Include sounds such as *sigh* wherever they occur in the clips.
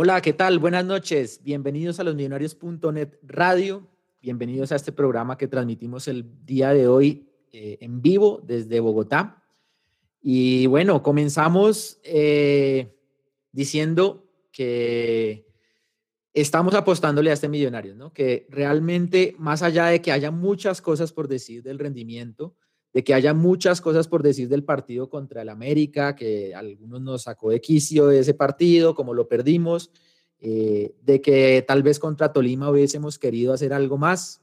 Hola, ¿qué tal? Buenas noches. Bienvenidos a los millonarios.net radio. Bienvenidos a este programa que transmitimos el día de hoy eh, en vivo desde Bogotá. Y bueno, comenzamos eh, diciendo que estamos apostándole a este millonario, ¿no? Que realmente, más allá de que haya muchas cosas por decir del rendimiento, de que haya muchas cosas por decir del partido contra el América, que algunos nos sacó de quicio de ese partido, como lo perdimos, eh, de que tal vez contra Tolima hubiésemos querido hacer algo más,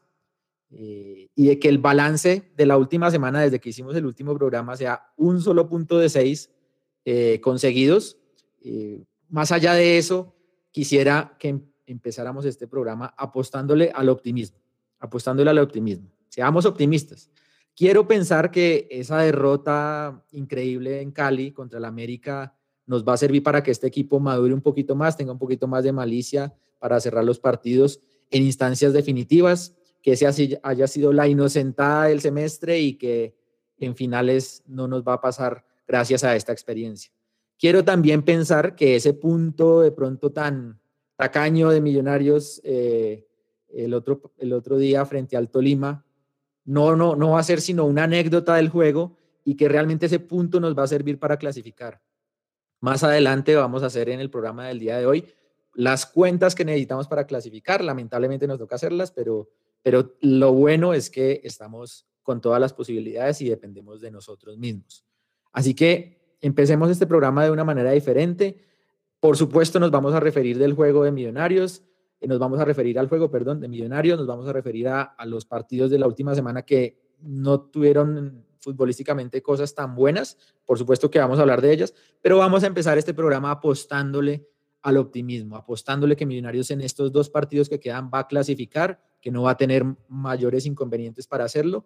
eh, y de que el balance de la última semana, desde que hicimos el último programa, sea un solo punto de seis eh, conseguidos. más allá de eso, quisiera que em-, empezáramos este programa apostándole al optimismo, apostándole al optimismo. Seamos optimistas. Quiero pensar que esa derrota increíble en Cali contra el América nos va a servir para que este equipo madure un poquito más, tenga un poquito más de malicia para cerrar los partidos en instancias definitivas, que ese haya sido la inocentada del semestre y que en finales no nos va a pasar gracias a esta experiencia. Quiero también pensar que ese punto de pronto tan tacaño de millonarios eh, el, otro, el otro día frente al Tolima no, no, no va a ser sino una anécdota del juego y que realmente ese punto nos va a servir para clasificar. Más adelante vamos a hacer en el programa del día de hoy las cuentas que necesitamos para clasificar. Lamentablemente nos toca hacerlas, pero, pero lo bueno es que estamos con todas las posibilidades y dependemos de nosotros mismos. Así que empecemos este programa de una manera diferente. Por supuesto, nos vamos a referir del juego de millonarios nos vamos a referir al juego, perdón, de Millonarios, nos vamos a referir a, los partidos de la última semana que no tuvieron futbolísticamente cosas tan buenas. Por supuesto que vamos a hablar de ellas, pero vamos a empezar este programa apostándole al optimismo, apostándole que Millonarios en estos dos partidos que quedan va a clasificar, que no va a tener mayores inconvenientes para hacerlo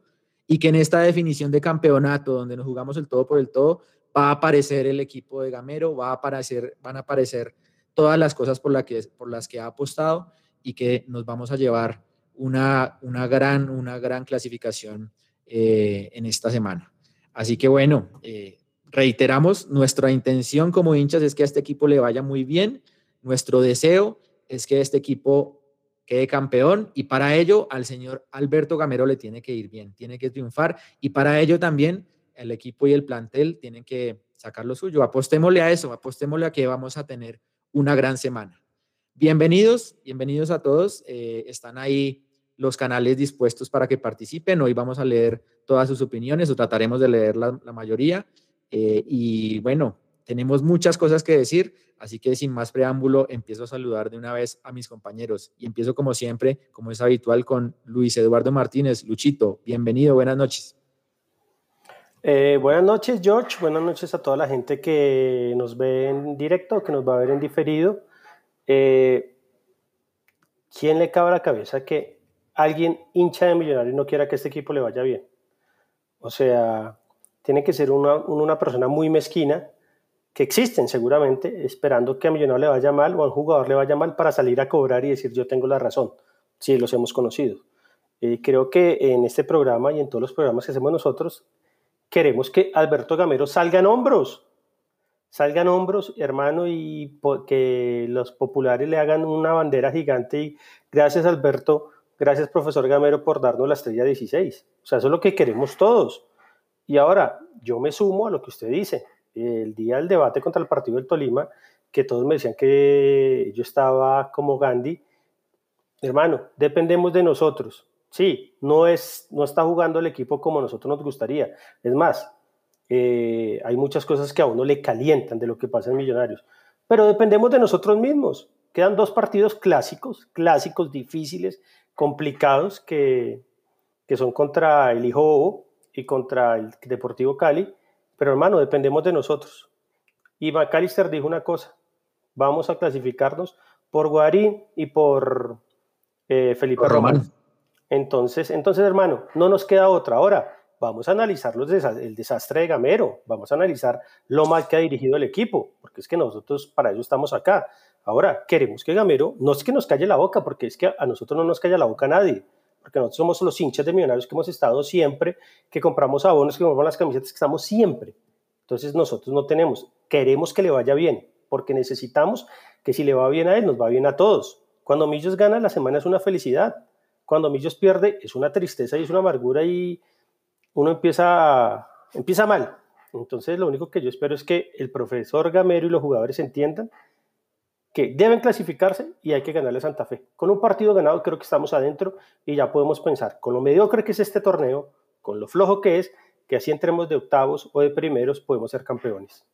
y que en esta definición de campeonato, donde nos jugamos el todo por el todo, va a aparecer el equipo de Gamero, va a aparecer, van a aparecer todas las cosas por, la que, por las que ha apostado y que nos vamos a llevar una, una, gran, una gran clasificación eh, en esta semana. Así que bueno, eh, reiteramos, nuestra intención como hinchas es que a este equipo le vaya muy bien, nuestro deseo es que este equipo quede campeón y para ello al señor Alberto Gamero le tiene que ir bien, tiene que triunfar y para ello también el equipo y el plantel tienen que sacar lo suyo. Apostémosle a eso, apostémosle a que vamos a tener una gran semana. Bienvenidos, bienvenidos a todos. Eh, están ahí los canales dispuestos para que participen. Hoy vamos a leer todas sus opiniones o trataremos de leer la, mayoría. Eh, y bueno, tenemos muchas cosas que decir, así que sin más preámbulo, empiezo a saludar de una vez a mis compañeros y empiezo como siempre, como es habitual, con Luis Eduardo Martínez. Luchito, bienvenido, buenas noches. Eh, buenas noches, George. Buenas noches a toda la gente que nos ve en directo, que nos va a ver en diferido. Eh, ¿Quién le cabe a la cabeza que alguien hincha de millonario no quiera que este equipo le vaya bien? O sea, tiene que ser una, una persona muy mezquina, que existen seguramente, esperando que a millonario le vaya mal o a un jugador le vaya mal para salir a cobrar y decir yo tengo la razón, si los hemos conocido. Eh, creo que en este programa y en todos los programas que hacemos nosotros, queremos que Alberto Gamero salga en hombros, salga en hombros, hermano, y que los populares le hagan una bandera gigante. Gracias, Alberto, gracias, profesor Gamero, por darnos la estrella 16. O sea, eso es lo que queremos todos. Y ahora, yo me sumo a lo que usted dice. el día del debate contra el partido del Tolima, que todos me decían que yo estaba como Gandhi, hermano, dependemos de nosotros. Sí, no, es, no está jugando el equipo como nosotros nos gustaría. Es más, eh, hay muchas cosas que a uno le calientan de lo que pasa en Millonarios, pero dependemos de nosotros mismos. Quedan dos partidos clásicos, clásicos, difíciles, complicados, que, que son contra el Hijo Bobo y contra el Deportivo Cali, pero hermano, dependemos de nosotros. Y McAllister dijo una cosa, vamos a clasificarnos por Guarín y por eh, Felipe Román. Entonces, entonces, hermano, no nos queda otra. Ahora, vamos a analizar el desastre de Gamero, vamos a analizar lo mal que ha dirigido el equipo, porque es que nosotros para eso estamos acá. Ahora, queremos que Gamero, no es que nos calle la boca, porque es que a nosotros no nos calla la boca nadie, porque nosotros somos los hinchas de millonarios que hemos estado siempre, que compramos abonos, que compramos las camisetas, que estamos siempre. Entonces nosotros no tenemos, queremos que le vaya bien, porque necesitamos que si le va bien a él, nos va bien a todos. Cuando Millos gana, la semana es una felicidad. Cuando Millos pierde, es una tristeza y es una amargura y uno empieza, empieza mal. Entonces, lo único que yo espero es que el profesor Gamero y los jugadores entiendan que deben clasificarse y hay que ganarle a Santa Fe. Con un partido ganado creo que estamos adentro y ya podemos pensar, con lo mediocre que es este torneo, con lo flojo que es, que así entremos de octavos o de primeros podemos ser campeones.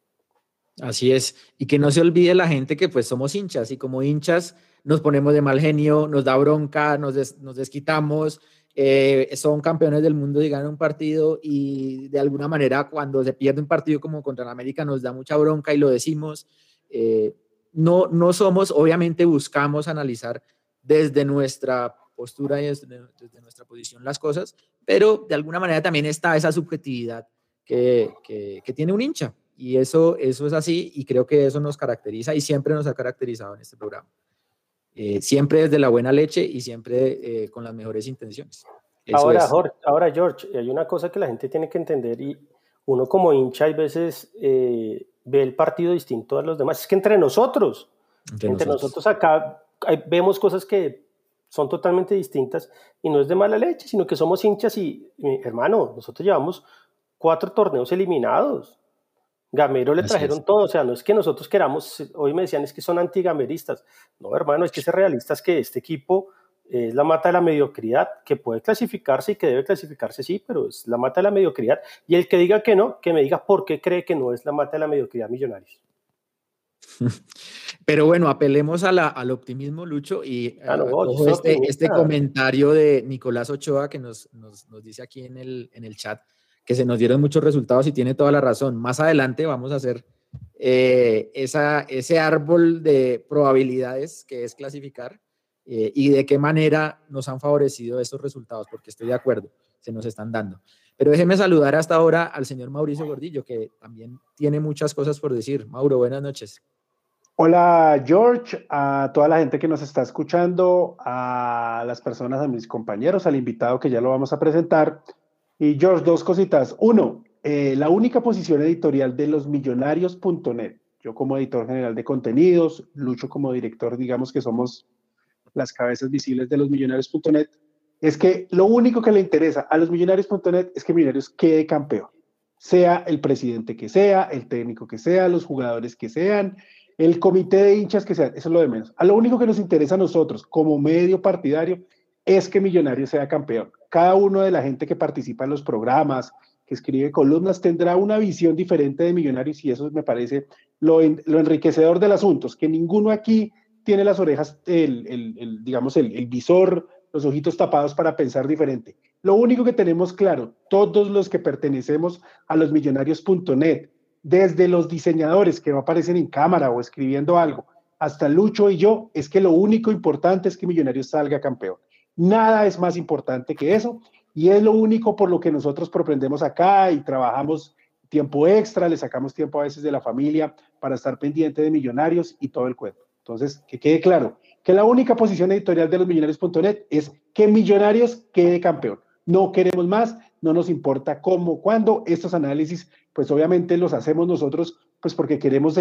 Así es, y que no se olvide la gente que pues somos hinchas y como hinchas nos ponemos de mal genio, nos da bronca, nos, desquitamos, eh, son campeones del mundo y ganan un partido y de alguna manera cuando se pierde un partido como contra el América nos da mucha bronca y lo decimos. Eh, no, no somos, obviamente buscamos analizar desde nuestra postura y desde, nuestra posición las cosas, pero de alguna manera también está esa subjetividad que, que tiene un hincha. Y eso, eso es así y creo que eso nos caracteriza y siempre nos ha caracterizado en este programa. Eh, siempre desde la buena leche y siempre eh, con las mejores intenciones. ahora, George, ahora, George, hay una cosa que la gente tiene que entender y uno como hincha hay veces eh, ve el partido distinto a los demás. Es que entre nosotros, entre, nosotros. acá vemos cosas que son totalmente distintas y no es de mala leche, sino que somos hinchas y, hermano, nosotros llevamos cuatro torneos eliminados. Gamero le trajeron todo, o sea, no es que nosotros queramos, hoy me decían es que son antigameristas, no hermano, es que ser realistas que este equipo es la mata de la mediocridad, que puede clasificarse y que debe clasificarse, sí, pero es la mata de la mediocridad, y el que diga que no, que me diga por qué cree que no es la mata de la mediocridad Millonarios. *laughs* Pero bueno, apelemos a la, al optimismo, Lucho, y ah, este, este, comentario de Nicolás Ochoa que nos, nos, nos dice aquí en el, en el chat que se nos dieron muchos resultados y tiene toda la razón. Más adelante vamos a hacer eh, esa, ese árbol de probabilidades que es clasificar eh, y de qué manera nos han favorecido estos resultados, porque estoy de acuerdo, se nos están dando. Pero déjeme saludar hasta ahora al señor Mauricio Gordillo, que también tiene muchas cosas por decir. Mauro, buenas noches. Hola George, a toda la gente que nos está escuchando, a las personas, a mis compañeros, al invitado que ya lo vamos a presentar. Y George, dos cositas. Uno, eh, la única posición editorial de los millonarios.net. Yo como editor general de contenidos, Lucho como director, digamos que somos las cabezas visibles de los millonarios.net, es que lo único que le interesa a los millonarios.net es que Millonarios quede campeón. Sea el presidente que sea, el técnico que sea, los jugadores que sean, el comité de hinchas que sea, eso es lo de menos. A lo único que nos interesa a nosotros como medio partidario es que Millonarios sea campeón. Cada uno de la gente que participa en los programas, que escribe columnas, tendrá una visión diferente de Millonarios y eso me parece lo, enriquecedor del asunto, es que ninguno aquí tiene las orejas, el, digamos, el, el visor, los ojitos tapados para pensar diferente. Lo único que tenemos claro, todos los que pertenecemos a los millonarios.net, desde los diseñadores que aparecen en cámara o escribiendo algo, hasta Lucho y yo, es que lo único importante es que Millonarios salga campeón. Nada es más importante que eso y es lo único por lo que nosotros propendemos acá y trabajamos tiempo extra, le sacamos tiempo a veces de la familia para estar pendiente de millonarios y todo el cuento. Entonces, que quede claro que la única posición editorial de los millonarios.net es que Millonarios quede campeón. No queremos más, no nos importa cómo, cuándo. Estos análisis, pues obviamente los hacemos nosotros, pues porque queremos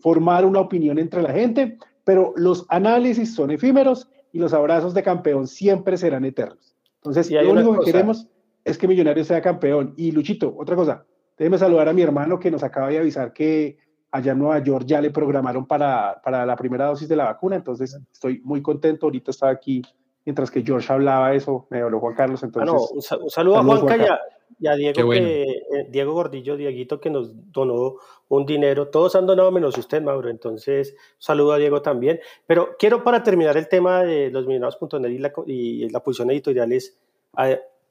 formar una opinión entre la gente, pero los análisis son efímeros y los abrazos de campeón siempre serán eternos. Entonces, lo único que queremos es que Millonarios sea campeón. Y Luchito, otra cosa, déjeme saludar a mi hermano que nos acaba de avisar que allá en Nueva York ya le programaron para, para la primera dosis de la vacuna, entonces estoy muy contento, ahorita estaba aquí mientras que George hablaba eso, me habló Juan Carlos, entonces... Ah, no, un, saludo a Juanca y a, Diego, que, eh, Diego Gordillo, Dieguito, que nos donó un dinero, todos han donado menos usted, Mauro, entonces saludo a Diego también, pero quiero para terminar el tema de los millonarios.net y la, y la posición editorial es,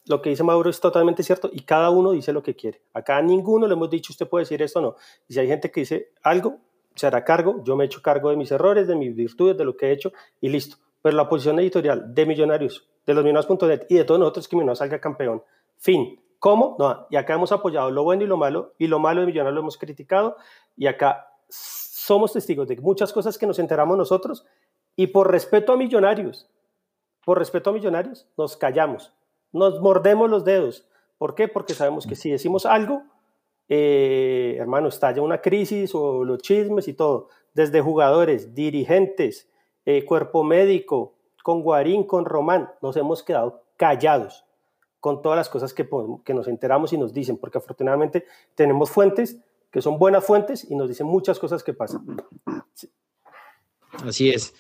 lo que dice Mauro es totalmente cierto y cada uno dice lo que quiere. Acá ninguno le hemos dicho, usted puede decir esto o no. Y si hay gente que dice algo, se hará cargo, yo me echo cargo de mis errores, de mis virtudes, de lo que he hecho y listo. Pero la posición editorial de Millonarios, de los millonarios.net y de todos nosotros que Millonarios salga campeón. Fin. ¿Cómo? No, y acá hemos apoyado lo bueno y lo malo, y lo malo de Millonarios lo hemos criticado, y acá somos testigos de muchas cosas que nos enteramos nosotros, y por respeto a Millonarios, por respeto a Millonarios, nos callamos nos mordemos los dedos. ¿Por qué? Porque sabemos que si decimos algo, eh, hermano, estalla una crisis o los chismes y todo, desde jugadores, dirigentes, eh, cuerpo médico, con Guarín, con Román, nos hemos quedado callados con todas las cosas que, que nos enteramos y nos dicen, porque afortunadamente tenemos fuentes que son buenas fuentes y nos dicen muchas cosas que pasan. Así es.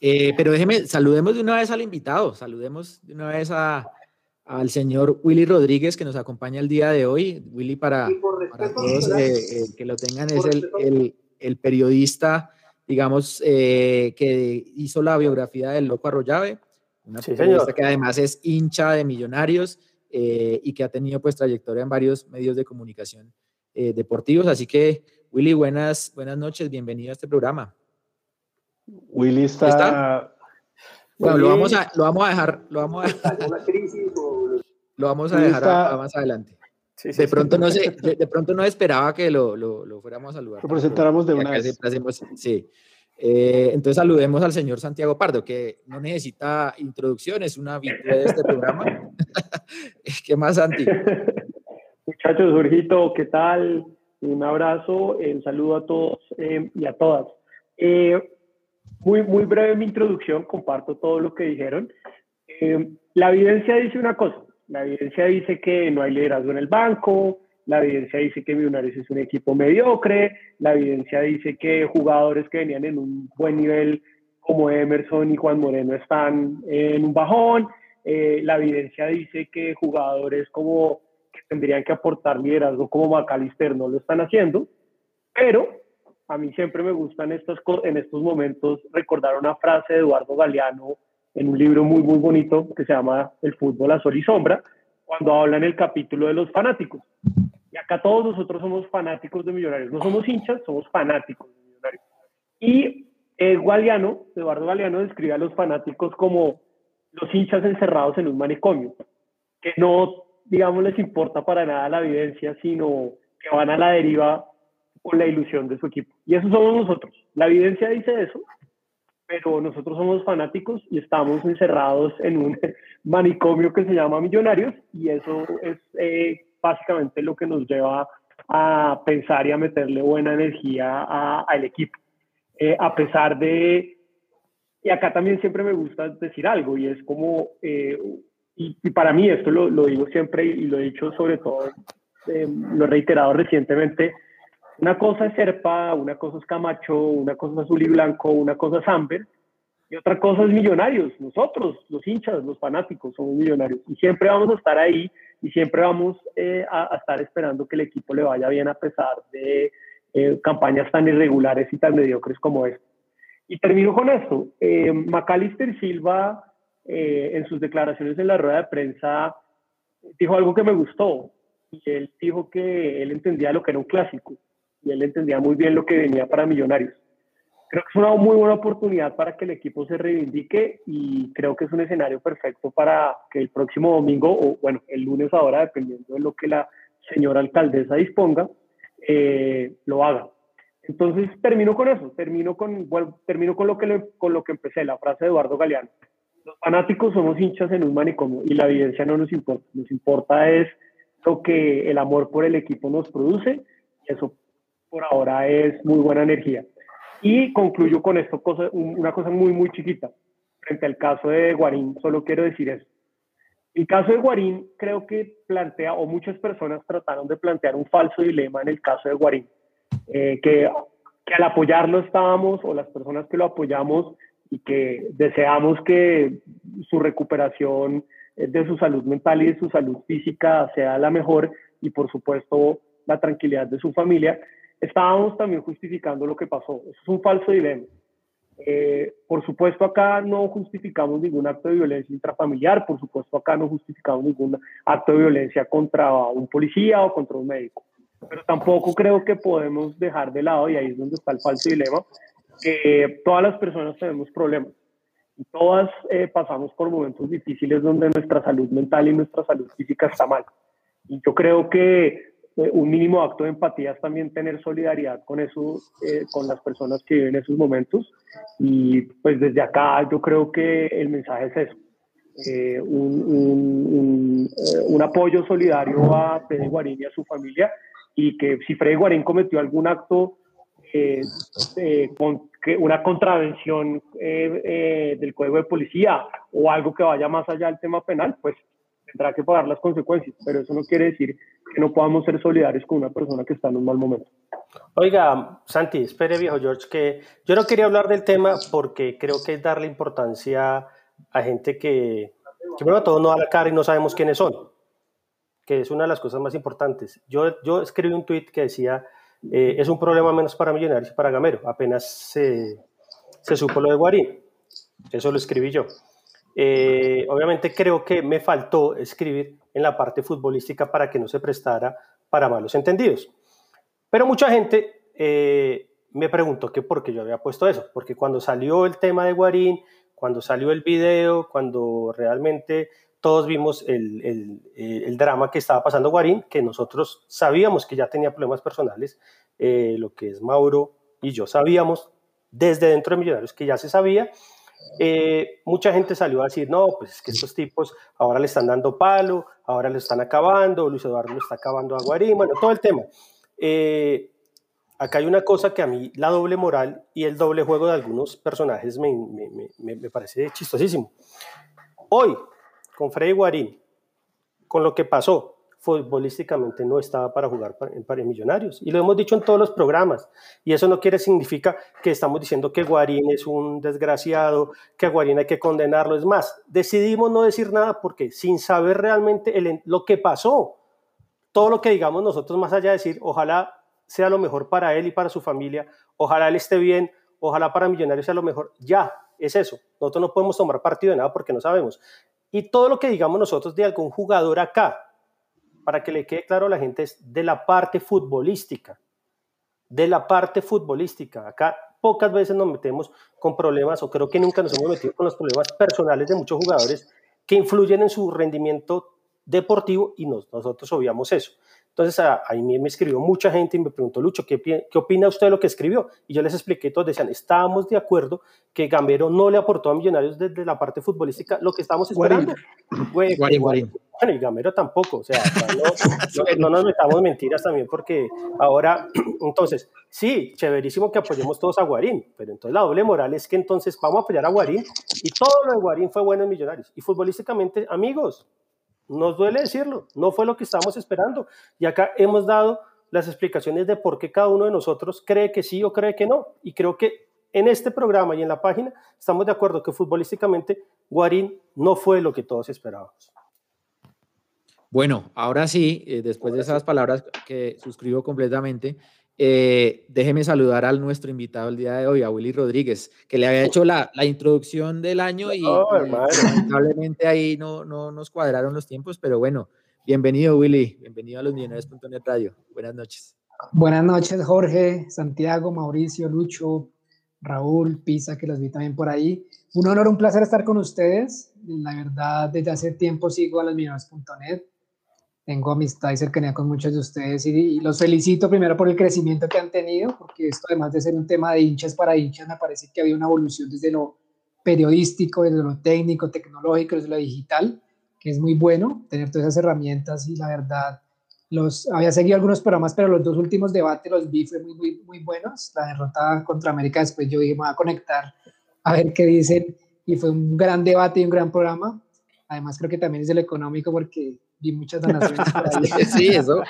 Eh, pero déjeme, saludemos de una vez al invitado, saludemos de una vez a, al señor Willy Rodríguez que nos acompaña el día de hoy. Willy, para, todos eh, eh, que lo tengan, es el, el, periodista, digamos, eh, que hizo la biografía del Loco Arroyave, una periodista que además es hincha de millonarios y que ha tenido pues trayectoria en varios medios de comunicación deportivos. Así que, Willy, buenas, buenas noches, bienvenido a este programa. Willy está bueno, lo vamos, a, lo vamos a dejar, lo vamos a dejar, lo vamos a dejar más adelante. de, pronto no sé, de, pronto no esperaba que lo, lo, lo fuéramos a saludar. Lo presentáramos de una vez. sí. Eh, entonces saludemos al señor Santiago Pardo, que no necesita introducción, es una virtud de este programa. *laughs* ¿Qué más, Santi? *laughs* Muchachos, Jorgito, ¿qué tal? Un abrazo, un saludo a todos eh, y a todas. Eh, muy, muy breve mi introducción, comparto todo lo que dijeron. Eh, la evidencia dice una cosa, la evidencia dice que no hay liderazgo en el banco, la evidencia dice que Millonarios es un equipo mediocre, la evidencia dice que jugadores que venían en un buen nivel como Emerson y Juan Moreno están en un bajón, eh, la evidencia dice que jugadores como que tendrían que aportar liderazgo como Macalister no lo están haciendo, pero a mí siempre me gusta en estos, en estos momentos recordar una frase de Eduardo Galeano en un libro muy, muy bonito que se llama El fútbol a sol y sombra, cuando habla en el capítulo de los fanáticos. Y acá todos nosotros somos fanáticos de Millonarios. No somos hinchas, somos fanáticos de Millonarios. Y eh, Galeano, Eduardo Galeano describe a los fanáticos como los hinchas encerrados en un manicomio, que no, digamos, les importa para nada la evidencia, sino que van a la deriva con la ilusión de su equipo. Y eso somos nosotros. La evidencia dice eso, pero nosotros somos fanáticos y estamos encerrados en un *laughs* manicomio que se llama Millonarios y eso es eh, básicamente lo que nos lleva a pensar y a meterle buena energía al equipo. Eh, a pesar de, y acá también siempre me gusta decir algo y es como, eh, y, para mí esto lo, lo, digo siempre y lo he dicho sobre todo, lo he reiterado recientemente, una cosa es Serpa, una cosa es Camacho, una cosa es Azul y Blanco, una cosa es Amber, y otra cosa es Millonarios. Nosotros, los hinchas, los fanáticos, somos millonarios. Y siempre vamos a estar ahí y siempre vamos eh, a, estar esperando que el equipo le vaya bien a pesar de eh, campañas tan irregulares y tan mediocres como esta. Y termino con esto. Eh, Macalister Silva, eh, en sus declaraciones en la rueda de prensa, dijo algo que me gustó. Y él dijo que él entendía lo que era un clásico y él entendía muy bien lo que venía para Millonarios. Creo que es una muy buena oportunidad para que el equipo se reivindique y creo que es un escenario perfecto para que el próximo domingo, o bueno, el lunes ahora, dependiendo de lo que la señora alcaldesa disponga, eh, lo haga. Entonces termino con eso, termino con, bueno, termino con lo, que con lo que empecé, la frase de Eduardo Galeano. Los fanáticos somos hinchas en un manicomio y la evidencia no nos importa, nos importa es lo que el amor por el equipo nos produce y eso por ahora es muy buena energía. Y concluyo con esto, cosa, una cosa muy, muy chiquita. Frente al caso de Guarín, solo quiero decir eso. El caso de Guarín creo que plantea, o muchas personas trataron de plantear un falso dilema en el caso de Guarín, eh, que, que al apoyarlo estábamos, o las personas que lo apoyamos y que deseamos que su recuperación eh, de su salud mental y de su salud física sea la mejor y por supuesto la tranquilidad de su familia, estábamos también justificando lo que pasó. Eso es un falso dilema. Eh, por supuesto, acá no justificamos ningún acto de violencia intrafamiliar, por supuesto, acá no justificamos ningún acto de violencia contra un policía o contra un médico. Pero tampoco creo que podemos dejar de lado, y ahí es donde está el falso dilema, que todas las personas tenemos problemas. Y todas eh, pasamos por momentos difíciles donde nuestra salud mental y nuestra salud física está mal. Y yo creo que eh, un mínimo acto de empatía es también tener solidaridad con eso, eh, con las personas que viven esos momentos. Y pues desde acá yo creo que el mensaje es eso. Eh, un, apoyo solidario a Freddy Guarín y a su familia y que si Freddy Guarín cometió algún acto, con, que una contravención del código de policía o algo que vaya más allá del tema penal, pues tendrá que pagar las consecuencias, pero eso no quiere decir que no podamos ser solidarios con una persona que está en un mal momento. Oiga, Santi, espere viejo George, que yo no quería hablar del tema porque creo que es darle importancia a gente que, que bueno, todo no da la cara y no sabemos quiénes son, que es una de las cosas más importantes. Yo, yo escribí un tweet que decía, eh, es un problema menos para Millonarios y para Gamero, apenas se, se supo lo de Guarín, eso lo escribí yo. Eh, obviamente creo que me faltó escribir en la parte futbolística para que no se prestara para malos entendidos. Pero mucha gente eh, me preguntó que por qué yo había puesto eso, porque cuando salió el tema de Guarín, cuando salió el video, cuando realmente todos vimos el, el, drama que estaba pasando Guarín, que nosotros sabíamos que ya tenía problemas personales, eh, lo que es Mauro y yo sabíamos desde dentro de Millonarios que ya se sabía, eh, mucha gente salió a decir, no, pues es que estos tipos ahora le están dando palo, ahora le están acabando, Luis Eduardo lo está acabando a Guarín, bueno, todo el tema. Eh, acá hay una cosa que a mí, la doble moral y el doble juego de algunos personajes me, me, me parece chistosísimo. Hoy, con Freddy Guarín, con lo que pasó, futbolísticamente no estaba para jugar para, Millonarios. Y lo hemos dicho en todos los programas. Y eso no quiere significa que estamos diciendo que Guarín es un desgraciado, que a Guarín hay que condenarlo. Es más, decidimos no decir nada porque sin saber realmente lo que pasó, todo lo que digamos nosotros más allá de decir, ojalá sea lo mejor para él y para su familia, ojalá él esté bien, ojalá para Millonarios sea lo mejor, ya, es eso. Nosotros no podemos tomar partido de nada porque no sabemos. Y todo lo que digamos nosotros de algún jugador acá, para que le quede claro a la gente, es de la parte futbolística. De la parte futbolística. Acá pocas veces nos metemos con problemas, o creo que nunca nos hemos metido con los problemas personales de muchos jugadores que influyen en su rendimiento deportivo y nosotros obviamos eso. Entonces ahí me escribió mucha gente y me preguntó, Lucho, ¿qué, ¿qué, opina usted de lo que escribió? Y yo les expliqué, todos decían, estábamos de acuerdo que Gambero no le aportó a Millonarios desde la parte futbolística lo que estábamos esperando. Bueno, y Gamero tampoco, o sea, *laughs* no, nos metamos mentiras también porque ahora, *clears throat* entonces, sí, chéverísimo que apoyemos todos a Guarín, pero entonces la doble moral es que entonces vamos a apoyar a Guarín y todo lo de Guarín fue bueno en Millonarios. Y futbolísticamente, amigos, nos duele decirlo, no fue lo que estábamos esperando. Y acá hemos dado las explicaciones de por qué cada uno de nosotros cree que sí o cree que no. Y creo que en este programa y en la página estamos de acuerdo que futbolísticamente Guarín no fue lo que todos esperábamos. Bueno, ahora sí, eh, después de esas palabras que suscribo completamente, eh, déjeme saludar a nuestro invitado el día de hoy, a Willy Rodríguez, que le había hecho la, la introducción del año y, lamentablemente ahí no, no nos cuadraron los tiempos, pero bueno, bienvenido Willy, bienvenido a los millonarios.net Radio. Buenas noches. Buenas noches Jorge, Santiago, Mauricio, Lucho, Raúl, Pisa, que los vi también por ahí. Un honor, un placer estar con ustedes. La verdad, desde hace tiempo sigo a los millonarios.net tengo amistad y cercanía con muchos de ustedes y, los felicito primero por el crecimiento que han tenido, porque esto además de ser un tema de hinchas para hinchas, me parece que había una evolución desde lo periodístico, desde lo técnico, tecnológico, desde lo digital, que es muy bueno tener todas esas herramientas y la verdad, los, había seguido algunos programas, pero los dos últimos debates los vi, fue muy, muy, muy buenos. La derrota contra América, después yo dije, me voy a conectar a ver qué dicen y fue un gran debate y un gran programa Además, creo que también es el económico porque vi muchas donaciones *laughs* sí, eso.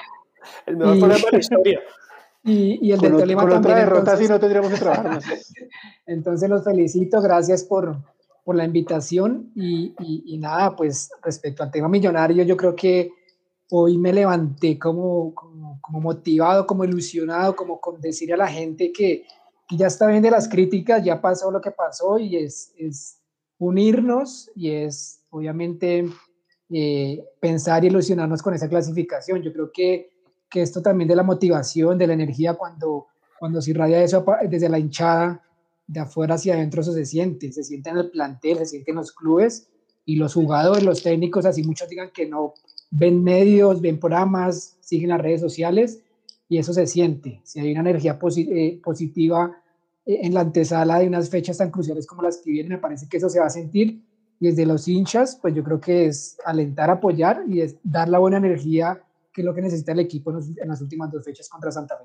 El mejor programa de la historia. *laughs* Y, y el de Con, Tolima con también. otra derrota entonces- sí no tendríamos que trabajar. *laughs* Entonces los felicito, gracias por, por la invitación y, y- y nada, pues respecto al tema millonario, yo creo que hoy me levanté como, como, como motivado, como ilusionado, como con decir a la gente que, que ya está bien de las críticas, ya pasó lo que pasó y es, es unirnos y es obviamente eh, pensar y ilusionarnos con esa clasificación. Yo creo que, que esto también de la motivación, de la energía, cuando, cuando se irradia eso desde la hinchada, de afuera hacia adentro, eso se siente, se siente en el plantel, se siente en los clubes y los jugadores, los técnicos, así muchos digan que no ven medios, ven programas, siguen las redes sociales y eso se siente. Si hay una energía posi- eh, positiva eh, en la antesala de unas fechas tan cruciales como las que vienen, me parece que eso se va a sentir. Desde los hinchas, pues yo creo que es alentar, apoyar y es dar la buena energía que es lo que necesita el equipo en, las últimas dos fechas contra Santa Fe.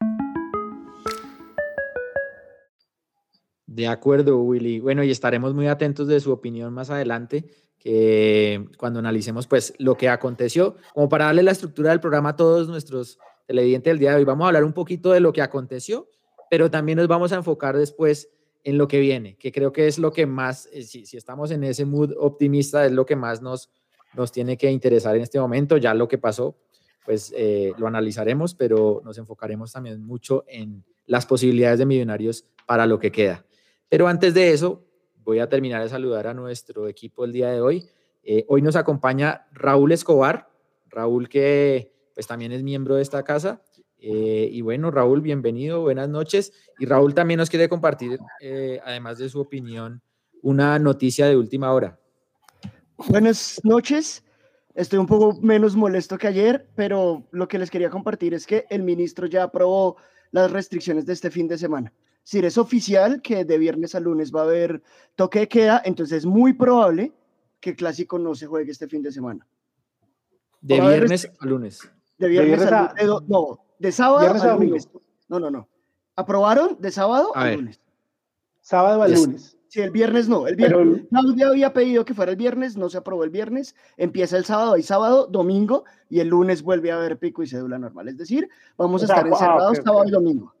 De acuerdo, Willy. Bueno, y estaremos muy atentos de su opinión más adelante, que cuando analicemos pues lo que aconteció, como para darle la estructura del programa a todos nuestros televidentes del día de hoy. Vamos a hablar un poquito de lo que aconteció, pero también nos vamos a enfocar después en lo que viene, que creo que es lo que más, eh, si, estamos en ese mood optimista, es lo que más nos, nos tiene que interesar en este momento. Ya lo que pasó, pues eh, lo analizaremos, pero nos enfocaremos también mucho en las posibilidades de Millonarios para lo que queda. Pero antes de eso, voy a terminar de saludar a nuestro equipo el día de hoy. Eh, hoy nos acompaña Raúl Escobar, Raúl que pues también es miembro de esta casa. Eh, y bueno, Raúl, bienvenido, buenas noches. Y Raúl también nos quiere compartir, eh, además de su opinión, una noticia de última hora. Buenas noches. Estoy un poco menos molesto que ayer, pero lo que les quería compartir es que el ministro ya aprobó las restricciones de este fin de semana. Si es oficial que de viernes a lunes va a haber toque de queda, entonces es muy probable que el clásico no se juegue este fin de semana. De Va a viernes a lunes. De viernes, viernes a, a- lu- de do- no, de sábado Viernes a a domingo. lunes. No, no, no. Aprobaron de sábado A a, lunes. Sábado al Yes. lunes. Sí, el viernes no. El Pero- viernes, Claudia había pedido que fuera el viernes, no se aprobó el viernes. Empieza el sábado y sábado, domingo, y el lunes vuelve a haber pico y cédula normal. Es decir, vamos a estar ah, encerrados sábado y domingo.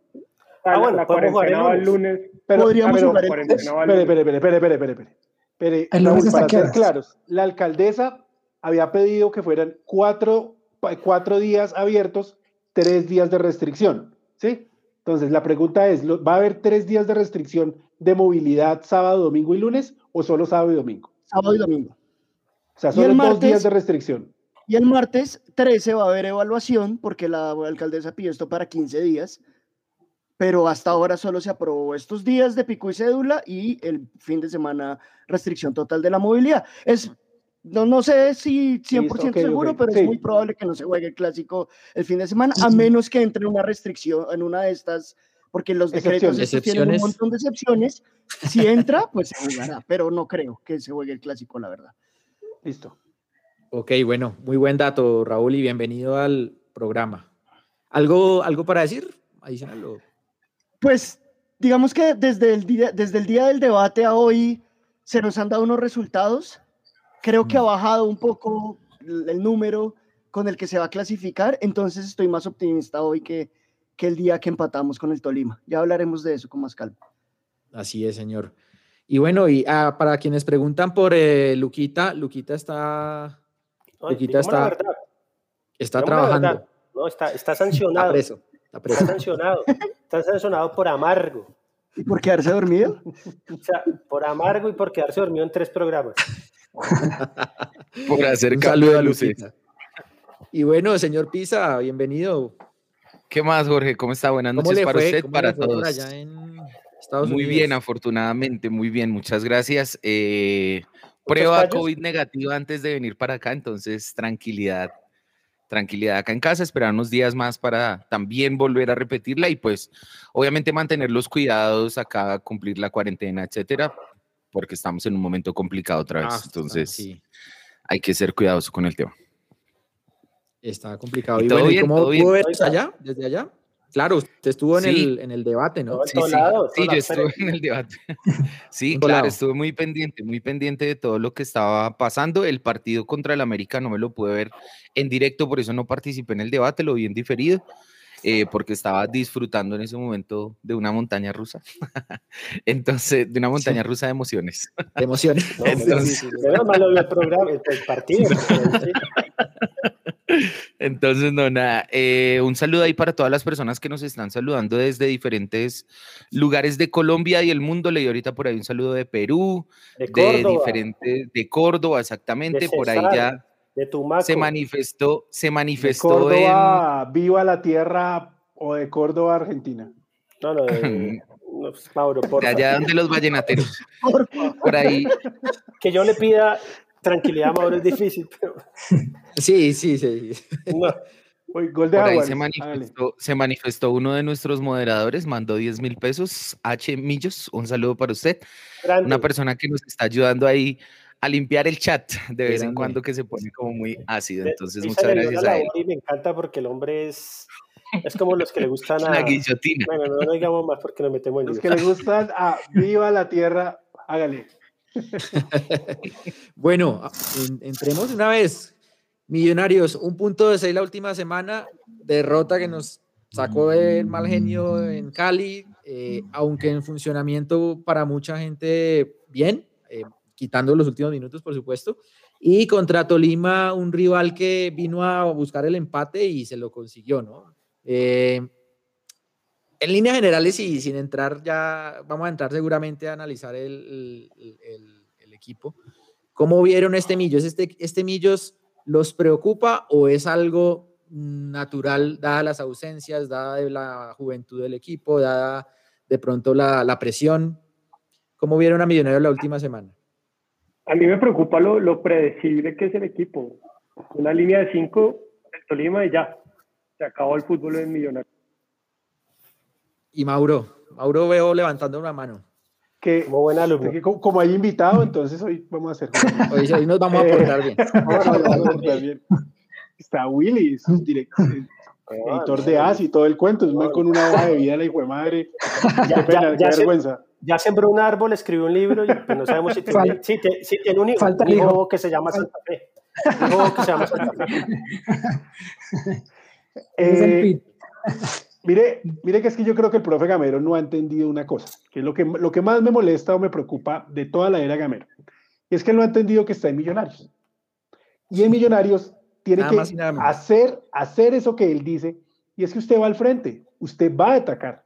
La, bueno, la podemos jugar el cuarentena va el lunes. Pero, Podríamos pero- jugar el Espere, lunes. espere, espere, espere, espere, espere, espere. ¿El Raúl, lunes hasta para qué ser horas? claros, la alcaldesa había pedido que fueran cuatro, cuatro días abiertos, tres días de restricción, ¿sí? Entonces, la pregunta es, ¿lo- ¿va a haber tres días de restricción de movilidad sábado, domingo y lunes o solo sábado y domingo? Sábado y domingo. O sea, solo dos días de restricción. Y el martes 13 va a haber evaluación porque la alcaldesa pidió esto para 15 días, pero hasta ahora solo se aprobó estos días de pico y cédula y el fin de semana restricción total de la movilidad. Es, no, no sé si 100% ok, seguro, ok, pero sí. es muy probable que no se juegue el clásico el fin de semana, a menos que entre una restricción en una de estas, porque los decretos tienen un montón de excepciones. Si *laughs* entra, pues se jugará, pero no creo que se juegue el clásico, la verdad. Listo. Ok, bueno, muy buen dato, Raúl, y bienvenido al programa. ¿Algo, algo para decir? Adicional. Pues digamos que desde el, día, desde el día del debate a hoy se nos han dado unos resultados. Creo que ha Mm. bajado un poco el el número con el que se va a clasificar, entonces estoy más optimista hoy que, que el día que empatamos con el Tolima. Ya hablaremos de eso con más calma. Así es, señor. Y bueno, y ah, para quienes preguntan por eh, Luquita, Luquita está Luquita digamos está, está digamos trabajando. No, está, está Está sancionado. preso. Está *laughs* sancionado. Está sancionado por amargo. ¿Y por quedarse dormido? *laughs* O sea, por amargo y por quedarse dormido en tres programas. *laughs* Por hacer de a luces. Luquita. Y bueno, señor Pisa, bienvenido. ¿Qué más, Jorge? ¿Cómo está? Buenas ¿Cómo noches para fue? usted, ¿Cómo para todos. allá en Estados Muy Unidos? bien, afortunadamente, muy bien, muchas gracias. Eh, prueba fallos? COVID negativa antes de venir para acá, entonces tranquilidad, tranquilidad acá en casa, esperar unos días más para también volver a repetirla y pues obviamente mantener los cuidados acá, cumplir la cuarentena, etcétera, porque estamos en un momento complicado otra vez, Ah, entonces sí, hay que ser cuidadoso con el tema. está complicado. Y Y, todo bueno, ¿y bien, cómo todo bien. allá? ¿Desde allá? Claro, usted estuvo en, Sí. el, en el debate, ¿no? Sí, sí, lado, sí, yo estuve en el debate. *laughs* Sí, claro, lado. estuve muy pendiente, muy pendiente de todo lo que estaba pasando. El partido contra el América no me lo pude ver en directo, por eso no participé en el debate, lo vi en diferido, eh, porque estaba disfrutando en ese momento de una montaña rusa. *laughs* Entonces, de una montaña rusa de emociones. De emociones. No, *laughs* pero Entonces- sí, sí, menos mal lo vio el programa, el, el partido. Entonces, no, nada. eh, un saludo ahí para todas las personas que nos están saludando desde diferentes lugares de Colombia y el mundo. Leí ahorita por ahí un saludo de Perú, De de diferentes, de Córdoba, exactamente. de por ahí ya de Tumaco. se manifestó, se De manifestó en. Córdoba, viva la tierra o de Córdoba, Argentina. No, no, de, *laughs* no, De porfa. allá donde los vallenateros. *laughs* Por ahí, Que yo le pida tranquilidad Mauro es difícil, *laughs* pero Sí, sí, sí. no. Uy, gol de por ahí se manifestó, se manifestó uno de nuestros moderadores, mandó 10 mil pesos, H Millos, un saludo para usted. Grande. Una persona que nos está ayudando ahí a limpiar el chat de vez en cuando que se pone como muy ácido. Entonces, muchas gracias a él. Y me encanta porque el hombre es, es como los que le gustan *laughs* a... La guillotina. Bueno, no, no digamos más porque nos metemos en Los que le gustan a viva la tierra, hágale. *laughs* Bueno, entremos una vez. Millonarios, un punto de seis la última semana, derrota que nos sacó el mal genio en Cali, eh, aunque en funcionamiento para mucha gente bien, eh, quitando los últimos minutos, por supuesto. Y contra Tolima, un rival que vino a buscar el empate y se lo consiguió, ¿no? Eh, en líneas generales y sin entrar ya, vamos a entrar seguramente a analizar el, equipo. ¿Cómo vieron este Millos? ¿Este, ¿Este Millos los preocupa o es algo natural, dadas las ausencias, dada la juventud del equipo, dada de pronto la, presión? ¿Cómo vieron a Millonarios la última semana? A mí me preocupa lo, lo predecible que es el equipo. Una línea de cinco, el Tolima y ya. Se acabó el fútbol en Millonarios. Y Mauro, Mauro veo levantando una mano. Que, Como buen alumno. que como, como hay invitado, entonces hoy vamos a hacer. *laughs* Hoy, hoy nos vamos a Eh, portar bien. *laughs* Vamos a portar bien. Está Willy, es un direct- Ah, editor de AS y todo el cuento. Es man con una hoja de vida, la hijo de madre. *laughs* Ya- Qué pena, ya- ya qué se- vergüenza. Ya sembró un árbol, escribió un libro y pues no sabemos si tiene, sí, te- sí tiene un hijo, falta un el hijo hijo. que se llama Santa Fe. Un hijo que se llama Santa Fe. Ese es el Eh, pit. Mire, mire que es que yo creo que el profe Gamero no ha entendido una cosa, que es lo que, lo que más me molesta o me preocupa de toda la era Gamero. Es que él no ha entendido que está en Millonarios. Y en Millonarios tiene Nada que hacer, hacer eso que él dice, y es que usted va al frente, usted va a atacar.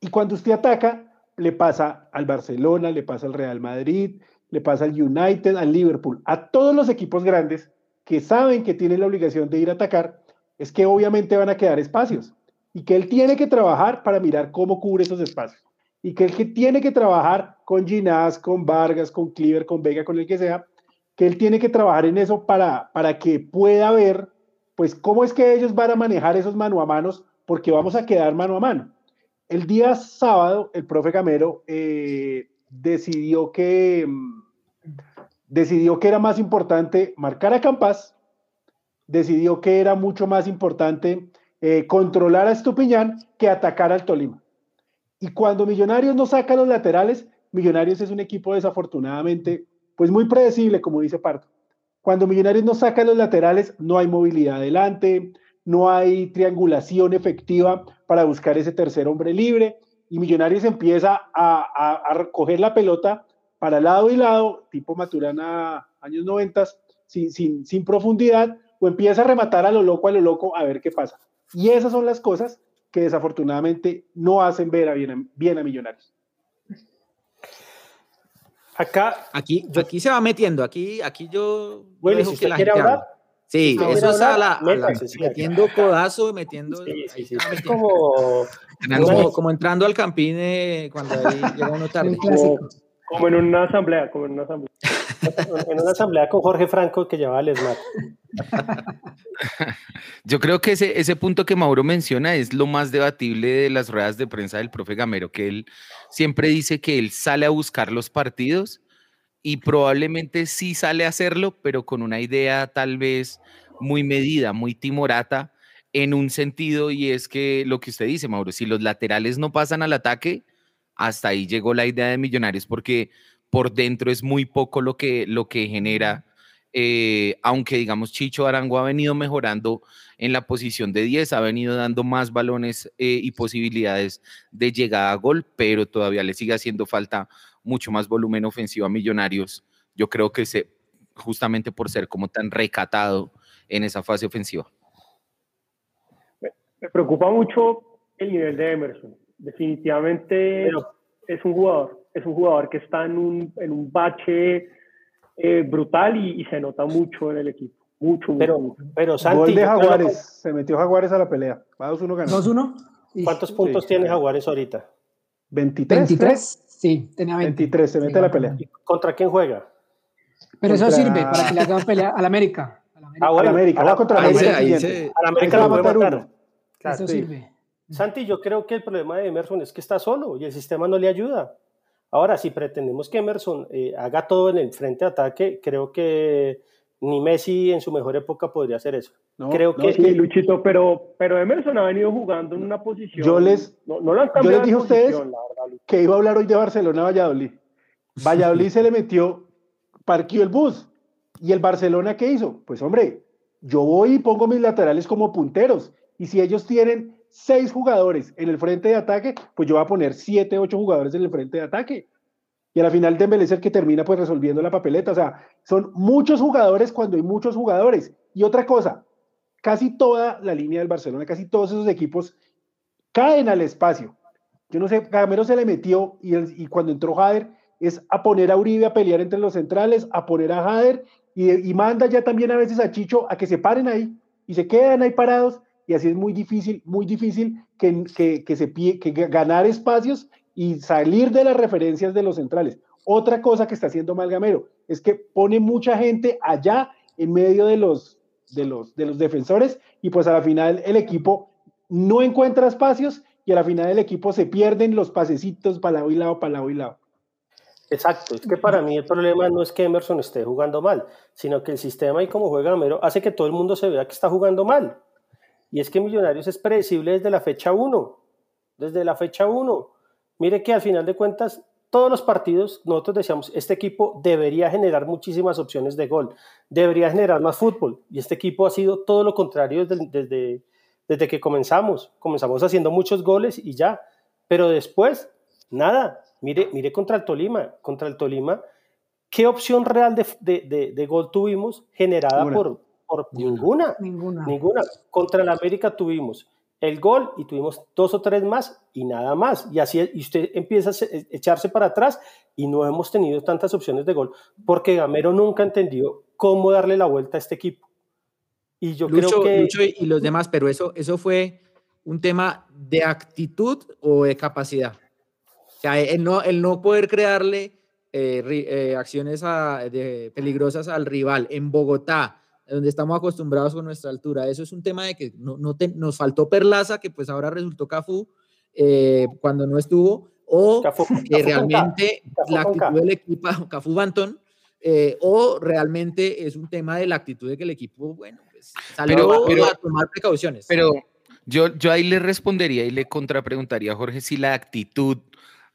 Y cuando usted ataca, le pasa al Barcelona, le pasa al Real Madrid, le pasa al United, al Liverpool, a todos los equipos grandes que saben que tienen la obligación de ir a atacar, es que obviamente van a quedar espacios y que él tiene que trabajar para mirar cómo cubre esos espacios. Y que él que tiene que trabajar con Ginás, con Vargas, con Cleaver, con Vega, con el que sea, que él tiene que trabajar en eso para, para que pueda ver, pues, cómo es que ellos van a manejar esos mano a manos, porque vamos a quedar mano a mano. El día sábado, el profe Camero eh, decidió que mm, decidió que era más importante marcar a Campas, decidió que era mucho más importante eh, controlar a Estupiñán que atacar al Tolima. Y cuando Millonarios no saca los laterales, Millonarios es un equipo desafortunadamente, pues muy predecible, como dice Parto. Cuando Millonarios no saca los laterales, no hay movilidad adelante, no hay triangulación efectiva para buscar ese tercer hombre libre y Millonarios empieza a, a, recoger la pelota para lado y lado, tipo Maturana años 90, sin, sin, sin profundidad, o empieza a rematar a lo loco, a lo loco, a ver qué pasa. Y esas son las cosas que desafortunadamente no hacen ver a bien, bien a Millonarios. Acá, Aquí, aquí se va metiendo, aquí, aquí yo. Bueno, dejo si que usted la gente hablar. Sí, si eso es a la, a la- métase, sí, metiendo codazo, metiendo. Sí, sí, sí. Es como, Como, como entrando al campine cuando ahí llega uno *laughs* tarde. Como en una asamblea, como en una asamblea. En una asamblea con Jorge Franco que llevaba el ESMAD. Yo creo que ese, ese punto que Mauro menciona es lo más debatible de las ruedas de prensa del profe Gamero, que él siempre dice que él sale a buscar los partidos y probablemente sí sale a hacerlo, pero con una idea tal vez muy medida, muy timorata en un sentido y es que lo que usted dice, Mauro, si los laterales no pasan al ataque, hasta ahí llegó la idea de Millonarios porque por dentro es muy poco lo que, lo que genera, eh, aunque digamos Chicho Arango ha venido mejorando en la posición de 10, ha venido dando más balones eh, y posibilidades de llegada a gol, pero todavía le sigue haciendo falta mucho más volumen ofensivo a Millonarios. Yo creo que se, justamente por ser como tan recatado en esa fase ofensiva. Me preocupa mucho el nivel de Emerson. Definitivamente Pero- es un jugador, es un jugador que está en un, en un bache eh, brutal y, y se nota mucho en el equipo. Mucho, mucho, Pero, mucho. pero Santi, Gol de Jaguares, se metió Jaguares a la pelea. Va 2-1 ganó. 2-1. y ¿cuántos puntos Sí. tiene Jaguares ahorita? 23. 23. Sí, tenía 20. 23, se mete a la pelea. ¿Contra quién juega? Pero eso Contra- sirve para que le hagan pelea al América. Al América. Ah, A bueno, la América, a la- va contra América. ahí se- A la América lo va a matar. uno. Claro. eso sí. sirve. Santi, yo creo que el problema de Emerson es que está solo y el sistema no le ayuda. Ahora, si pretendemos que Emerson eh, haga todo en el frente de ataque, creo que ni Messi en su mejor época podría hacer eso. No, creo no, que Sí, Luchito, pero, pero Emerson ha venido jugando en una posición. Yo les- no, no lo han yo les dije a ustedes verdad, que iba a hablar hoy de Barcelona Valladolid. Valladolid se le metió, parqueó el bus. ¿Y el Barcelona qué hizo? Pues hombre, yo voy y pongo mis laterales como punteros. Y si ellos tienen seis jugadores en el frente de ataque, pues yo voy a poner siete, ocho jugadores en el frente de ataque. Y a la final Dembélé es el que termina pues resolviendo la papeleta. O sea, son muchos jugadores cuando hay muchos jugadores. Y otra cosa, casi toda la línea del Barcelona, casi todos esos equipos caen al espacio. Yo no sé, Gamero se le metió y, y cuando entró Jader es a poner a Uribe a pelear entre los centrales, a poner a Jader y, y manda ya también a veces a Chicho a que se paren ahí y se quedan ahí parados y así es muy difícil, muy difícil que, que, que se pie- que ganar espacios y salir de las referencias de los centrales. Otra cosa que está haciendo mal Gamero es que pone mucha gente allá en medio de los, de los, de los defensores y pues a la final el equipo no encuentra espacios y a la final el equipo se pierden los pasecitos para lado y lado, para lado y lado. Exacto, es que para mí el problema no es que Emerson esté jugando mal, sino que el sistema y como juega Gamero hace que todo el mundo se vea que está jugando mal. Y es que Millonarios es predecible desde la fecha 1, desde la fecha 1. Mire que al final de cuentas, todos los partidos, nosotros decíamos, este equipo debería generar muchísimas opciones de gol, debería generar más fútbol. Y este equipo ha sido todo lo contrario desde, desde, desde que comenzamos. Comenzamos haciendo muchos goles y ya. Pero después, nada. Mire, mire contra el Tolima. Contra el Tolima, ¿qué opción real de, de, de, de gol tuvimos generada por, por ninguna? Ninguna. Ninguna. Contra el América tuvimos el gol y tuvimos dos o tres más y nada más. Y así y usted empieza a se- echarse para atrás y no hemos tenido tantas opciones de gol porque Gamero nunca entendió cómo darle la vuelta a este equipo. Y yo Lucho, creo que Lucho y, y los demás, pero eso, eso fue un tema de actitud o de capacidad. O sea, el no, el no poder crearle eh, ri- eh, acciones a- de- peligrosas al rival en Bogotá, donde estamos acostumbrados con nuestra altura. Eso es un tema de que no, no te- nos faltó Perlaza, que pues ahora resultó Cafú eh, cuando no estuvo, o Cafú- que Cafú realmente la actitud del equipo, *laughs* Cafú Bantón, eh, o realmente es un tema de la actitud de que el equipo, bueno, pues salió Pero- pero- a tomar precauciones. Pero yo, yo ahí le respondería y le contrapreguntaría a Jorge si la actitud,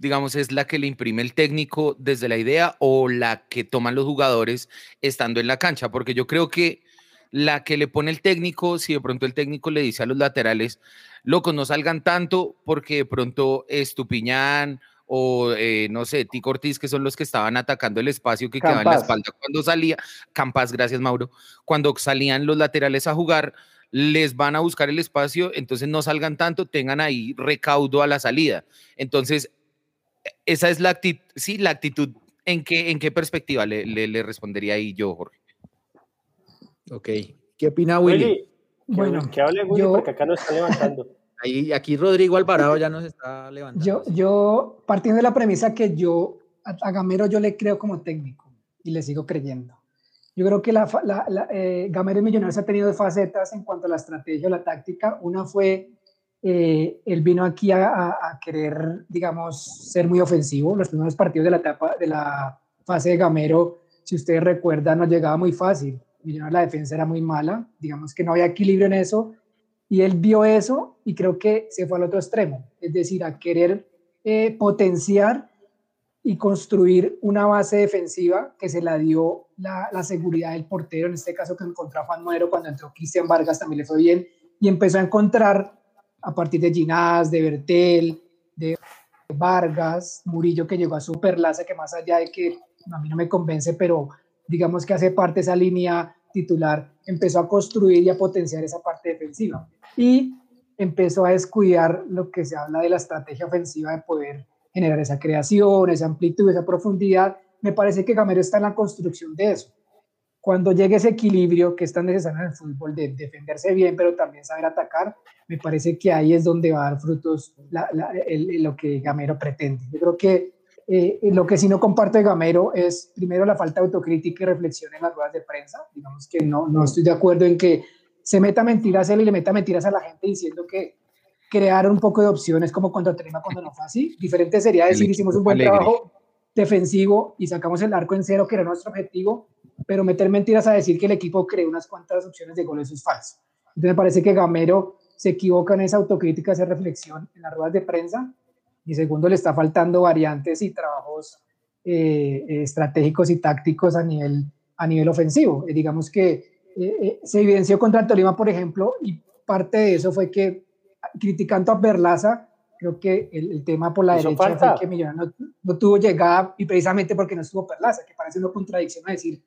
digamos, es la que le imprime el técnico desde la idea o la que toman los jugadores estando en la cancha, porque yo creo que la que le pone el técnico, si de pronto el técnico le dice a los laterales, locos, no salgan tanto porque de pronto Estupiñán o eh, no sé, Tico Ortiz, que son los que estaban atacando el espacio que quedaba en la espalda cuando salía, Campas, gracias Mauro, cuando salían los laterales a jugar, les van a buscar el espacio, entonces no salgan tanto, tengan ahí recaudo a la salida. Entonces, esa es la actitud, sí, la actitud, ¿en qué, en qué perspectiva le, le, respondería ahí yo, Jorge? Ok, ¿qué opina Willy? bueno, que hable Willy porque acá no está levantando. *laughs* Ahí, aquí Rodrigo Alvarado ya nos está levantando. Yo, yo partiendo de la premisa que yo, a, Gamero yo le creo como técnico y le sigo creyendo. Yo creo que la, la, eh, Gamero y Millonarios ha tenido facetas en cuanto a la estrategia o la táctica. Una fue, eh, él vino aquí a, querer, digamos, ser muy ofensivo. Los primeros partidos de la, etapa, de la fase de Gamero, si ustedes recuerdan, nos llegaba muy fácil. Millonarios la defensa era muy mala, digamos que no había equilibrio en eso y él vio eso y creo que se fue al otro extremo, es decir, a querer eh, potenciar y construir una base defensiva que se la dio la, seguridad del portero, en este caso que encontró Juan Muero cuando entró Cristian Vargas también le fue bien, y empezó a encontrar a partir de Ginás, de Bertel, de Vargas, Murillo que llegó a Superlaza, que más allá de que a mí no me convence, pero digamos que hace parte esa línea titular, empezó a construir y a potenciar esa parte defensiva y empezó a descuidar lo que se habla de la estrategia ofensiva de poder generar esa creación, esa amplitud, esa profundidad. Me parece que Gamero está en la construcción de eso. Cuando llegue ese equilibrio que es tan necesario en el fútbol de defenderse bien, pero también saber atacar, me parece que ahí es donde va a dar frutos lo que Gamero pretende. Yo creo que eh, lo que sí no comparto de Gamero es, primero, la falta de autocrítica y reflexión en las ruedas de prensa. Digamos que no, no estoy de acuerdo en que se meta mentiras él y le meta mentiras a la gente diciendo que crearon un poco de opciones como cuando tenemos cuando no fue así. Diferente sería decir, hicimos un buen trabajo defensivo y sacamos el arco en cero, que era nuestro objetivo, pero meter mentiras a decir que el equipo creó unas cuantas opciones de gol, eso es falso. Entonces me parece que Gamero se equivoca en esa autocrítica, esa reflexión en las ruedas de prensa. Y segundo, le está faltando variantes y trabajos eh, estratégicos y tácticos a nivel, a nivel ofensivo. Y digamos que eh, eh, se evidenció contra el Tolima, por ejemplo, y parte de eso fue que, criticando a Berlaza, creo que el, tema por la derecha fue que Millonarios no, tuvo llegada y precisamente porque no estuvo Perlaza, que parece una contradicción a decir,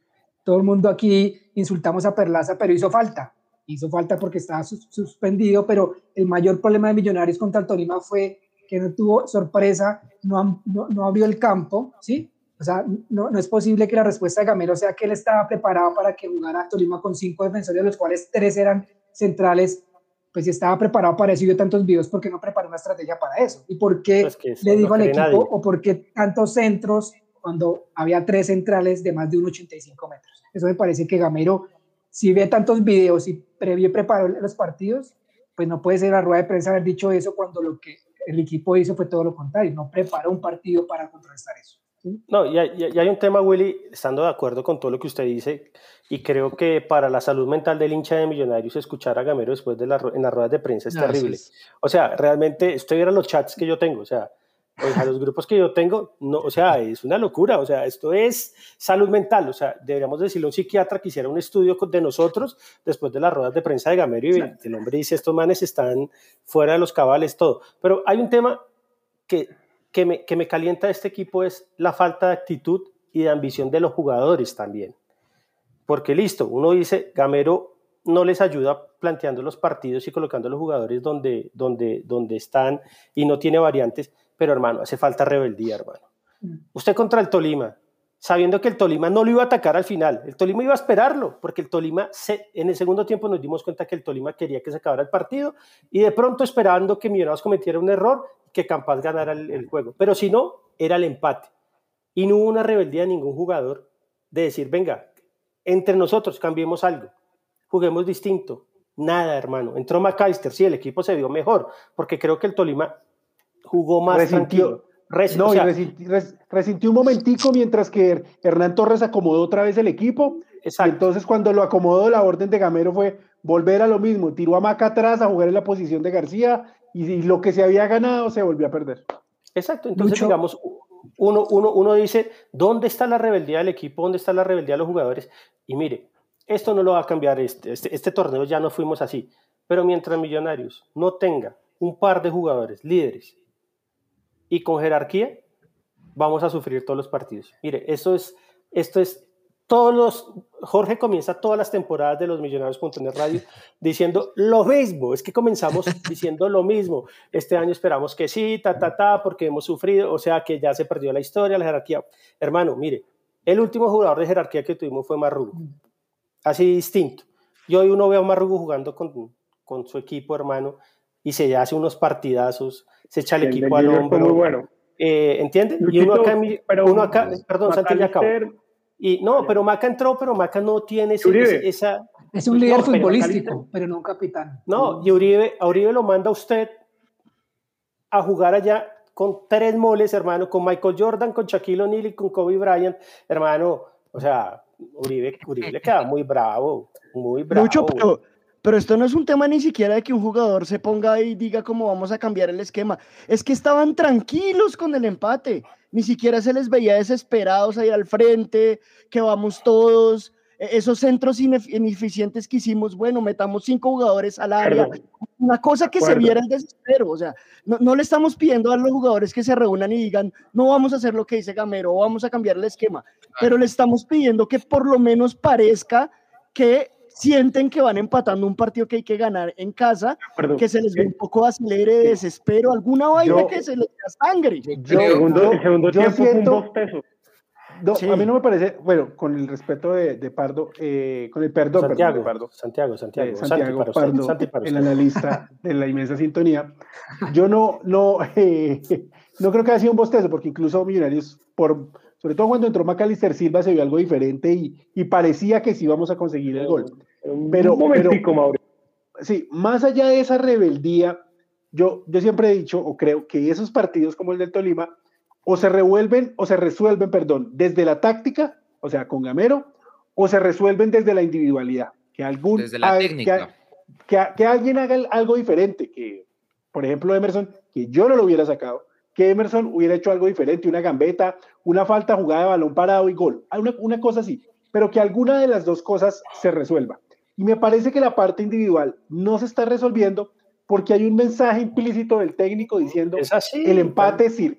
todo el mundo aquí insultamos a Perlaza, pero hizo falta. Hizo falta porque estaba suspendido, pero el mayor problema de Millonarios contra el Tolima fue que no tuvo sorpresa, no, no, no abrió el campo, ¿sí? O sea, no, no, es posible que la respuesta de Gamero sea que él estaba preparado para que jugara Tolima con cinco defensores, de los cuales tres eran centrales. Pues si estaba preparado para eso y vio tantos videos, ¿por qué no preparó una estrategia para eso? ¿Y por qué pues le dijo al equipo o por qué tantos centros cuando había tres centrales de más de 1,85 metros? Eso me parece que Gamero, si ve tantos videos y previo preparó los partidos, pues no puede ser la rueda de prensa haber dicho eso cuando lo que el equipo hizo fue todo lo contrario, no preparó un partido para contrarrestar eso. No, y hay, un tema, Willy, estando de acuerdo con todo lo que usted dice, y creo que para la salud mental del hincha de Millonarios escuchar a Gamero después de la, en las ruedas de prensa es terrible. O sea, realmente, usted viera los chats que yo tengo, o sea, a los grupos que yo tengo, no, o sea, es una locura, o sea, esto es salud mental, o sea, deberíamos decirle a un psiquiatra que hiciera un estudio de nosotros después de las ruedas de prensa de Gamero y el hombre dice, estos manes están fuera de los cabales, todo. Pero hay un tema que que me, que me calienta este equipo es la falta de actitud y de ambición de los jugadores también. Porque listo, uno dice, Gamero no les ayuda planteando los partidos y colocando a los jugadores donde, donde, donde están y no tiene variantes, pero hermano, hace falta rebeldía, hermano. Mm. Usted contra el Tolima, sabiendo que el Tolima no lo iba a atacar al final, el Tolima iba a esperarlo, porque el Tolima, se, en el segundo tiempo nos dimos cuenta que el Tolima quería que se acabara el partido y de pronto esperando que Millonarios cometiera un error, que Campas ganara el, juego. Pero si no, era el empate. Y no hubo una rebeldía de ningún jugador de decir, venga, entre nosotros cambiemos algo, juguemos distinto. Nada, hermano. Entró McAllister, sí, el equipo se vio mejor, porque creo que el Tolima jugó más resintió, tranquilo. no, resintió, un momentico mientras que Hernán Torres acomodó otra vez el equipo. Exacto. entonces cuando lo acomodó, la orden de Gamero fue volver a lo mismo. Tiró a Maca atrás a jugar en la posición de García y, lo que se había ganado se volvió a perder. Exacto, entonces digamos, uno, uno, uno dice, ¿dónde está la rebeldía del equipo? ¿Dónde está la rebeldía de los jugadores? Y mire, esto no lo va a cambiar, este, este, este torneo ya no fuimos así, pero mientras Millonarios no tenga un par de jugadores líderes y con jerarquía, vamos a sufrir todos los partidos. Mire, eso es, esto es todos los, Jorge comienza todas las temporadas de los Millonarios.net Radio *laughs* diciendo lo mismo, es que comenzamos *laughs* diciendo lo mismo. Este año esperamos que sí, ta, ta, ta, porque hemos sufrido, o sea que ya se perdió la historia, la jerarquía. Hermano, mire, el último jugador de jerarquía que tuvimos fue Marrugo, así distinto. Y hoy uno ve a Marrugo jugando con, con su equipo, hermano, y se hace unos partidazos, se echa el equipo al hombro. Muy bueno. Eh, ¿Entienden? y uno acá, uno acá perdón, Santi, ya acabó. Y no, pero Maca entró, pero Maca no tiene esa... Es un líder futbolístico, pero, no un capitán. No, y Uribe, a Uribe lo manda usted a jugar allá con tres moles, hermano, con Michael Jordan, con Shaquille O'Neal y con Kobe Bryant, hermano, o sea, Uribe, Uribe le queda muy bravo, muy bravo. Mucho, pero, pero esto no es un tema ni siquiera de que un jugador se ponga y diga cómo vamos a cambiar el esquema, es que estaban tranquilos con el empate, ni siquiera se les veía desesperados ahí al frente, que vamos todos, e-, esos centros ineficientes que hicimos, bueno, metamos cinco jugadores al área, una cosa que se viera el desespero, o sea, no, no, le estamos pidiendo a los jugadores que se reúnan y digan, no vamos a hacer lo que dice Gamero, o vamos a cambiar el esquema, pero le estamos pidiendo que por lo menos parezca que sienten que van empatando un partido que hay que ganar en casa, que se les ve un poco acelere, desespero, alguna vaina que se les da sangre. Yo, el segundo, el segundo tiempo siento, un no, A mí no me parece, bueno, con el respeto de, de Pardo, eh, con el perdón, Santiago, perdón, Pardo, Santiago, Santiago, eh, Santiago Pardo, el analista de la inmensa sintonía. Yo no, no, *laughs* eh, no creo que haya sido un bostezo, porque incluso Millonarios, por sobre todo cuando entró Macalister Silva se vio algo diferente y, parecía que sí íbamos a conseguir el gol. Pero, un momentico, Mauricio. Sí, más allá de esa rebeldía, yo, yo siempre he dicho o creo que esos partidos como el del Tolima o se revuelven o se resuelven, perdón, desde la táctica, o sea, con Gamero, o se resuelven desde la individualidad. Que algún, desde la técnica. Que, que, alguien haga algo diferente, que por ejemplo Emerson, que yo no lo hubiera sacado, que Emerson hubiera hecho algo diferente, una gambeta, una falta jugada de balón parado y gol, una, una cosa así, pero que alguna de las dos cosas se resuelva. Y me parece que la parte individual no se está resolviendo porque hay un mensaje implícito del técnico diciendo el empate sirve.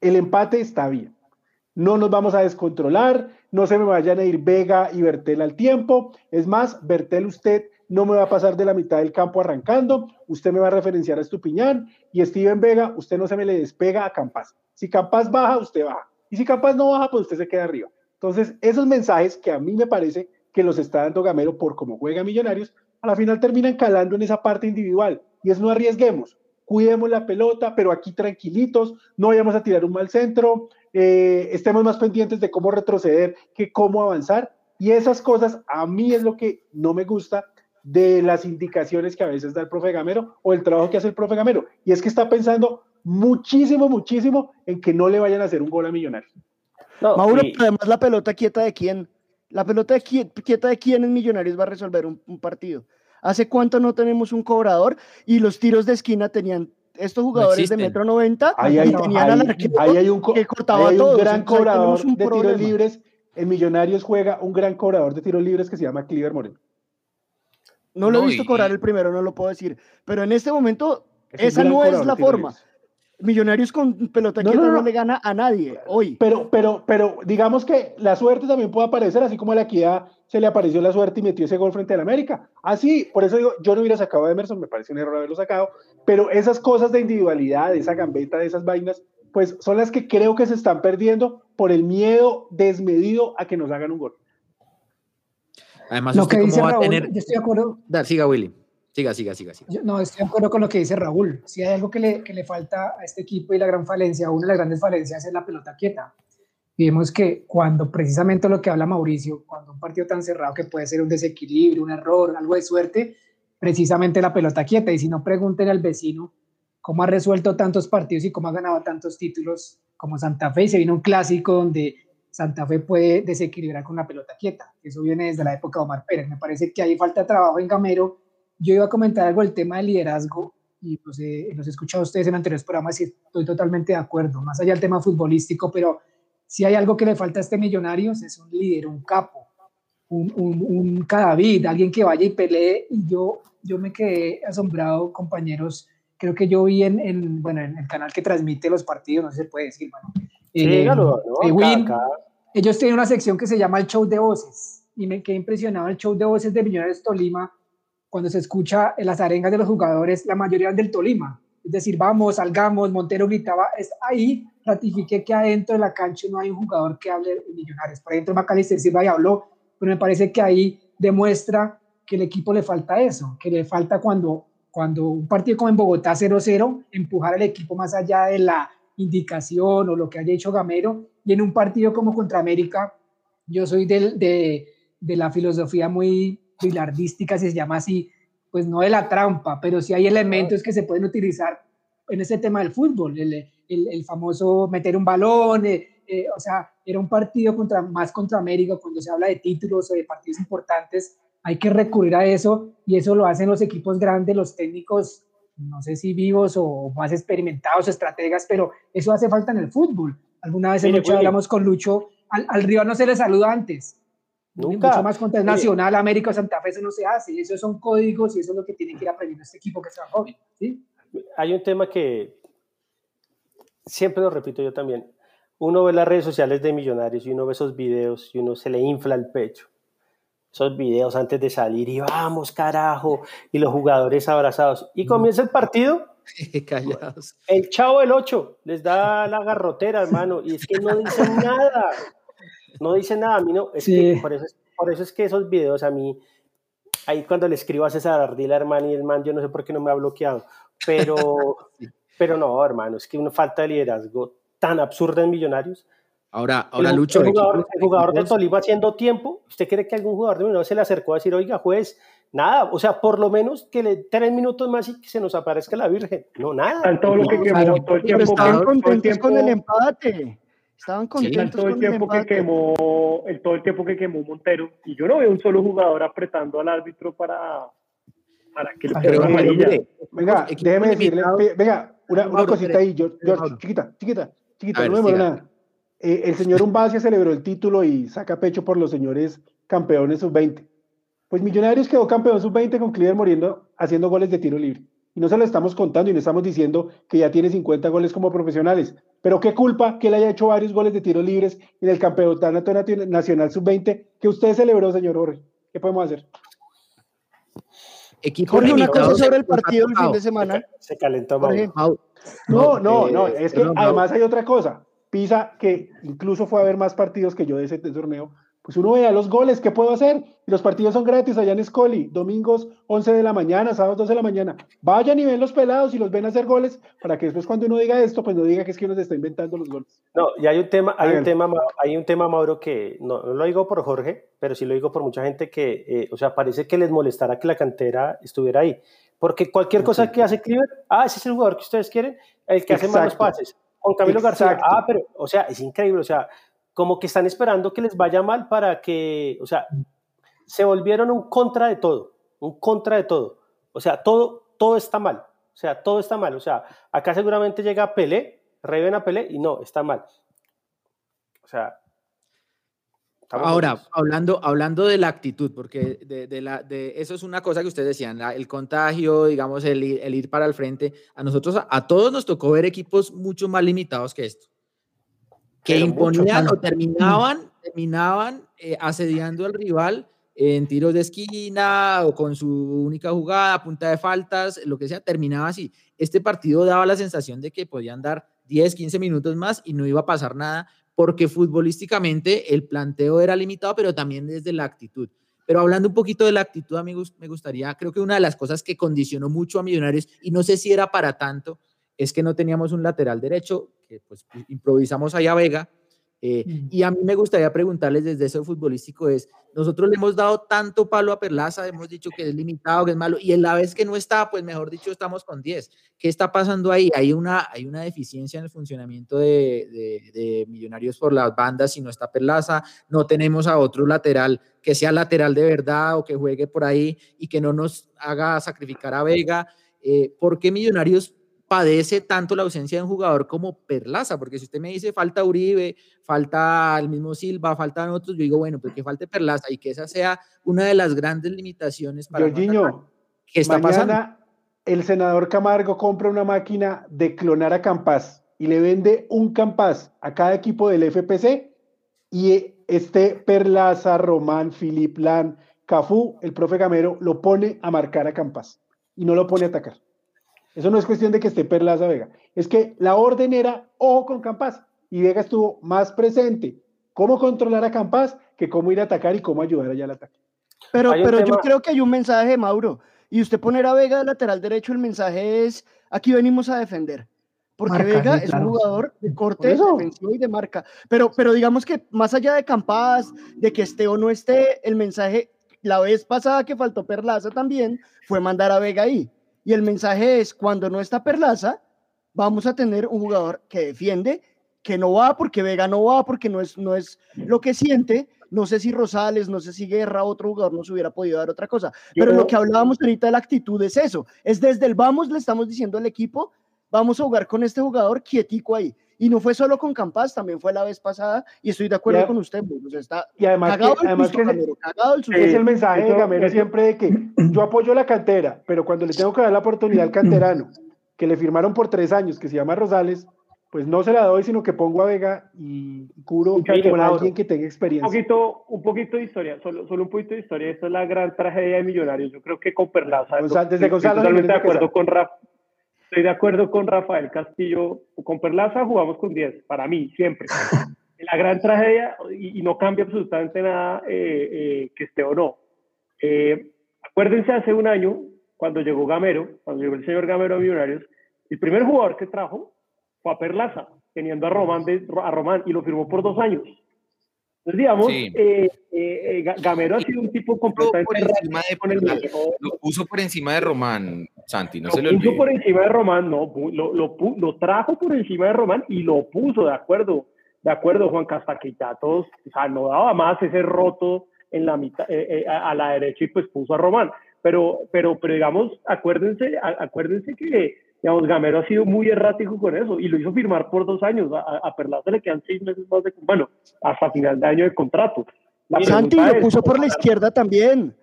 el empate está bien. No nos vamos a descontrolar, no se me vayan a ir Vega y Bertel al tiempo. Es más, Bertel usted no me va a pasar de la mitad del campo arrancando, usted me va a referenciar a Estupiñán y Steven Vega, usted no se me le despega a Campas. Si Campas baja, usted baja. Y si Campas no baja, pues usted se queda arriba. Entonces, esos mensajes que a mí me parece que los está dando Gamero por cómo juega Millonarios, a la final terminan calando en esa parte individual. Y es no arriesguemos cuidemos la pelota, pero aquí tranquilitos, no vayamos a tirar un mal centro, eh, estemos más pendientes de cómo retroceder que cómo avanzar. Y esas cosas a mí es lo que no me gusta de las indicaciones que a veces da el profe Gamero o el trabajo que hace el profe Gamero. Y es que está pensando muchísimo, muchísimo en que no le vayan a hacer un gol a Millonarios. Mauro, además la pelota quieta de quién, la pelota quieta de quién en Millonarios va a resolver un partido. ¿Hace cuánto no tenemos un cobrador? Y los tiros de esquina tenían estos jugadores de metro 90 ahí hay, tenían al hay un, que cortaba un gran cobrador de tiros libres. En Millonarios juega un gran cobrador de tiros libres que se llama Cliver Moreno. No lo he visto cobrar el primero, no lo puedo decir. Pero en este momento, esa no es la forma. Millonarios con pelota quieta no, le gana a nadie hoy. Pero, pero, pero digamos que la suerte también puede aparecer, así como la equidad se le apareció la suerte y metió ese gol frente al América. Así, por eso digo, yo no hubiera sacado a Emerson, me parece un error haberlo sacado, pero esas cosas de individualidad, de esa gambeta, de esas vainas, pues son las que creo que se están perdiendo por el miedo desmedido a que nos hagan un gol. Además, Lo ¿usted que cómo dice va a Raúl, tener... yo estoy de acuerdo, Da, siga, Willy. Siga, siga, siga. siga. Yo- no, estoy de acuerdo con lo que dice Raúl. Si hay algo que le, que le falta a este equipo y la gran falencia, una de las grandes falencias es la pelota quieta. Y vemos que cuando precisamente lo que habla Mauricio, cuando un partido tan cerrado que puede ser un desequilibrio, un error, algo de suerte, precisamente la pelota quieta. Y si no, pregunten al vecino cómo ha resuelto tantos partidos y cómo ha ganado tantos títulos como Santa Fe. Y se vino un clásico donde Santa Fe puede desequilibrar con la pelota quieta. Eso viene desde la época de Omar Pérez. Me parece que ahí falta trabajo en Gamero. Yo iba a comentar algo del tema del liderazgo y los he, los he escuchado a ustedes en anteriores programas y estoy totalmente de acuerdo, más allá del tema futbolístico, pero si hay algo que le falta a este Millonarios es un líder, un capo, un, un, un cadavid, alguien que vaya y pelee. Y yo, yo me quedé asombrado, compañeros. Creo que yo vi en, en, bueno, en el canal que transmite los partidos, no sé si se puede decir, bueno, Sí, eh, acá- ellos tienen una sección que se llama el show de voces y me quedé impresionado el show de voces de Millonarios Tolima cuando se escucha en las arengas de los jugadores, la mayoría del Tolima. Es decir, vamos, salgamos, Montero gritaba, es ahí ratifiqué que adentro de la cancha no hay un jugador que hable de Millonarios. Por ejemplo, Macalister Silva ya habló, pero me parece que ahí demuestra que el equipo le falta eso, que le falta cuando, cuando un partido como en Bogotá 0-0, empujar al equipo más allá de la indicación o lo que haya hecho Gamero, y en un partido como contra América, yo soy del, de, de la filosofía muy bilardística, si se llama así, pues no de la trampa, pero sí hay elementos que se pueden utilizar en ese tema del fútbol, el, el, el famoso meter un balón, eh, eh, o sea, era un partido contra, más contra América, cuando se habla de títulos o de partidos importantes, hay que recurrir a eso y eso lo hacen los equipos grandes, los técnicos, no sé si vivos o más experimentados, estrategas, pero eso hace falta en el fútbol. Alguna vez en Lucho hablamos con Lucho, al, al rival no se le saluda antes, Nunca. mucho más contra el. Nacional, América o Santa Fe, eso no se hace. Y esos son códigos y eso es lo que tiene que ir aprendiendo este equipo que es tan joven. ¿sí? hay un tema que siempre lo repito yo también. Uno ve las redes sociales de millonarios y uno ve esos videos y uno se le infla el pecho. Esos videos antes de salir y vamos, carajo, y los jugadores abrazados. Y comienza el partido, *laughs* Callados. el chavo del 8 les da la garrotera, hermano, y es que no dicen nada. No dicen nada, a mí no. Es Sí. que por eso, es- por eso es que esos videos a mí, ahí cuando le escribo a César Ardila, hermano, y el man, yo no sé por qué no me ha bloqueado, pero, *laughs* pero no, hermano, es que una falta de liderazgo tan absurda en Millonarios. Ahora, ahora el, Lucho. el jugador, el jugador de Tolima haciendo tiempo, ¿usted cree que algún jugador de Millonarios se le acercó a decir, oiga, juez, nada, o sea, por lo menos que le tres minutos más y que se nos aparezca la Virgen? No, nada. Están todo lo que quemó, todo el tiempo, estaban contentos con el empate. Estaban contentos todo el con el tiempo que quemó, el, todo el tiempo que quemó Montero. Y yo no veo un solo jugador apretando al árbitro para, para que le pero amarilla. mire, Venga, déjeme decirle, venga, una, una Mauro, cosita ahí, George, Mauro. chiquita, chiquita, chiquita, ver, no me nada. Eh, el señor Umbasia celebró el título y saca pecho por los señores campeones sub-20. Pues Millonarios quedó campeón sub-20 con Cleaver muriendo haciendo goles de tiro libre. Y no se lo estamos contando y no estamos diciendo que ya tiene 50 goles como profesionales. Pero qué culpa que él haya hecho varios goles de tiros libres en el campeonato nacional sub-20 que usted celebró, señor Jorge. ¿Qué podemos hacer? Equipos Jorge, una cosa sobre el partido del fin de semana. Se calentó. Jorge, Mau- No, no, eh, no, es que además hay otra cosa. Pisa, que incluso fue a ver más partidos que yo de ese torneo, pues uno vea los goles, ¿qué puedo hacer? Y los partidos son gratis allá en Scoli, domingos 11 de la mañana, sábados 12 de la mañana. Vayan y ven los pelados y los ven hacer goles para que después cuando uno diga esto, pues no diga que es que uno se está inventando los goles. No, y hay un tema, hay un tema, Ma- hay un tema, Mauro, que no, no lo digo por Jorge, pero sí lo digo por mucha gente que, eh, o sea, parece que les molestara que la cantera estuviera ahí. Porque cualquier cosa que hace Cliver, ah, ese es el jugador que ustedes quieren, el que hace más los Exacto. pases. Con Camilo García, Exacto. ah, pero, o sea, es increíble, o sea, como que están esperando que les vaya mal para que, o sea, se volvieron un contra de todo, un contra de todo. O sea, todo, todo está mal. O sea, todo está mal. O sea, acá seguramente llega Pelé, reven a Pelé y no, está mal. O sea. Ahora, hablando, hablando de la actitud, porque de, de la, de, eso es una cosa que ustedes decían, la- el contagio, digamos, el, ir- el ir para el frente. A nosotros, a, a todos nos tocó ver equipos mucho más limitados que esto, que Pero imponían o terminaban, terminaban eh, asediando al rival en tiros de esquina o con su única jugada, punta de faltas, lo que sea, terminaba así. Este partido daba la sensación de que podían dar 10, 15 minutos más y no iba a pasar nada porque futbolísticamente el planteo era limitado, pero también desde la actitud. Pero hablando un poquito de la actitud, amigos, me gustaría, creo que una de las cosas que condicionó mucho a Millonarios, y no sé si era para tanto, es que no teníamos un lateral derecho, que pues improvisamos allá a Vega, eh, mm. Y a mí me gustaría preguntarles desde eso futbolístico es, nosotros le hemos dado tanto palo a Perlaza, hemos dicho que es limitado, que es malo, y en la vez que no está, pues mejor dicho, estamos con 10. ¿Qué está pasando ahí? Hay una, hay una deficiencia en el funcionamiento de, de, Millonarios por las bandas si no está Perlaza, no tenemos a otro lateral que sea lateral de verdad o que juegue por ahí y que no nos haga sacrificar a Vega. Eh, ¿Por qué Millonarios padece tanto la ausencia de un jugador como Perlaza, porque si usted me dice falta Uribe, falta el mismo Silva, faltan otros, yo digo, bueno, pues que falte Perlaza y que esa sea una de las grandes limitaciones para Jorginho, ¿qué está pasando? El senador Camargo compra una máquina de clonar a Campas y le vende un Campas a cada equipo del FPC y este Perlaza, Román, Filip Lan, Cafú, el profe Gamero, lo pone a marcar a Campas y no lo pone a atacar. Eso no es cuestión de que esté Perlaza Vega. Es que la orden era ojo con Campas y Vega estuvo más presente. Cómo controlar a Campas que cómo ir a atacar y cómo ayudar allá al ataque. Pero, pero yo creo que hay un mensaje, Mauro. Y usted poner a Vega de lateral derecho, el mensaje es, aquí venimos a defender. Porque Vega es un jugador de corte defensivo y de marca. Pero, pero digamos que más allá de Campas, de que esté o no esté, el mensaje, la vez pasada que faltó Perlaza también, fue mandar a Vega ahí. Y el mensaje es, cuando no está Perlaza, vamos a tener un jugador que defiende, que no va porque Vega no va, porque no es, no es lo que siente. No sé si Rosales, no sé si Guerra, otro jugador nos hubiera podido dar otra cosa. Pero lo que hablábamos ahorita de la actitud es eso. Es desde el vamos, le estamos diciendo al equipo, vamos a jugar con este jugador quietico ahí. Y no fue solo con Campas, también fue la vez pasada, y estoy de acuerdo con usted, está y además cagado, el, además es el mensaje de Gamero siempre de que *clears throat* yo apoyo la cantera, pero cuando le tengo que dar la oportunidad al canterano, que le firmaron por tres años, que se llama Rosales, pues no se la doy, sino que pongo a Vega y curo con alguien que tenga experiencia. Un poquito, un poquito de historia, solo, solo un poquito de historia. Esta es la gran tragedia de Millonarios. Yo creo que con Perlaza. desde Gonzalo, totalmente de acuerdo con Rafa Estoy de acuerdo con Rafael Castillo. Con Perlaza jugamos con 10, para mí, siempre. *laughs* La gran tragedia, y, no cambia absolutamente nada eh, eh, que esté o no. Eh, acuérdense hace un año, cuando llegó Gamero, cuando llegó el señor Gamero a Millonarios, el primer jugador que trajo fue a Perlaza, teniendo a Román, a Román y lo firmó por dos años. Entonces, digamos, eh, eh, Gamero ha sido un tipo completamente... lo puso por encima de Román, Santi, no lo se lo puso por encima de Román, no, lo, lo, lo, trajo por encima de Román y lo puso, de acuerdo, de acuerdo, Juan Castaquita, todos, o sea, no daba más ese roto en la mitad, eh, a, la derecha y pues puso a Román. Pero, pero, pero digamos, acuérdense, acuérdense que digamos, Gamero ha sido muy errático con eso y lo hizo firmar por dos años. A, a Perlaza le quedan seis meses más de, bueno, hasta final de año de contrato. Santi lo puso por la izquierda también.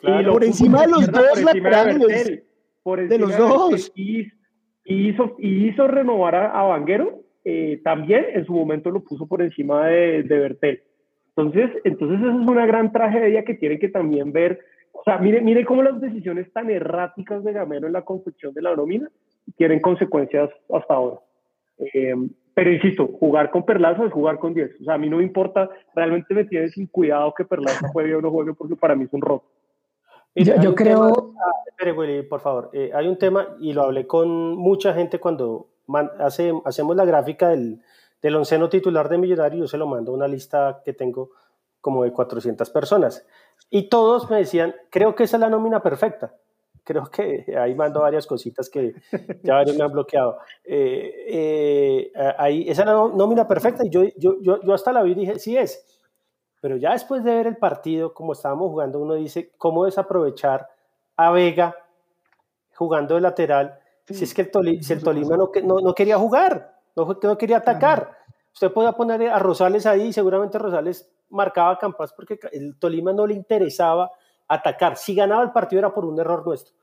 y por encima de los dos laterales. por de los dos. Y, hizo, y hizo renovar a, a Vanguero, eh, también en su momento lo puso por encima de, de Bertel. Entonces, entonces, eso es una gran tragedia que tienen que también ver o sea, mire, mire cómo las decisiones tan erráticas de Gamero en la construcción de la nómina tienen consecuencias hasta ahora. Eh, pero insisto, jugar con Perlaza es jugar con 10. O sea, a mí no me importa, realmente me tiene sin cuidado que Perlaza juegue o no juegue porque para mí es un roto. yo, creo... espere, Willy, por favor. Eh, hay un tema, y lo hablé con mucha gente cuando hace, hacemos la gráfica del, del onceno titular de Millonarios, yo se lo mando una lista que tengo como de 400 personas. Y todos me decían, creo que esa es la nómina perfecta. Creo que ahí mando varias cositas que ya varios me han bloqueado. Eh, eh, ahí, esa es la nómina perfecta y yo, yo, yo, yo hasta la vi y dije, sí es. Pero ya después de ver el partido, como estábamos jugando, uno dice, ¿cómo desaprovechar a Vega jugando de lateral? Si es que el, si el Tolima no, no, no, quería jugar, no, no quería atacar. Usted podía poner a Rosales ahí, seguramente Rosales marcaba Campas porque el Tolima no le interesaba atacar. Si ganaba el partido era por un error nuestro.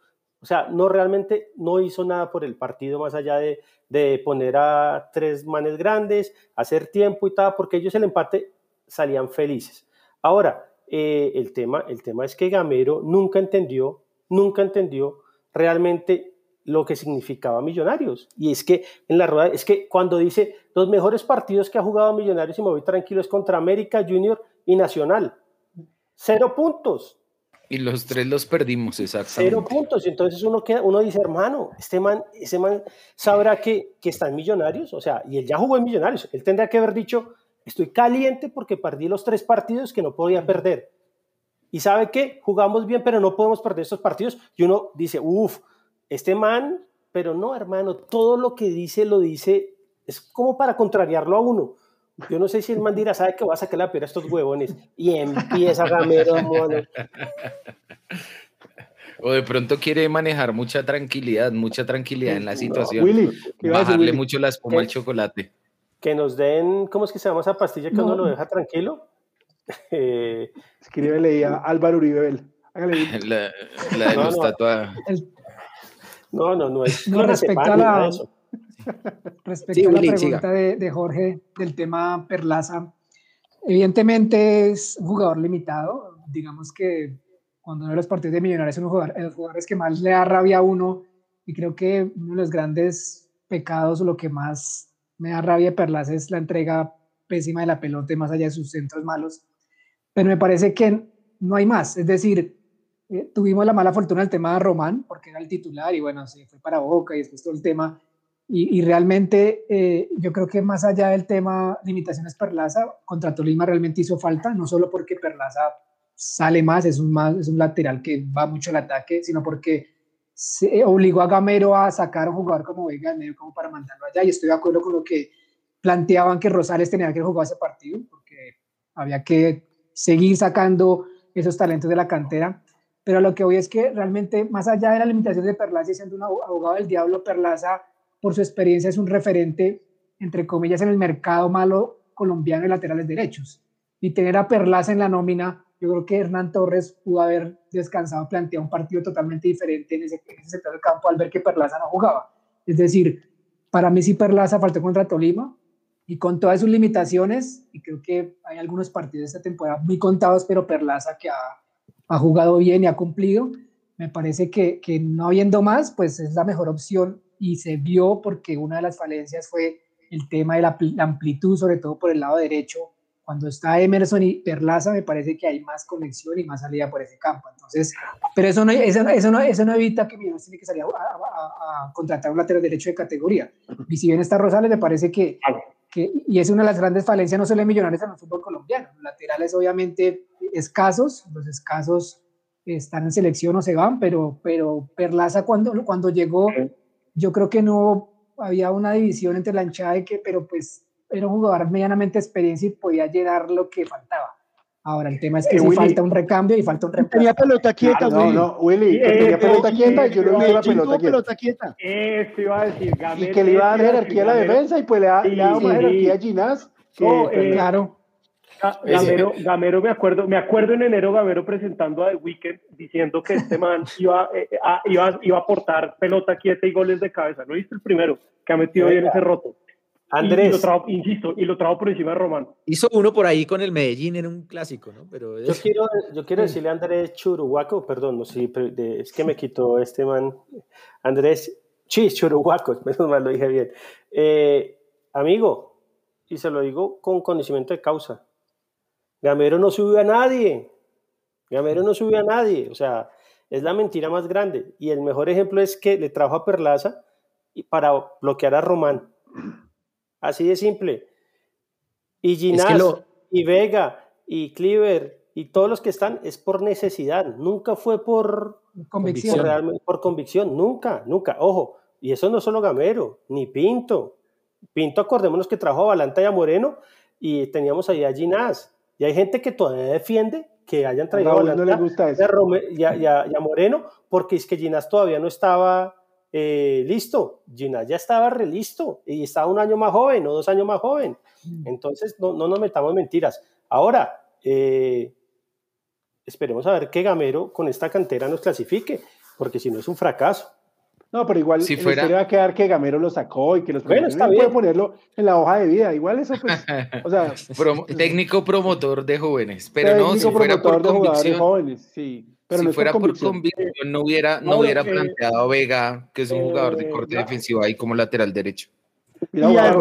O sea, no realmente no hizo nada por el partido más allá de, de poner a tres manes grandes, hacer tiempo y tal, porque ellos el empate salían felices. Ahora, eh, el, tema, el tema es que Gamero nunca entendió, nunca entendió realmente lo que significaba Millonarios. Y es que en la rueda, es que cuando dice los mejores partidos que ha jugado Millonarios y me voy tranquilo es contra América, Junior y Nacional. Cero puntos. Y los tres los perdimos, exactamente. Cero puntos. Y entonces uno, queda, uno dice, hermano, este man, ese man sabrá que, que está en Millonarios. O sea, y él ya jugó en Millonarios. Él tendría que haber dicho, estoy caliente porque perdí los tres partidos que no podía perder. Y sabe que jugamos bien, pero no podemos perder estos partidos. Y uno dice, uff, este man, pero no, hermano, todo lo que dice lo dice, es como para contrariarlo a uno. Yo no sé si el man dirá, sabe que va a sacar la piedra a estos huevones. Y empieza Gamero, mono. O de pronto quiere manejar mucha tranquilidad, mucha tranquilidad en la situación. Willy, ¿qué iba a decir, Bajarle Willy? mucho la espuma al chocolate. Que nos den, ¿cómo es que se llama esa pastilla que No. uno lo deja tranquilo? *laughs* Eh, Escríbele ahí a Álvaro Uribe. *laughs* Hágale. La, la de No, los no. tatuajes. El- no, no, no es. No, respecto a la- de eso. *laughs* Respecto Sí, a la Willy, pregunta de, de Jorge del tema Perlaza, evidentemente es un jugador limitado. Digamos que cuando uno ve los partidos de Millonarios es uno de los jugadores- de los jugadores que más le da rabia a uno y creo que uno de los grandes pecados o lo que más me da rabia de Perlaza es la entrega pésima de la pelota más allá de sus centros malos. Pero me parece que no hay más. Es decir, eh, tuvimos la mala fortuna del tema de Román, porque era el titular y bueno, se fue para Boca y después todo el tema. Y, y realmente eh, yo creo que más allá del tema limitaciones Perlaza, contra Tolima realmente hizo falta, no solo porque Perlaza sale más, es un, más, es un lateral que va mucho al ataque, sino porque se obligó a Gamero a sacar a un jugador como Vega medio como para mandarlo allá. Y estoy de acuerdo con lo que planteaban que Rosales tenía que jugar ese partido, porque había que seguir sacando esos talentos de la cantera. Pero lo que voy es que realmente, más allá de la limitación de Perlaza y siendo un abo- abogado del diablo, Perlaza, por su experiencia, es un referente, entre comillas, en el mercado malo colombiano de laterales derechos. Y tener a Perlaza en la nómina, yo creo que Hernán Torres pudo haber descansado, planteado un partido totalmente diferente en ese, en ese sector del campo al ver que Perlaza no jugaba. Es decir, para mí sí Perlaza faltó contra Tolima y con todas sus limitaciones, y creo que hay algunos partidos de esta temporada muy contados, pero Perlaza que ha, ha jugado bien y ha cumplido, me parece que, que no habiendo más, pues es la mejor opción y se vio porque una de las falencias fue el tema de la, la amplitud, sobre todo por el lado derecho. Cuando está Emerson y Perlaza, me parece que hay más conexión y más salida por ese campo. Entonces, pero eso no, eso, eso no, eso no evita que Millonarios tiene que salir a, a- a- a contratar un lateral derecho de categoría. Y si bien está Rosales, me parece que, que, y es una de las grandes falencias no solo de Millonarios en el fútbol colombiano. Los laterales obviamente escasos, los escasos están en selección o se van, pero, pero Perlaza cuando, cuando llegó, yo creo que no había una división entre la hinchada y que, pero pues era un jugador medianamente experiencia y podía llenar lo que faltaba. Ahora el tema es que Eh, sí Willy. falta un recambio y falta un reemplazo. Tenía pelota quieta, No, Willy. no, Willy, que Eh, tenía pelota eh, quieta y yo no vi la pelota quieta. pelota quieta. Esto iba a decir, Gamero. Y que le iba a dar jerarquía a la defensa y pues le da, le da Sí, más sí. jerarquía a Ginás. No, eh, Claro. Ga- Gamero, Gamero, me acuerdo, me acuerdo en enero Gamero presentando a The Weeknd diciendo que este man *laughs* iba, eh, a- iba, iba a aportar pelota quieta y goles de cabeza. ¿No viste el primero que ha metido bien ese roto? Y lo Andrés, trajo, insisto, y lo trajo por encima de Román. Hizo uno por ahí con el Medellín en un clásico, ¿no? Pero yo quiero, yo quiero decirle a Andrés Churuhuaco, perdón, no de- es que me *laughs* quitó este man. Andrés, sí, Churuhuaco, *laughs* menos mal lo dije bien. Eh, amigo, y se lo digo con conocimiento de causa. Gamero no subió a nadie. Gamero no subió a nadie. O sea, es la mentira más grande. Y el mejor ejemplo es que le trajo a Perlaza y- para bloquear a Román. Así de simple. Y Ginás, lo- y Vega, y Cleaver, y todos los que están, es por necesidad. Nunca fue por, Convicción. por, realmente- por convicción. Nunca, nunca. Ojo, y eso no es solo Gamero, ni Pinto. Pinto, acordémonos que trajo a Balanta y a Moreno, y teníamos ahí a Ginás. Y hay gente que todavía defiende que hayan traído a Raúl no le Balanta gusta y a, eso. Rome- y a- y a- y a Moreno, porque es que Ginás todavía no estaba eh, listo. Ginás ya estaba re listo y estaba un año más joven o dos años más joven. Entonces, no, no nos metamos mentiras. Ahora, eh, esperemos a ver que Gamero con esta cantera nos clasifique, porque si no es un fracaso. No, pero igual Si fuera- va a quedar que Gamero lo sacó y que los Bueno, está puede ponerlo en la hoja de vida. Igual eso, pues, *laughs* o sea, Promo- técnico promotor de jóvenes, pero no, si fuera por convicción, jóvenes, sí. Pero si no es fuera por convicción. convicción, no hubiera, no hubiera eh, planteado a Vega, que es un jugador de eh, corte defensivo ahí como lateral derecho. Hubiera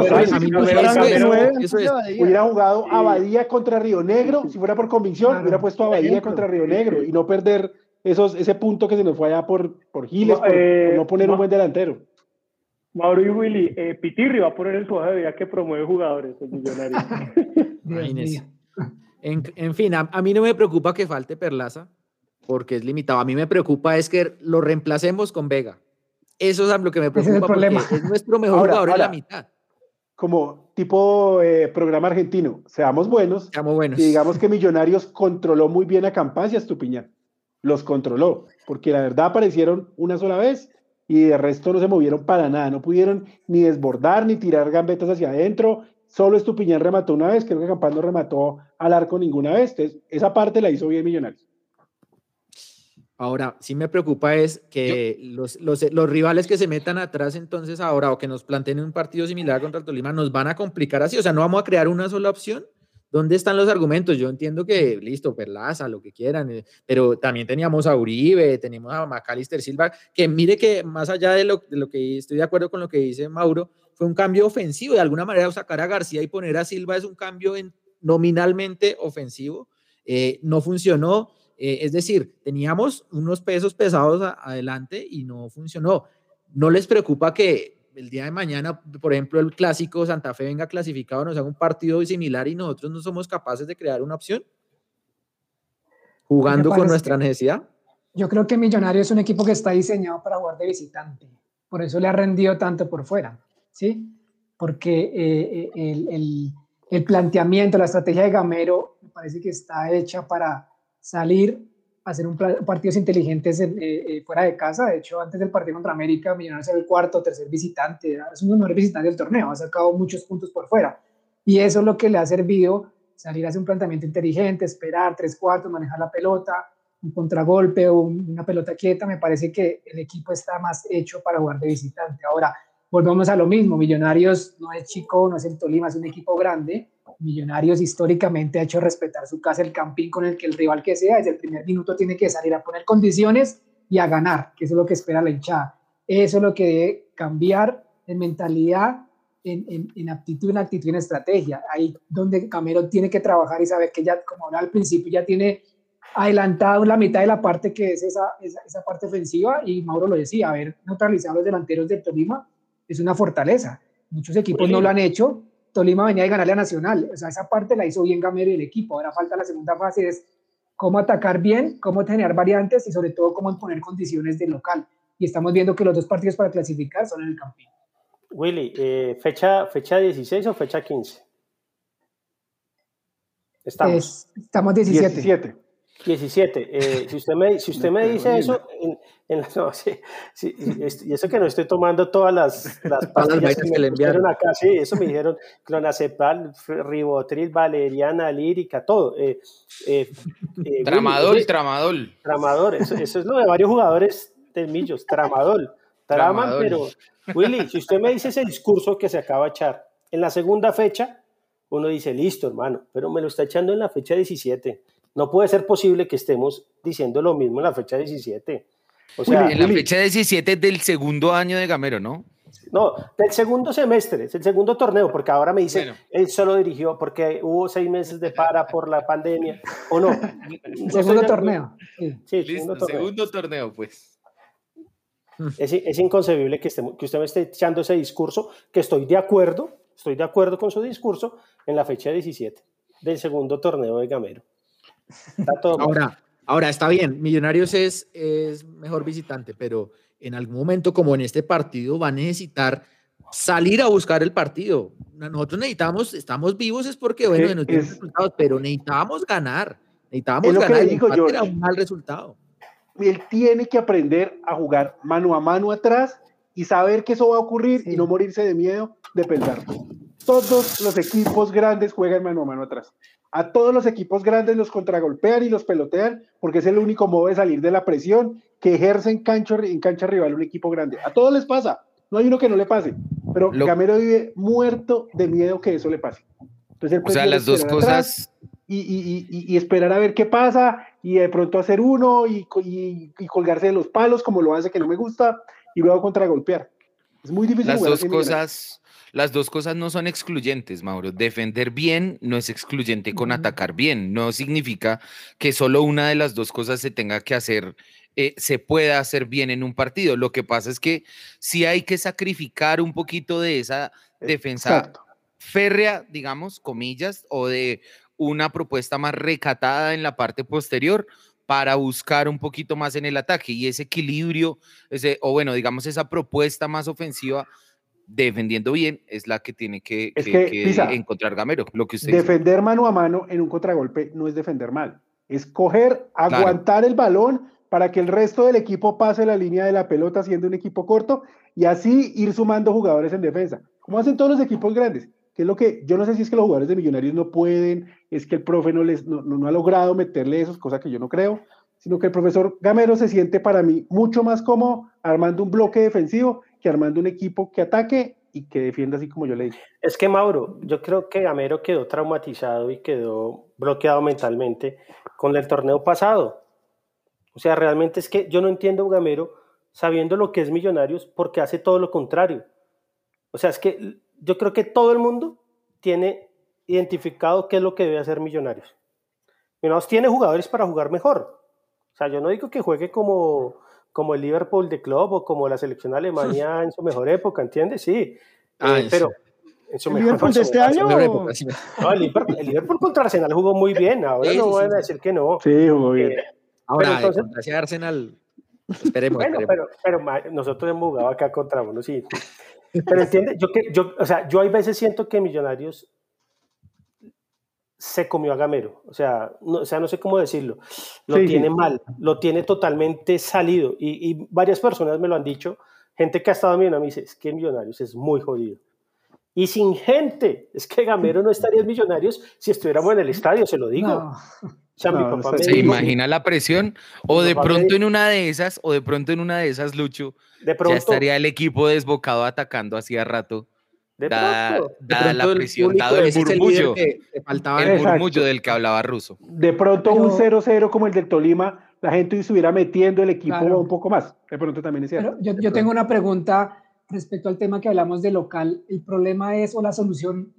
jugado, a pues. Abadía contra Río Negro, si fuera por convicción, Claro. hubiera puesto Abadía ejemplo. contra Río Negro y no perder esos, ese punto que se nos fue allá por, por Giles, por, Eh, por no poner un buen delantero. Mauro y Willy, eh, Pitirri va a poner en su hoja de vida que promueve jugadores, el millonario. *laughs* En, en fin, a, a mí no me preocupa que falte Perlaza, porque es limitado. A mí me preocupa es que lo reemplacemos con Vega. Eso es lo que me es el preocupa porque problema. es nuestro mejor Ahora, jugador en la ahora. mitad. Como tipo eh, programa argentino, seamos buenos Seamos buenos. y digamos que Millonarios controló muy bien a Campas y a Estupiñán. Los controló, porque la verdad aparecieron una sola vez y de resto no se movieron para nada. No pudieron ni desbordar ni tirar gambetas hacia adentro. Solo Estupiñán remató una vez, creo que Campas no remató al arco ninguna vez. Entonces, esa parte la hizo bien Millonarios. Ahora, sí me preocupa es que los, los, los rivales que se metan atrás entonces ahora o que nos planteen un partido similar contra el Tolima nos van a complicar así. O sea, no vamos a crear una sola opción. ¿Dónde están los argumentos? Yo entiendo que, listo, Perlaza, lo que quieran, eh, pero también teníamos a Uribe, tenemos a Macalister Silva, que mire que más allá de lo, de lo que estoy de acuerdo con lo que dice Mauro, fue un cambio ofensivo. De alguna manera, sacar a García y poner a Silva es un cambio en- nominalmente ofensivo. Eh, no funcionó. Eh, es decir, teníamos unos pesos pesados adelante y no funcionó. ¿No les preocupa que el día de mañana, por ejemplo, el clásico Santa Fe venga clasificado, nos haga un partido similar y nosotros no somos capaces de crear una opción? Jugando con nuestra necesidad. Yo creo que Millonario es un equipo que está diseñado para jugar de visitante. Por eso le ha rendido tanto por fuera, ¿sí? Porque eh, eh, el, el- el planteamiento, la estrategia de Gamero me parece que está hecha para salir, hacer un partidos inteligentes en- eh, eh, fuera de casa. De hecho, antes del partido contra América, Millonarios era el cuarto tercer visitante. Es uno de los mejores visitantes del torneo. Ha sacado muchos puntos por fuera. Y eso es lo que le ha servido salir a hacer un planteamiento inteligente, esperar tres cuartos, manejar la pelota, un contragolpe o un- una pelota quieta, me parece que el equipo está más hecho para jugar de visitante. Ahora, volvemos a lo mismo, Millonarios no es chico, no es el Tolima, es un equipo grande. Millonarios históricamente ha hecho respetar su casa, el campín con el que el rival que sea, desde el primer minuto tiene que salir a poner condiciones y a ganar, que eso es lo que espera la hinchada. Eso es lo que debe cambiar en mentalidad, en, en, en aptitud, en actitud en estrategia. Ahí donde Camero tiene que trabajar y saber que ya, como hablaba al principio, ya tiene adelantado la mitad de la parte que es esa, esa, esa parte ofensiva y Mauro lo decía, haber neutralizado a los delanteros del Tolima es una fortaleza. Muchos equipos no lo han hecho. Tolima venía de ganarle a Nacional. O sea, esa parte la hizo bien Gamero y el equipo. Ahora falta la segunda fase, es cómo atacar bien, cómo generar variantes y sobre todo cómo imponer condiciones de local. Y estamos viendo que los dos partidos para clasificar son en el Campín. Willy, eh, fecha, ¿fecha 16 o fecha 15? Estamos. Es- estamos 17. 17. 17. Eh, si usted me, si usted me dice eso, en, en *laughs* no, sí, sí, y es- y eso que no estoy tomando todas las, las pastillas que que me enviaron. acá, sí, eso me dijeron, clonazepam, ribotril, valeriana, lírica, todo. Eh, eh, eh, Willy, Tramadol, tramadol. tramador, eso, eso es lo de varios jugadores del Millos, tramadol. Traman, Tramadol. pero Willy, si usted me dice ese discurso que se acaba de echar en la segunda fecha, uno dice, listo, hermano, pero me lo está echando en la fecha 17. No puede ser posible que estemos diciendo lo mismo en la fecha 17. O sea, En la fecha 17 del segundo año de Gamero, ¿no? no, del segundo semestre, del segundo torneo, porque ahora me dice, Bueno. él solo dirigió porque hubo seis meses de para por la pandemia, ¿o no? *laughs* Segundo torneo. sí. Sí, Listo, segundo torneo. segundo torneo, pues. Es, es inconcebible que, estemos- que usted me esté echando ese discurso, que estoy de acuerdo, estoy de acuerdo con su discurso en la fecha 17 del segundo torneo de Gamero. Está todo mal. Ahora, ahora está bien, Millonarios es, es mejor visitante, pero en algún momento, como en este partido, va a necesitar salir a buscar el partido. Nosotros necesitamos, estamos vivos es porque, bueno, que nos dieron es- resultados, pero necesitábamos ganar. Necesitábamos que ganar. el digo, empate era un mal resultado. él tiene que aprender a jugar mano a mano atrás y saber que eso va a ocurrir Sí. y no morirse de miedo de pensar. Todos los equipos grandes juegan mano a mano atrás. A todos los equipos grandes los contragolpean y los pelotean porque es el único modo de salir de la presión que ejerce en cancha, en cancha rival un equipo grande. A todos les pasa. No hay uno que no le pase. Pero Lo- Gamero vive muerto de miedo que eso le pase. Entonces él O sea, las dos cosas, y, y- y- y esperar a ver qué pasa y de pronto hacer uno y, co- y- y colgarse de los palos como lo hace que no me gusta y luego contragolpear. Es muy difícil Las dos cosas, las dos cosas no son excluyentes, Mauro. Defender bien no es excluyente con atacar bien. No significa que solo una de las dos cosas se tenga que hacer, eh, se pueda hacer bien en un partido. Lo que pasa es que sí hay que sacrificar un poquito de esa defensa Exacto. férrea, digamos, comillas, o de una propuesta más recatada en la parte posterior para buscar un poquito más en el ataque y ese equilibrio, ese, o bueno, digamos, esa propuesta más ofensiva, defendiendo bien, es la que tiene que, Es que- que, que Pisa, encontrar Gamero, lo que usted. Defender mano a mano en un contragolpe no es defender mal. Es coger, aguantar el balón para que el resto del equipo pase la línea de la pelota siendo un equipo corto y así ir sumando jugadores en defensa. Como hacen todos los equipos grandes. Que es lo que yo no sé si es que los jugadores de Millonarios no pueden, es que el profe no, les, no, no- no ha logrado meterle esos, cosa que yo no creo, sino que el profesor Gamero se siente para mí mucho más cómodo armando un bloque defensivo que armando un equipo que ataque y que defienda así como yo le dije. Es que Mauro, yo creo que Gamero quedó traumatizado y quedó bloqueado mentalmente con el torneo pasado. O sea, realmente es que yo no entiendo Gamero sabiendo lo que es Millonarios porque hace todo lo contrario. O sea, es que yo creo que todo el mundo tiene identificado qué es lo que debe hacer Millonarios. Millonarios tiene jugadores para jugar mejor. O sea, yo no digo que juegue como, como el Liverpool de club o como la selección Alemania *laughs* en su mejor época, ¿entiendes? Sí. Ah, Eh, pero en su ¿El mejor Liverpool de su este mejor- año? Época, sí. no, el Liverpool, el Liverpool contra Arsenal jugó muy bien. Ahora Sí, no sí, van sí, a decir que no. Sí, jugó bien. Eh, Ahora, Pero entonces- contra Arsenal, esperemos, bueno, esperemos. pero, pero nosotros hemos jugado acá contra uno, sí. Pero entiende, yo que yo, o sea, yo hay veces siento que Millonarios se comió a Gamero. O sea, no, o sea, no sé cómo decirlo. Lo Sí, sí. tiene mal, lo tiene totalmente salido. Y, y varias personas me lo han dicho. Gente que ha estado viendo me dice, es que Millonarios es muy jodido. Y sin gente, es que Gamero no estaría en Millonarios si estuviéramos en el estadio, se lo digo. No. O sea, mi No, no está- ¿Se dijo- imagina la presión? O de pronto en una de esas, o de pronto en una de esas, Lucho, de ya pronto, estaría el equipo desbocado atacando hacía rato, de dada, pronto. De dada la pronto el presión, público dado el el murmullo, faltaba. el Exacto. murmullo del que hablaba Ruso. De pronto un Pero- 0-0 como el del Tolima, la gente estuviera metiendo el equipo Claro. un poco más. De pronto también es cierto. Pero yo, De yo tengo una pregunta respecto al tema que hablamos de local. ¿El problema es o la solución,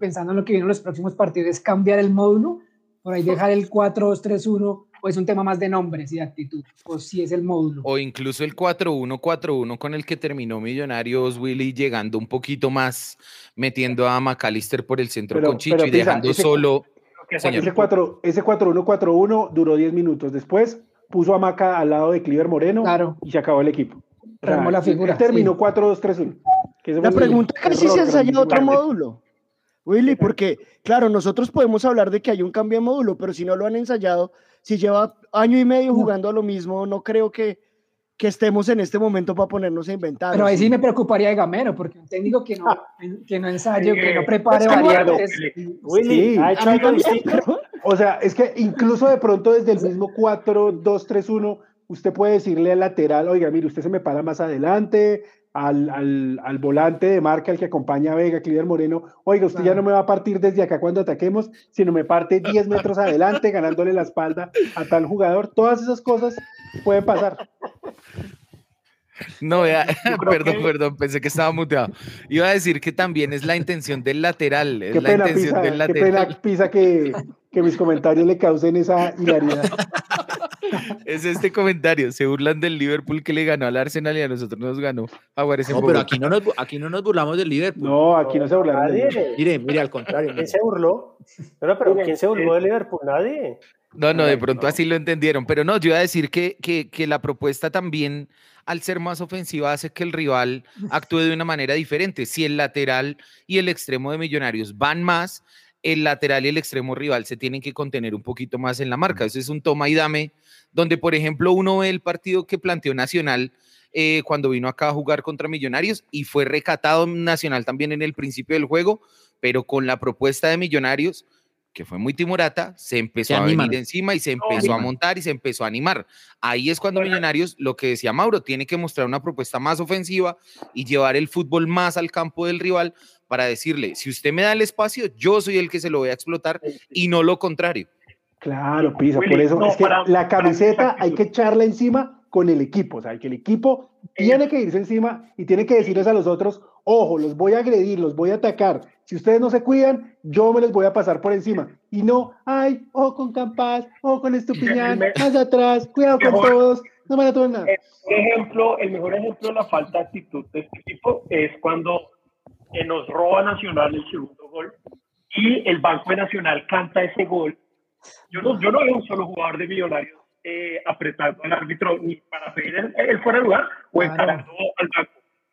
pensando en lo que viene en los próximos partidos, es cambiar el módulo? Por ahí dejar el 4-2-3-1, o es un tema más de nombres y de actitud, o si es el módulo. O incluso el 4-1-4-1 con el que terminó Millonarios, Willy, llegando un poquito más, metiendo a McAllister por el centro Pero- con Chicho pero y dejando ese- solo. Que Señor. Ese 4 ese 4-1-4-1 duró 10 minutos. Después puso a Maca al lado de Cliver Moreno Claro. y se acabó el equipo. O sea, Armó la figura, terminó sí. 4-2-3-1. que ese La pregunta es si error se ensayó otro módulo. Willy, porque claro, nosotros podemos hablar de que hay un cambio de módulo, pero si no lo han ensayado, si lleva año y medio No. jugando a lo mismo, no creo que, que estemos en este momento para ponernos a inventar. Pero ¿o ahí sí? me preocuparía de Gamero, porque un técnico que no, que no ensaye, que no prepare es que variantes. Willy, Sí, ha hecho algo también, distinto. O sea, es que incluso de pronto desde el mismo 4-2-3-1, usted puede decirle al lateral, oiga, mire, usted se me para más adelante, al, al, al volante de marca, el que acompaña a Vega, Cliver Moreno, oiga, usted ya no me va a partir desde acá cuando ataquemos, sino me parte 10 *laughs* metros adelante, ganándole la espalda a tal jugador. Todas esas cosas pueden pasar. No, vea, creo *laughs* perdón, que- perdón, pensé que estaba muteado. Iba a decir que también es la intención del lateral, es Qué la pena, intención Pisa, del qué lateral. pena, Pisa, que, que mis comentarios le causen esa hilaridad. *laughs* Es este comentario, se burlan del Liverpool que le ganó al Arsenal y a nosotros nos ganó Jaguares No, pero aquí no, nos, aquí no nos burlamos del Liverpool. No, aquí no se hablaron de Nadie. Mire, mire, al contrario. ¿Quién mire. se burló? Pero Miren, ¿quién se burló eh, de Liverpool? Nadie. No, no, de pronto así lo entendieron, pero no, yo iba a decir que, que, que la propuesta también, al ser más ofensiva, hace que el rival actúe de una manera diferente. Si el lateral y el extremo de Millonarios van más, el lateral y el extremo rival se tienen que contener un poquito más en la marca. Eso es un toma y dame, donde, por ejemplo, uno ve el partido que planteó Nacional eh, cuando vino acá a jugar contra Millonarios y fue recatado Nacional también en el principio del juego, pero con la propuesta de Millonarios que fue muy timorata, se empezó Se a venir encima y se empezó a montar y se empezó a animar. Ahí es cuando Millonarios, lo que decía Mauro, tiene que mostrar una propuesta más ofensiva y llevar el fútbol más al campo del rival para decirle, si usted me da el espacio, yo soy el que se lo voy a explotar y no lo contrario. Claro, Pisa, por eso no, es que para- la camiseta hay que echarla encima con el equipo, o sea, que el equipo tiene que irse encima y tiene que decirles a los otros, ojo, los voy a agredir, los voy a atacar. Si ustedes no se cuidan, yo me les voy a pasar por encima. Y no, ay, ojo con Campas, ojo con Estupiñán, me- más atrás, cuidado con mejor- todos, no van a tomar nada. El ejemplo, el mejor ejemplo de la falta de actitud de este equipo es cuando eh, nos roba Nacional el segundo gol y el Banco de Nacional canta ese gol. Yo no, yo no veo un solo jugador de Millonarios eh, apretando al árbitro ni para pedir el, el fuera de lugar o Claro. encarando al banco.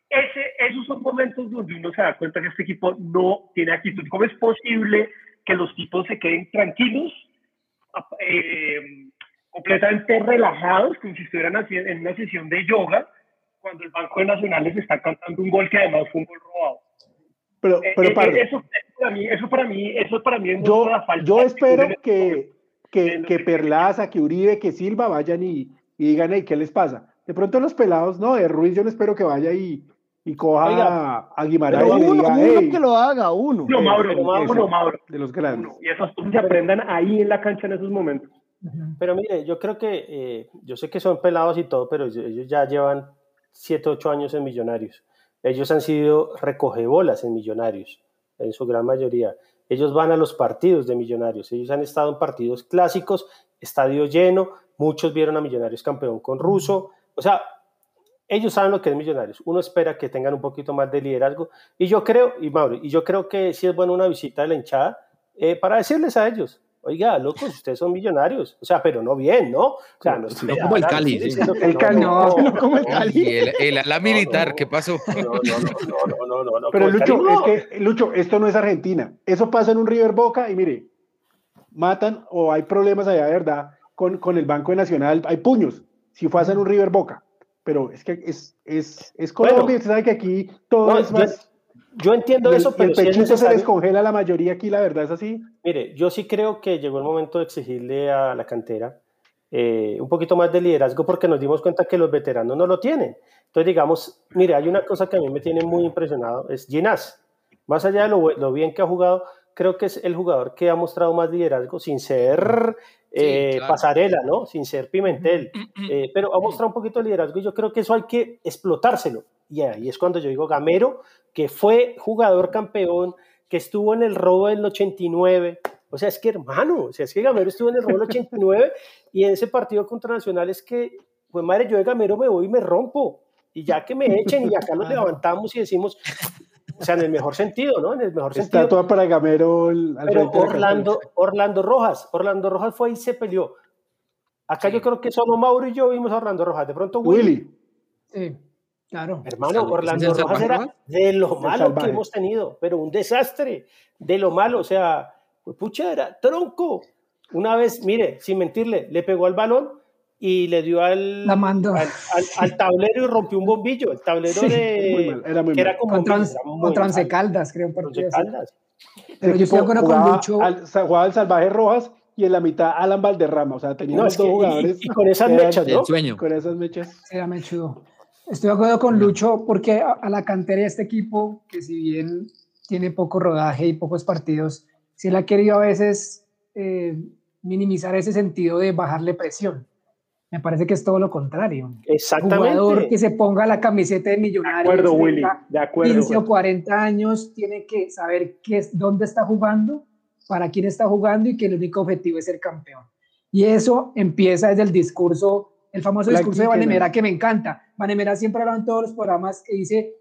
Ese, esos son momentos donde uno se da cuenta que este equipo no tiene actitud. ¿Cómo es posible que los tipos se queden tranquilos, eh, completamente relajados, como si estuvieran en una sesión de yoga, cuando el Banco de Nacionales está cantando un gol que además fue un gol robado? Pero, Eh, pero eh, Pardo, eso, para mí, eso para mí, eso para mí es yo, la falta yo espero que, que, que Perlaza, que Uribe, que Silva vayan y, y digan, hey, ¿qué les pasa? De pronto los pelados, no, de Ruiz yo no espero que vaya y, y coja Oiga, a Guimaraes Pero y uno, diga, uno hey, que lo haga, uno. No, Mauro, Mauro, eso, Mauro. de los grandes. Uno, Y esas cosas se aprendan ahí en la cancha en esos momentos. Pero mire, yo creo que, eh, yo sé que son pelados y todo, pero ellos ellos ya llevan 7, 8 años en Millonarios. Ellos han sido recogebolas en Millonarios, en su gran mayoría. Ellos van a los partidos de Millonarios. Ellos han estado en partidos clásicos, estadio lleno. Muchos vieron a Millonarios campeón con Russo. O sea, ellos saben lo que es Millonarios. Uno espera que tengan un poquito más de liderazgo. Y yo creo, y Mauro, y yo creo que sí es bueno una visita de la hinchada eh, para decirles a ellos, oiga, locos, ustedes son millonarios. O sea, pero no bien, ¿no? O sea, no, No como el Cali, sí. El Cali, no, no *laughs* como el Cali. Y el, ala militar, no. ¿qué pasó? No, no, no, no, no, no, no, Pero Lucho, es que, Lucho, esto no es Argentina. Eso pasa en un River Boca y mire, matan o hay problemas allá de verdad con, con el Banco Nacional. Hay puños si pasa en un River Boca. Pero es que es, es, es Colombia Bueno. y usted sabe que aquí todo No, es más. Yo entiendo el, eso, el pero es pechito se les congela la mayoría aquí, la verdad es así. Mire, yo sí creo que llegó el momento de exigirle a la cantera eh, un poquito más de liderazgo porque nos dimos cuenta que los veteranos no lo tienen. Entonces, digamos, mire, hay una cosa que a mí me tiene muy impresionado, es Ginás. Más allá de lo, lo bien que ha jugado, creo que es el jugador que ha mostrado más liderazgo sin ser eh, claro. pasarela, ¿no? Sin ser Pimentel. Eh, pero ha mostrado un poquito de liderazgo y yo creo que eso hay que explotárselo. Y ahí es cuando yo digo Gamero, que fue jugador campeón, que estuvo en el robo del 89. O sea, es que hermano, o sea, es que Gamero estuvo en el robo del 89 y en ese partido contra Nacional es que, pues madre, yo de Gamero me voy y me rompo. Y ya que me echen y acá nos *laughs* levantamos y decimos, o sea, en el mejor sentido, ¿no? En el mejor sentido. Estatua para Gamero el- al Pero Orlando. Orlando Rojas, Orlando Rojas fue y se peleó. Acá yo creo que solo Mauro y yo vimos a Orlando Rojas. De pronto Willy, Willy, Sí, claro. hermano. Orlando ¿Es el Rojas salvaje, era de lo malo que hemos tenido, pero un desastre, de lo malo, o sea, pues, pucha, era tronco. Una vez, mire, sin mentirle, le pegó al balón y le dio al, La mandó. al, al- al tablero y rompió un bombillo, el tablero Sí, de... muy mal, era muy que era mal. como era muy contra Once mal. Caldas, creo, así. Caldas. Pero yo estoy de acuerdo con jugaba Lucho. al, jugaba el Salvaje Rojas y en la mitad Alan Valderrama. O sea, teníamos No, dos que- y- jugadores y, con esas mechas, ¿no? El sueño. con esas mechas. Se llama Chudo. Estoy de acuerdo con Lucho porque a, a la cantera de este equipo, que si bien tiene poco rodaje y pocos partidos, sí le ha querido a veces eh, minimizar ese sentido de bajarle presión. Me parece que es todo lo contrario. Exactamente. Jugador que se ponga la camiseta de millonarios, De acuerdo, Willy, de acuerdo. 15 o 40 años, tiene que saber qué es, dónde está jugando, para quién está jugando y que el único objetivo es ser campeón. Y eso empieza desde el discurso, el famoso discurso de. Vanemera que me encanta. Vanemera siempre habla en todos los programas que dice,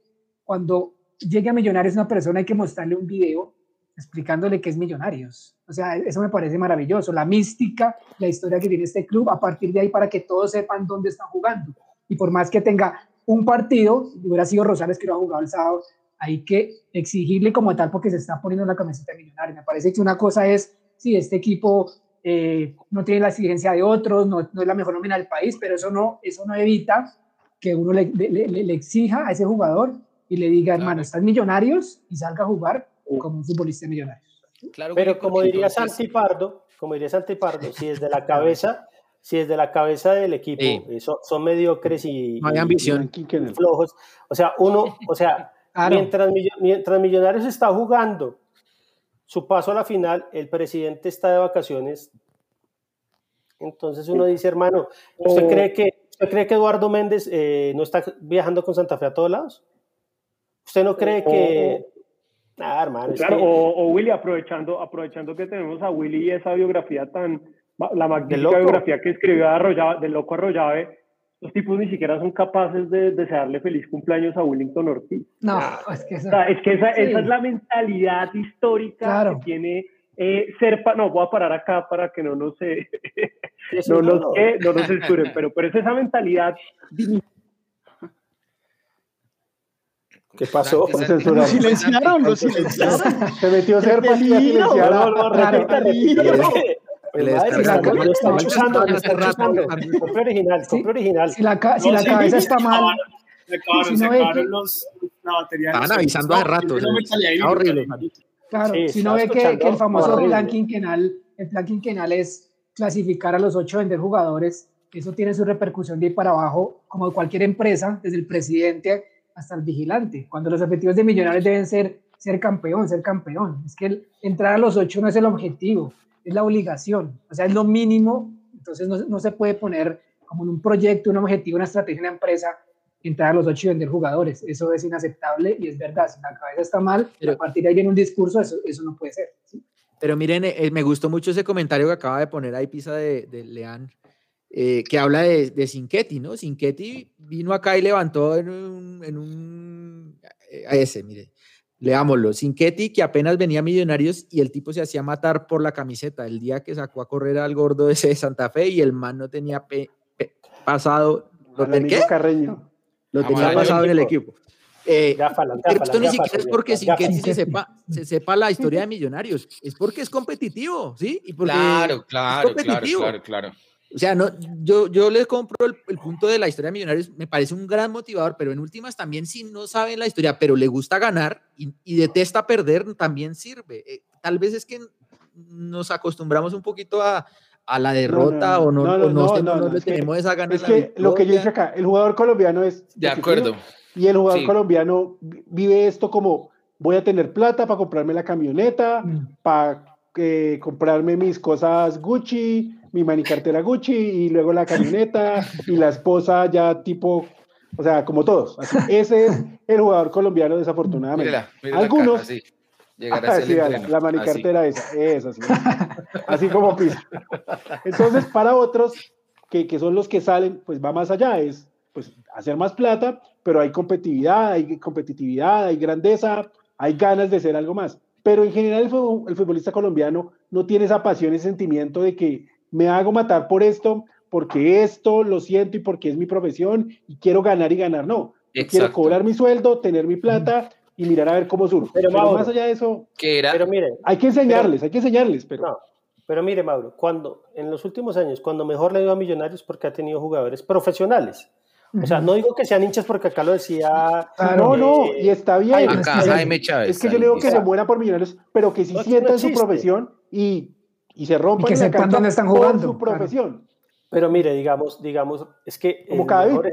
cuando llegue a Millonarios una persona hay que mostrarle un video explicándole qué es Millonarios. O sea, eso me parece maravilloso. La mística, la historia que tiene este club, a partir de ahí para que todos sepan dónde están jugando. Y por más que tenga un partido, hubiera sido Rosales que lo ha jugado el sábado, hay que exigirle como tal porque se está poniendo la camiseta de Millonarios. Me parece que una cosa es, si este equipo eh, no tiene la exigencia de otros, no, no es la mejor nómina del país, pero eso no, eso no evita que uno le, le- le- le exija a ese jugador y le diga, hermano, estás Millonarios y salga a jugar como un futbolista de Millonarios. Claro, Pero como diría entonces- Santi Pardo, como diría Santi Pardo, si desde la *laughs* cabeza, si desde la cabeza del equipo Sí. eh, son, son mediocres y, No hay y- ambición. Y flojos, o sea, uno, o sea, *laughs* Mientras, mientras Millonarios está jugando su paso a la final, el presidente está de vacaciones. Entonces uno dice, hermano, ¿usted cree que, usted cree que Eduardo Méndez eh, no está viajando con Santa Fe a todos lados? ¿Usted no cree que... Ah, hermano, claro, o, Willy, aprovechando, aprovechando que tenemos a Willy y esa biografía tan, la magnífica biografía que escribió de del loco Arroyave, los tipos ni siquiera son capaces de desearle feliz cumpleaños a Willington Ortiz. No, es que, esa, es, que esa, esa, es la mentalidad histórica que tiene eh, ser... no, voy a parar acá para que no nos, eh, *laughs* no, nos, eh, no nos censuren, pero, pero es esa mentalidad ¿Qué pasó? Lo silenciaron, lo silenciaron. Se metió Serpa y silenciaron. No, no, no, Compre original, compre original. Si la, si la cabeza está mal. Se acabaron, se acabaron los, la batería. Estaban avisando hace rato. Está horrible. Claro, si no ve que, que el famoso plan quinquenal, el plan quinquenal es clasificar a los ocho vender jugadores, eso tiene su repercusión de ir para abajo, como cualquier empresa, desde el presidente hasta el vigilante, cuando los objetivos de millonarios deben ser ser campeón, ser campeón. Es que el, entrar a los ocho no es el objetivo, es la obligación, o sea, es lo mínimo, entonces no, no se puede poner como en un proyecto, un objetivo, una estrategia en la empresa, entrar a los ocho y vender jugadores. Eso es inaceptable y es verdad, si la cabeza está mal, pero, a partir de ahí viene un discurso, eso, eso no puede ser. Pero miren, eh, me gustó mucho ese comentario que acaba de poner ahí Pisa de, de Leán, eh, que habla de, de Sinquetti, ¿no? Sinquetti vino acá y levantó en un, en un eh, a ese, mire, Leámoslo. Sinquetti, que apenas venía a Millonarios y el tipo se hacía matar por la camiseta el día que sacó a correr al gordo ese de Santa Fe y el man no tenía pasado. ¿Lo tenía Carreño. Lo tenía pasado en el equipo. Eh, esto ni siquiera es porque Sinquetti se *laughs* sepa, se sepa la historia de Millonarios, es porque es competitivo, ¿sí? Y porque claro, claro, claro, claro, claro. O sea, no, yo, yo les compro el, punto de la historia de Millonarios, me parece un gran motivador, pero en últimas también si no saben la historia, pero le gusta ganar y, detesta perder, también sirve. Eh, tal vez es que nos acostumbramos un poquito a, a la derrota o no, no, no, no, le tenemos esa ganas. Es que lo que yo dije acá, el jugador colombiano es... De acuerdo. Y el jugador colombiano vive esto como voy a tener plata para comprarme la camioneta, mm. para eh, comprarme mis cosas Gucci, mi manicartera Gucci y luego la camioneta y la esposa ya tipo, o sea, como todos. ese es el jugador colombiano desafortunadamente. Algunos... así. la, manicartera esa, esa, así, así como pisa. Entonces, para otros, que, que son los que salen, pues va más allá, es pues hacer más plata, pero hay competitividad, hay competitividad, hay grandeza, hay ganas de ser algo más. Pero en general el, futbolista colombiano no tiene esa pasión, ese sentimiento de que me hago matar por esto, porque esto lo siento y porque es mi profesión y quiero ganar y ganar. No, quiero cobrar mi sueldo, tener mi plata y mirar a ver cómo surge. Pero, más allá de eso, pero miren, hay que enseñarles, hay que enseñarles. Pero... pero mire, Mauro, cuando en los últimos años, cuando mejor le dio a Millonarios, porque ha tenido jugadores profesionales. O sea, no digo que sean hinchas porque acá lo decía. no, no, y está bien. es, que yo le digo que se muera por millonarios, pero que si sientan su profesión y y se rompan y que sepan dónde están jugando su profesión. Pero mire, digamos, digamos, es que el mejor,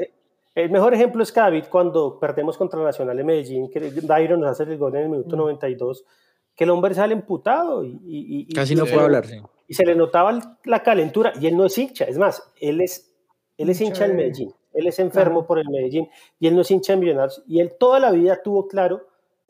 el mejor, ejemplo es David cuando perdemos contra Nacional de Medellín, que Dairo nos hace el gol en el minuto 92, mm. que el hombre sale emputado y, y, casi no puede hablar. Y se le notaba la calentura y él no es hincha, es más, él es, él es hincha en Medellín, él es enfermo por el Medellín y él no es hincha en Millonarios y él toda la vida tuvo claro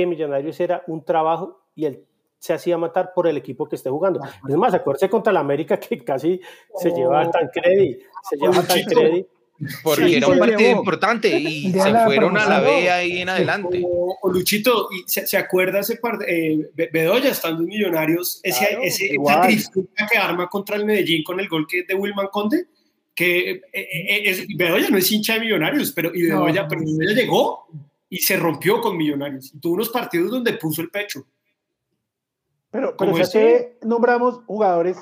Que Millonarios era un trabajo y él se hacía matar por el equipo que esté jugando. Es más, acuérdese contra la América que casi se lleva tan crédito, se lleva tan crédito. Porque Sí, era un partido llevó. importante y De se fueron a la. B ahí en adelante. O, o Luchito, y ¿se, se acuerda ese par eh, Be- Bedoya estando en Millonarios, ese, Claro, ese, esa trifulca que arma contra el Medellín con el gol que de Wilman Conde? Que eh, eh, es- Bedoya no es hincha de Millonarios, pero, y Bedoya, No. pero Bedoya llegó y se rompió con Millonarios. Y tuvo unos partidos donde puso el pecho. Pero, pero es este- que nombramos jugadores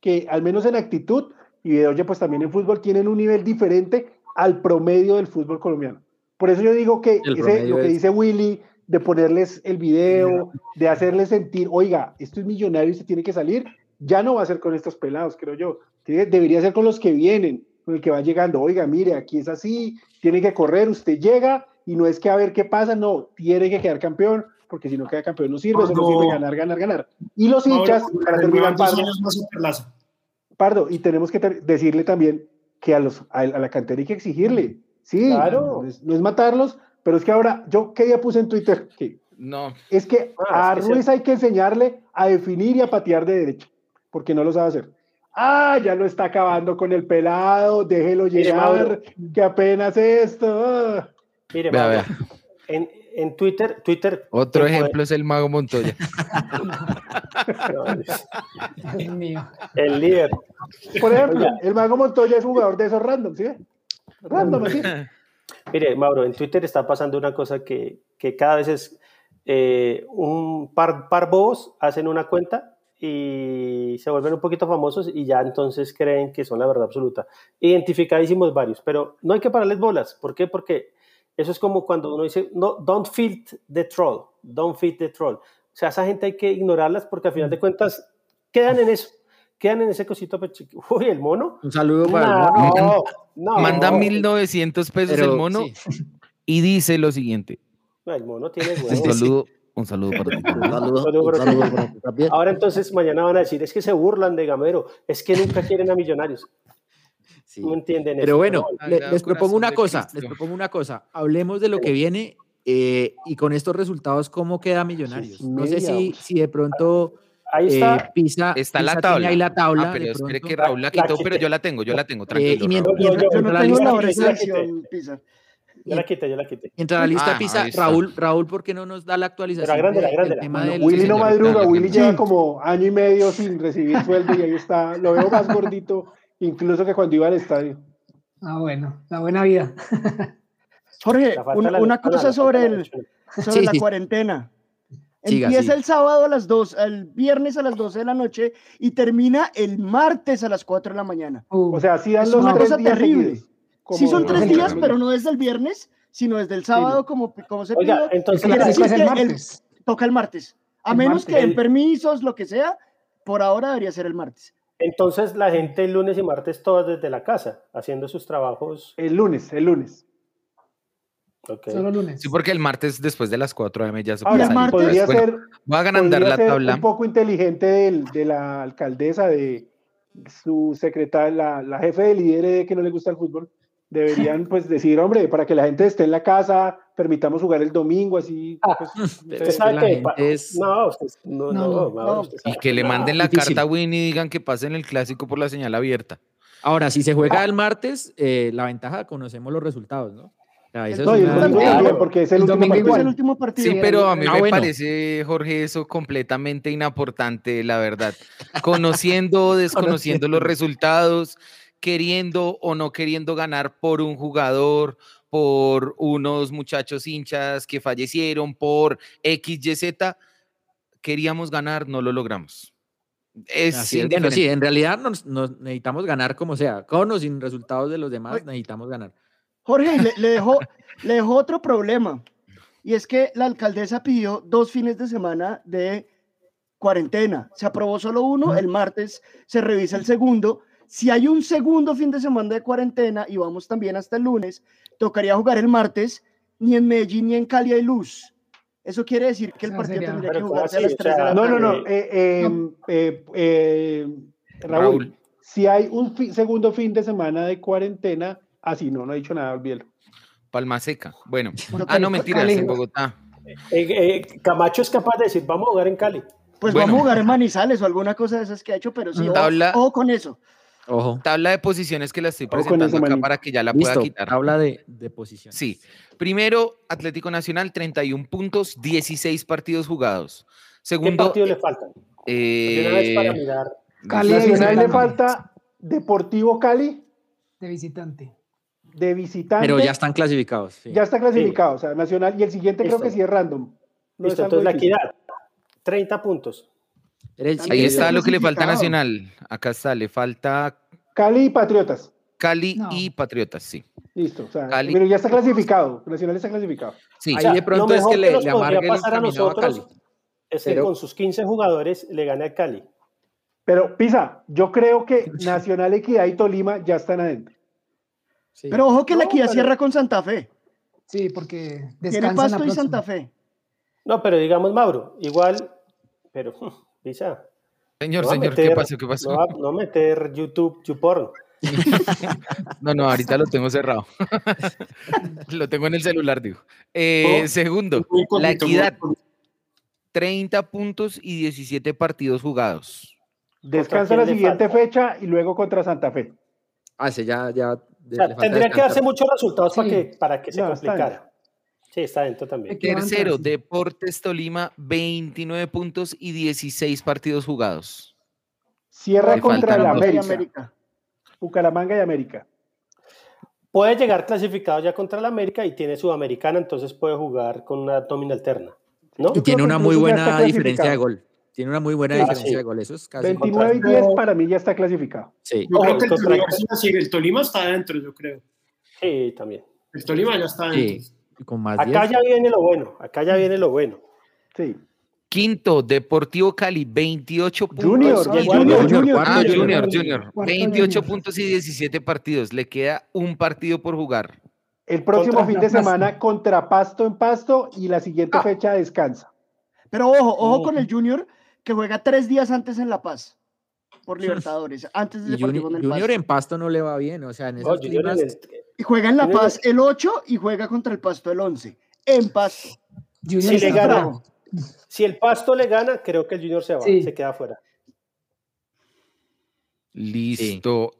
que, al menos en actitud y Bedoya, pues también en fútbol, tienen un nivel diferente al promedio del fútbol colombiano. Por eso yo digo que ese- lo que es- dice Willy, de ponerles el video, de hacerles sentir, oiga, esto es millonario y se tiene que salir, ya no va a ser con estos pelados, creo yo. Debería ser con los que vienen, con el que va llegando. Oiga, mire, aquí es así, tiene que correr, usted llega y no es que a ver qué pasa, no, tiene que quedar campeón, porque si no queda campeón no sirve, eso no Cuando- sirve ganar, ganar, ganar. Y los hinchas, para terminar, Pardo, años más Superlazo. Pardo, y tenemos que decirle también que a, los, a, a la cantera hay que exigirle. Sí, Claro. no, es, no es matarlos, pero es que ahora, yo qué día puse en Twitter que No, es que Ah, a es que Ruiz hay que enseñarle a definir y a patear de derecha, porque no lo sabe hacer. Ah, ya lo está acabando con el pelado, déjelo Mire, llegar, Mauro. que apenas esto. ah. Mire, Vea. En, en Twitter, Twitter. otro ejemplo es el Mago Montoya. poder- *laughs* Dios mío. el líder. Por ejemplo, Oiga. el Mago Montoya es jugador de esos random, ¿sí? ve? Random, así. *laughs* Mire, Mauro, en Twitter está pasando una cosa que, que cada vez es eh, un par, par bobos hacen una cuenta y se vuelven un poquito famosos y ya entonces creen que son la verdad absoluta. Identificadísimos varios, pero no hay que pararles bolas. ¿Por qué? Porque eso es como cuando uno dice, no, don't feed the troll, don't feed the troll. O sea, esa gente hay que ignorarlas porque al final de cuentas quedan en eso, quedan en ese cosito. pues, chiqui- *laughs* Uy, el mono. Un saludo para el mono. No, no. Manda 1900 pesos Pero, el mono sí. y dice lo siguiente. No, el mono tiene Un *laughs* huevos. saludo, un saludo para ti. Un saludo, Saludo un para saludo para ti también. Ahora entonces mañana van a decir, es que se burlan de Gamero, es que nunca quieren a Millonarios. Sí. No entienden Pero eso. bueno, le- les propongo una cosa, Cristo. les propongo una cosa. Hablemos de lo que viene eh, y con estos resultados, ¿cómo queda Millonarios? No sé si, si de pronto Ahí eh, está. Pisa, Está la Pisa tiene tabla. ahí la tabla. Ah, pero espere que Raúl la La quitó, pero quité. yo la tengo, yo la tengo, Eh, tranquilo. y mientras, Raúl. Yo- yo- yo no la tengo la organización, Pisa. Ya la quité, ya la quité. mientras la lista Ah, pisa. Raúl, Raúl, ¿por qué no nos da la actualización agrándela, de- agrándela. del tema Bueno, del Willy no madruga, Willy lleva como año y medio sin recibir sueldo y ahí está, lo veo más gordito, incluso que cuando iba al estadio. Ah, bueno, la buena vida. Jorge, La un- la una cosa la sobre, la el, sobre Sí, la sí. cuarentena. Siga, Empieza siga. el sábado a las 2, el viernes a las 12 de la noche y termina el martes a las 4 de la mañana. Uh, O sea, sí dan Es los una tres cosa días terrible. seguidos, como- sí son tres días, pero no desde el viernes, sino desde el sábado como, como se Oiga, pidió. entonces, la es el martes. toca el martes. A El menos martes. que en permisos, lo que sea, por ahora debería ser el martes. entonces la gente el lunes y martes todas desde la casa, haciendo sus trabajos. El lunes, el lunes. Ok. Solo lunes. Sí, porque el martes después de las 4 am ya se Ahora, el martes- podría Bueno, ser, voy a agrandar podría la ser tabla. un poco inteligente del- de la alcaldesa, de su secretaria, la, la jefe de líderes que no le gusta el fútbol. Deberían pues decir, hombre, para que la gente esté en la casa, permitamos jugar el domingo, así. Ah, pues, *laughs* Usted sabe que que es- No, usted- no, no, No, Mauro, no. usted Y que le manden la difícil. carta a Win y digan que pasen el clásico por la señal abierta. Ahora, si se juega el martes, eh, la ventaja, conocemos los resultados, ¿no? Es una- domingo porque es el, El último domingo partido. Es igual. el último partido. Sí, pero a mí Ah, me bueno. parece, Jorge, eso completamente inaportante, la verdad. Conociendo o desconociendo los *laughs* resultados, queriendo o no queriendo ganar por un jugador, por unos muchachos hinchas que fallecieron, por XYZ, queríamos ganar, no lo logramos. Es Así es. Bueno, sí, en realidad nos, nos necesitamos ganar como sea, con o sin resultados de los demás, necesitamos ganar. Jorge, le, le dejó, *laughs* le dejó otro problema. Y es que la alcaldesa pidió dos fines de semana de cuarentena. Se aprobó solo uno, el martes se revisa el segundo. Si hay un segundo fin de semana de cuarentena y vamos también hasta el lunes, tocaría jugar el martes. Ni en Medellín ni en Cali hay luz. Eso quiere decir que el Ah, partido sería- tendría que ¿cómo jugarse a las O 3 de la sea, No, tarde. no, no. eh, eh, eh, eh, Raúl, Raúl. si hay un fi- segundo fin de semana de cuarentena, así no, no he dicho nada, olvídalo. Palma Seca. Bueno. *laughs* Ah, no, mentiras, Cali- en Bogotá. Eh, eh, Camacho es capaz de decir, vamos a jugar en Cali. Pues Bueno. vamos a jugar en Manizales o alguna cosa de esas que ha hecho, pero sí, Tabla- ojo con eso. Ojo. Tabla de posiciones que la estoy presentando acá para que ya la pueda quitar. habla de, de posición. Sí. Primero, Atlético Nacional, 31 puntos, 16 partidos jugados. ¿Qué Segundo, partido le faltan? eh, De una vez para mirar. Cali Nacional le falta Deportivo Cali De visitante. de visitante. Pero ya están clasificados. sí. Ya está clasificado, o sea, Nacional. Y el siguiente creo que sí es random. No Listo, es entonces la equidad. 30 puntos. Ahí está lo que le falta a. Nacional. Acá está, le falta Cali y Patriotas. Cali No. y Patriotas, sí. Listo. O sea, Cali. pero ya está clasificado. Nacional está clasificado. Sí, Ahí O sea, de pronto lo es mejor que le, le podría amargue el pasar a a nosotros Cali. es que Pero- con sus 15 jugadores le gana el Cali. Pero, Pisa, yo creo que *laughs* Nacional, Equidad y Tolima ya están adentro. Sí. Pero ojo que la equidad pero- cierra con Santa Fe. Sí, porque Tiene descansan la Pasto y. Santa Fe. No, pero digamos, Mauro, igual, pero, Pisa, señor, no señor, ¿qué pasó? ¿Qué pasó? No, va- no meter YouTube, YouPorn. *laughs* No, no, ahorita lo tengo cerrado. *laughs* lo tengo en el celular, digo. Eh, Oh, segundo, la equidad, poquito. 30 puntos y 17 partidos jugados. Descansa la siguiente falta? fecha y luego contra Santa Fe. Ah, ese ya, ya. O sea, tendría que darse muchos resultados para Sí. que, para que se No, está complicara. Sí, está dentro también. Tercero, Deportes Tolima, 29 puntos y 16 partidos jugados. Cierra Le contra dos. América. América. Bucaramanga y América. Puede llegar clasificado ya contra la América y tiene Sudamericana, entonces puede jugar con una nómina alterna. ¿No? Y tiene una muy buena diferencia de gol. Tiene una muy buena Ah, diferencia sí. de gol. Eso es casi. 29 y 10 para mí ya está clasificado. Sí. Yo creo que el Tolima, el Tolima está adentro, yo creo. Sí, también. El Tolima ya está adentro. Sí. Y Con más Acá 10. ya viene lo bueno, acá ya viene lo bueno. Sí. Quinto, Deportivo Cali, 28 puntos. Junior, y- y Junior, Junior, Junior, cuarto Ah, Junior. Junior, Junior. Cuarto 28 Junior. puntos y 17 partidos. Le queda un partido por jugar. El próximo Contra fin de Pasto. semana contra Pasto en Pasto y la siguiente Ah. fecha descansa. Pero ojo, ojo con el Junior que juega tres días antes en La Paz por *laughs* Libertadores, antes de ese partido Junior, con el Junior Pasto. en Pasto no le va bien. O sea, en esos Junior climas. juega en La Junior- Paz el 8 y juega contra el Pasto el 11. En Pasto. Junior Si le gana, bravo. si el Pasto le gana, creo que el Junior se va, Sí. se queda fuera. Listo.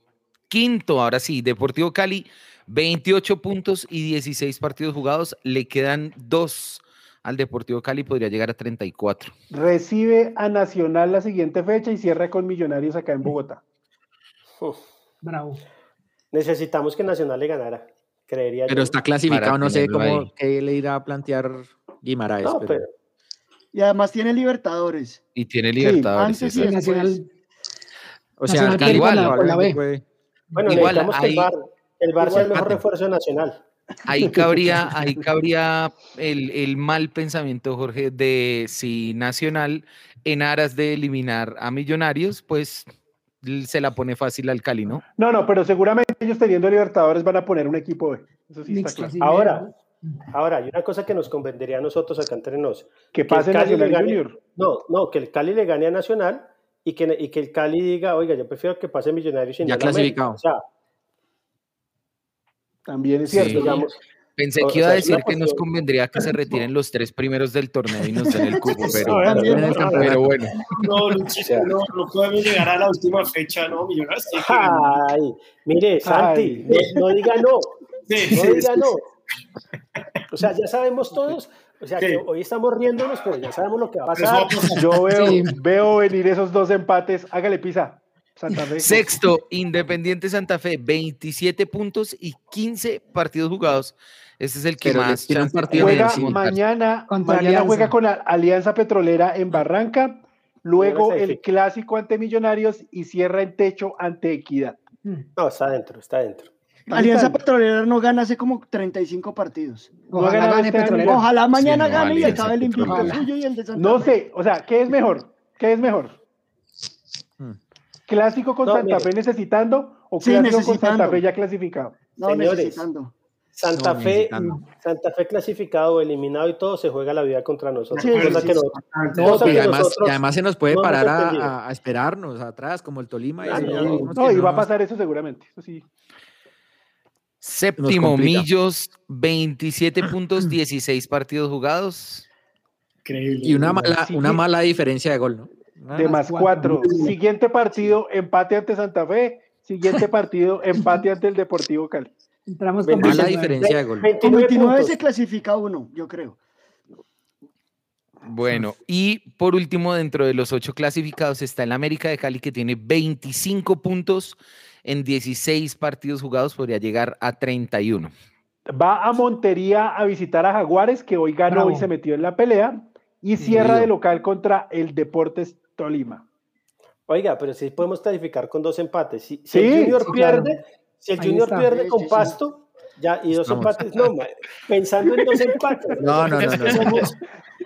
Quinto, ahora sí, Deportivo Cali, 28 puntos y 16 partidos jugados. Le quedan dos al Deportivo Cali, podría llegar a 34. Recibe a Nacional la siguiente fecha y cierra con Millonarios acá en Bogotá. Uf, Bravo. necesitamos que Nacional le ganara, creería Pero yo. está clasificado. No sé cómo qué le irá a plantear Guimaraes. No, pero- pero Y además tiene Libertadores. Y tiene Libertadores. antes y. Nacional. O sea, Nacional igual, la B. puede- bueno, Igual, necesitamos que el Bar, el Bar sea el mejor empate. refuerzo Nacional. Ahí cabría, ahí cabría el, el mal pensamiento, Jorge, de si Nacional, en aras de eliminar a Millonarios, pues se la pone fácil al Cali, ¿no? No, no, pero seguramente ellos teniendo Libertadores van a poner un equipo B. Eso sí está Mixto, claro. sí, Ahora, ahora, hay una cosa que nos convendría a nosotros acá entre nos. Que el pase Cali Nacional gane- Junior. No, no, que el Cali le gane a Nacional y que, y que el Cali diga, oiga, yo prefiero que pase Millonarios y Ya el América". clasificado. O sea, También es Sí. cierto. digamos, Pensé que iba a decir que nos convendría que se *laughs* retiren los tres primeros del torneo y nos den el cupo, *laughs* pero, bueno. No, Luchito, no, no podemos llegar a la última fecha, ¿no? Millonarios. ay, mire, Santi, Ay. no, no diga no, Sí, no diga no. O sea, ya sabemos todos, o sea, Sí. que hoy estamos riéndonos, pero ya sabemos lo que va a a pasar. pasar. Yo veo, Sí. veo venir esos dos empates. Hágale pisa. Santa Fe. Sexto, Independiente Santa Fe, 27 puntos y 15 partidos jugados. Este es el que Pero más tiene un partido Juega mañana, mañana Alianza. juega con la Alianza Petrolera en Barranca, luego el clásico ante Millonarios y cierra en techo ante Equidad. No, está adentro, está adentro. Alianza. Petrolera no gana hace como 35 partidos. Ojalá gane este ya. Ojalá mañana no, gane y Alianza acabe el invicto suyo y el de Santa No sé, o sea, ¿qué es mejor? ¿Qué es mejor? Hmm. ¿Clásico con No, Santa mire. Fe necesitando o Sí, clásico con. Santa Fe ya clasificado? No, Señores. necesitando. Santa No, Fe. Santa Fe clasificado, eliminado y todo, se juega la vida contra nosotros. Sí, cosa sí, que No, cosa que además, nosotros y además se nos puede no parar a, entendido. a- a esperarnos atrás, como el Tolima. y no. y va a pasar eso seguramente. Eso sí. Séptimo. Millos, 27 puntos, 16 partidos jugados. Increíble. Y una mala, Sí. una mala diferencia de gol, ¿no? De más cuatro. Siguiente partido, empate ante Santa Fe. Siguiente partido, *laughs* empate ante el Deportivo Cali. Entramos Mala 29. diferencia de gol. Con 29 29 puntos. se clasifica uno, yo creo. Bueno, y por último, dentro de los ocho clasificados está el América de Cali que tiene 25 puntos en 16 partidos jugados, podría llegar a 31. Va a Montería a visitar a Jaguares, que hoy ganó Bravo. y se metió en la pelea. Y cierra de local contra el Deportes Tolima. Oiga, pero sí podemos clasificar con dos empates. Si, si Sí, el Junior sí, claro. pierde, si el Ahí Junior está. pierde Sí, con sí, sí. Pasto, ya, y dos Estamos. empates, no, pensando en dos empates. *laughs* No, no, no,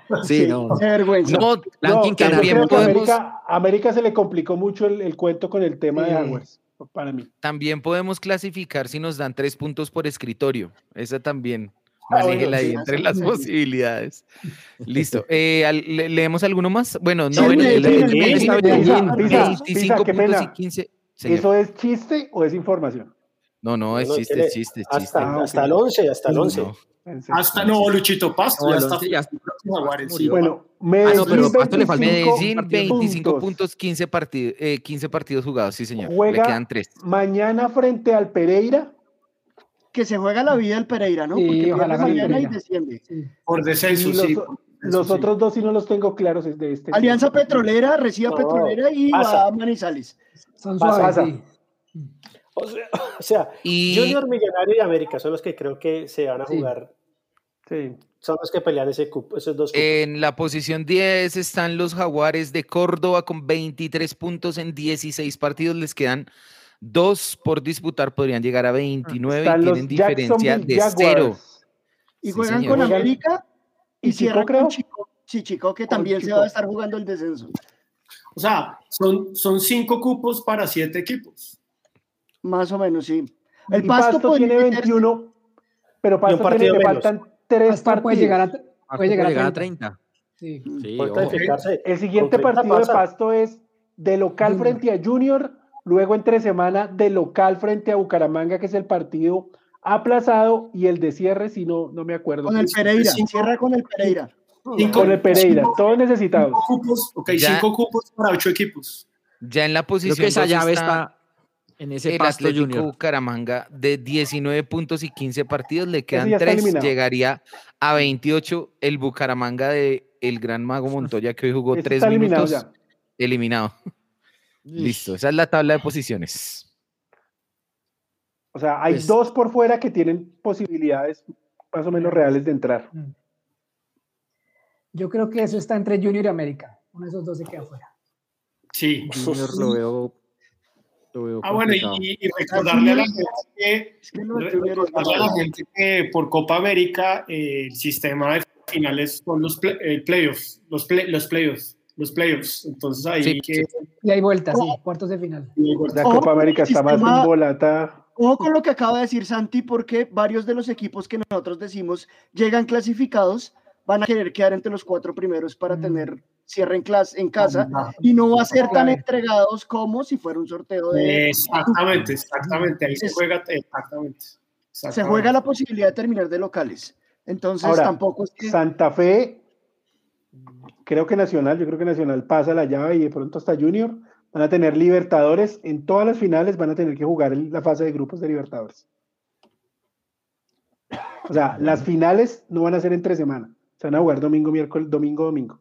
no, Sí, no. Vergüenza. No, que también creo que podemos, América, América se le complicó mucho el, el cuento con el tema de Sí. Jaguares, para mí. también podemos clasificar si nos dan tres puntos por escritorio. Esa también. Ah, bueno, Manéjela ahí entre las posibilidades. *laughs* Listo. Eh, al- le- ¿Leemos alguno más? Bueno, no, Sí, el- el- Medellín, el- Medellín, está Medellín. bien, Pisa, 25 Pisa, qué puntos y pena. 15. señor. ¿Eso es chiste o es información? No, no, es chiste, es chiste, es chiste. Hasta, hasta el 11, hasta el 11. No. Hasta no, Luchito Pasto, No, ya el está. once ya está. Bueno, Ah, Medellín, no, pero Pasto le falta 25 Medellín, partidos. 25 puntos. puntos, 15, partidos, eh, 15 partidos jugados, sí, señor. Juega- Le quedan 3. Mañana frente al Pereira. Que se juega la vida el Pereira, ¿no? Sí, Porque ojalá mañana y Pereira. desciende. Por Y descenso, los, sí. los sí. otros dos sí no los tengo claros es de este. Alianza Petrolera recibe a No, Petrolera y pasa. va a Manizales. Son Pasa, suaves, pasa. sí. O sea, *laughs* o sea, Y Junior Millonario y América son los que creo que se van a Sí. jugar. Sí. Son los que pelean ese cupo, esos dos cupos. en la posición 10 están los Jaguares de Córdoba con 23 puntos en 16 partidos. Les quedan dos por disputar, podrían llegar a 29 Están y tienen diferencia de cero. Y Sí, juegan señor. con América y, y Chico, cierran creo. Chico. Sí, Chico, que también se va a estar jugando el descenso. O sea, son, son cinco cupos para siete equipos. Más o menos, sí. El Pasto, tiene meterse- 21, pero Pasto tiene, le faltan tres Pasto partidos. puede llegar a, puede llegar a llegar 30. 30. Sí. Sí, Puede. El siguiente Con 30 partido de. Pasto es de local frente a Junior, luego entre semana de local frente a Bucaramanga, que es el partido aplazado, y el de cierre, si no, no me acuerdo. Con el Pereira, Cinco- cierra con el Pereira. Cinco- Con el Pereira, cinco- todos necesitados. cinco cupos, ok, Ya. cinco cupos para ocho equipos. Ya en la Creo posición que esa llave está está en ese el Pasto Atlético Junior. Bucaramanga de 19 puntos y 15 partidos, le quedan ya está 3, eliminado. llegaría a 28 el Bucaramanga de el gran mago Montoya que hoy jugó Ese 3 está eliminado minutos ya. eliminado. Listo, esa es la tabla de posiciones. O sea, hay Pues- dos por fuera que tienen posibilidades más o menos reales de entrar. Yo creo que eso está entre Junior y América. Uno de esos dos se queda fuera. Sí. Junior lo veo, lo veo Ah, bueno, y, y recordarle a la gente que, Es recordarle a la gente que por Copa América eh, el sistema de finales son los play- el playoffs, los, play- los playoffs, los playoffs. Entonces ahí Sí, que Y hay vueltas, sí, cuartos de final. La Ojo Copa con América está más embolata. Ojo con lo que acaba de decir Santi, porque varios de los equipos que nosotros decimos llegan clasificados van a querer quedar entre los cuatro primeros para Mm. tener cierre en, clas- en casa y no va a ser tan entregados como si fuera un sorteo de... Exactamente, exactamente, ahí se juega, exactamente. Se juega la posibilidad de terminar de locales. Entonces Ahora, tampoco es que... Santa Fe, creo que Nacional, yo creo que Nacional pasa la llave y de pronto hasta Junior van a tener Libertadores. En todas las finales van a tener que jugar en la fase de grupos de Libertadores. O sea, las finales no van a ser entre semana. Se van a jugar domingo, miércoles, domingo, domingo.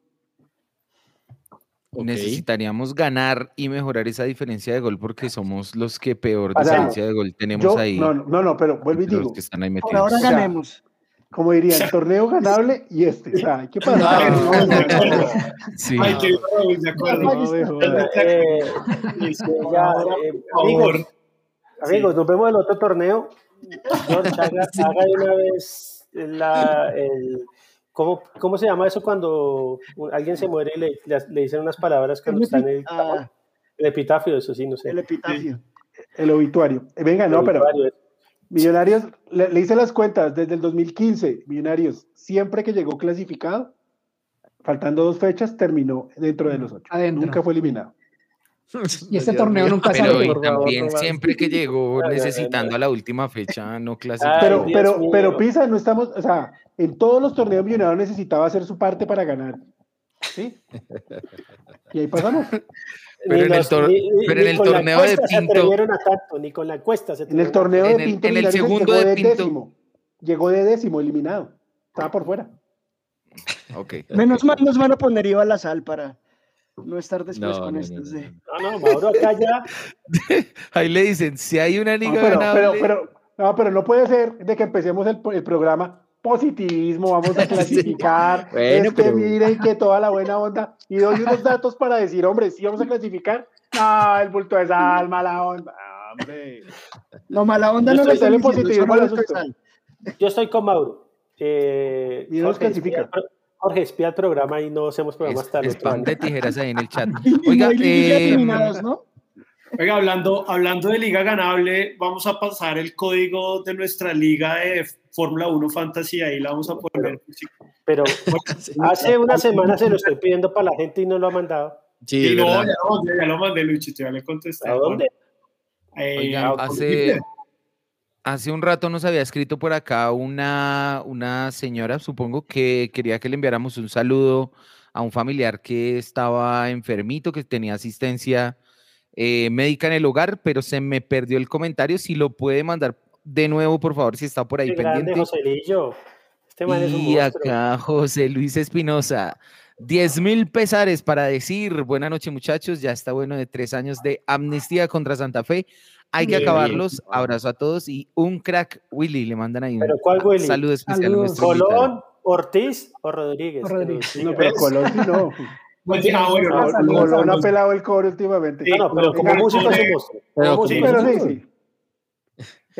Necesitaríamos ganar y mejorar esa diferencia de gol porque somos los que peor O sea, diferencia de gol tenemos Yo, ahí. no, no, no, pero vuelvo y los digo, que están ahí Por metidos. ahora O sea, ganemos. Como dirían, *laughs* torneo ganable y este. O sea, hay que pasar. No, no, de acuerdo. Sí. Ay, que Raúl, de acuerdo. No. Eh, ya, eh, amigos, amigos, nos vemos en el otro torneo. George, haga, *laughs* haga de una vez la, el, ¿cómo, ¿cómo se llama eso cuando alguien se muere y le, le- le dicen unas palabras que no están en el, Ah, el epitafio? Eso sí, no sé. el epitafio. El obituario. Venga, no, pero Obituario. Millonarios, le, le hice las cuentas desde el 2015. Millonarios, siempre que llegó clasificado, faltando dos fechas, terminó dentro de los ocho. Adentro. Nunca fue eliminado. Y este torneo nunca Pero Por favor, también siempre que llegó necesitando a la última fecha no clasificó. Pero, pero, pero Pisa, no estamos, o sea, en todos los torneos millonarios necesitaba hacer su parte para ganar. ¿Sí? Y ahí pasamos. Pero en el tor- ni- ni- pero en ni el con la torneo de se Pinto- atrevieron a tanto, ni con la encuesta se En el torneo En de el- Pinto en el segundo llegó de Pinto. décimo. Llegó de décimo, eliminado. Estaba por fuera. Ok. Menos mal nos van a poner IVA a la sal para no estar después No, con no, estos no, de... No, no, Mauro acá ya. *laughs* Ahí le dicen, si hay una No, liga pero, ganable, pero, pero, no, pero no puede ser de que empecemos el, el programa positivismo, vamos a *laughs* clasificar, Bueno, es que pero- miren que toda la buena onda, y doy unos datos para decir, hombre, sí vamos a clasificar, ah, el bulto de sal, mala onda, Ah, hombre. No, mala onda Yo no estoy- lo diciendo, sal. Yo estoy con Mauro. Eh, Y Jorge, clasifica. espía el pro- Jorge, espía el programa y no hacemos programa es, otro spam de tijeras ahí en el chat. *laughs* Oiga, eh, ¿no? Oiga, hablando, hablando de liga ganable, vamos a pasar el código de nuestra liga de Fórmula 1 Fantasy, ahí la vamos a poner. Pero hace una semana se lo estoy pidiendo para la gente y no lo ha mandado. Sí, Y es no, ya lo mandé, ya lo mandé, Luchito, ya le contesté. ¿A dónde? Eh, Oiga, a- hace, hace un rato nos había escrito por acá una, una señora, supongo, que quería que le enviáramos un saludo a un familiar que estaba enfermito, que tenía asistencia eh, médica en el hogar, pero se me perdió el comentario. Si lo puede mandar de nuevo, por favor, si está por ahí pendiente. Joselillo. Este man es un Y acá José Luis Espinosa. 10 mil pesares para decir, buenas noches muchachos, ya está bueno de tres años de amnistía contra Santa Fe. Hay que Bien. acabarlos. Abrazo a todos y un crack Willy, le mandan ahí un ¿Pero cuál Willy? saludo especial a Saludos. nuestro invitado. ¿Colón, Ortiz o Rodríguez? No, pero Colón no. *laughs* Pues, ah, bueno, no, saludos, Colón ha pelado el cobre últimamente. Sí, No, no, pero como músico monstruo. Pero Pero sí, sí.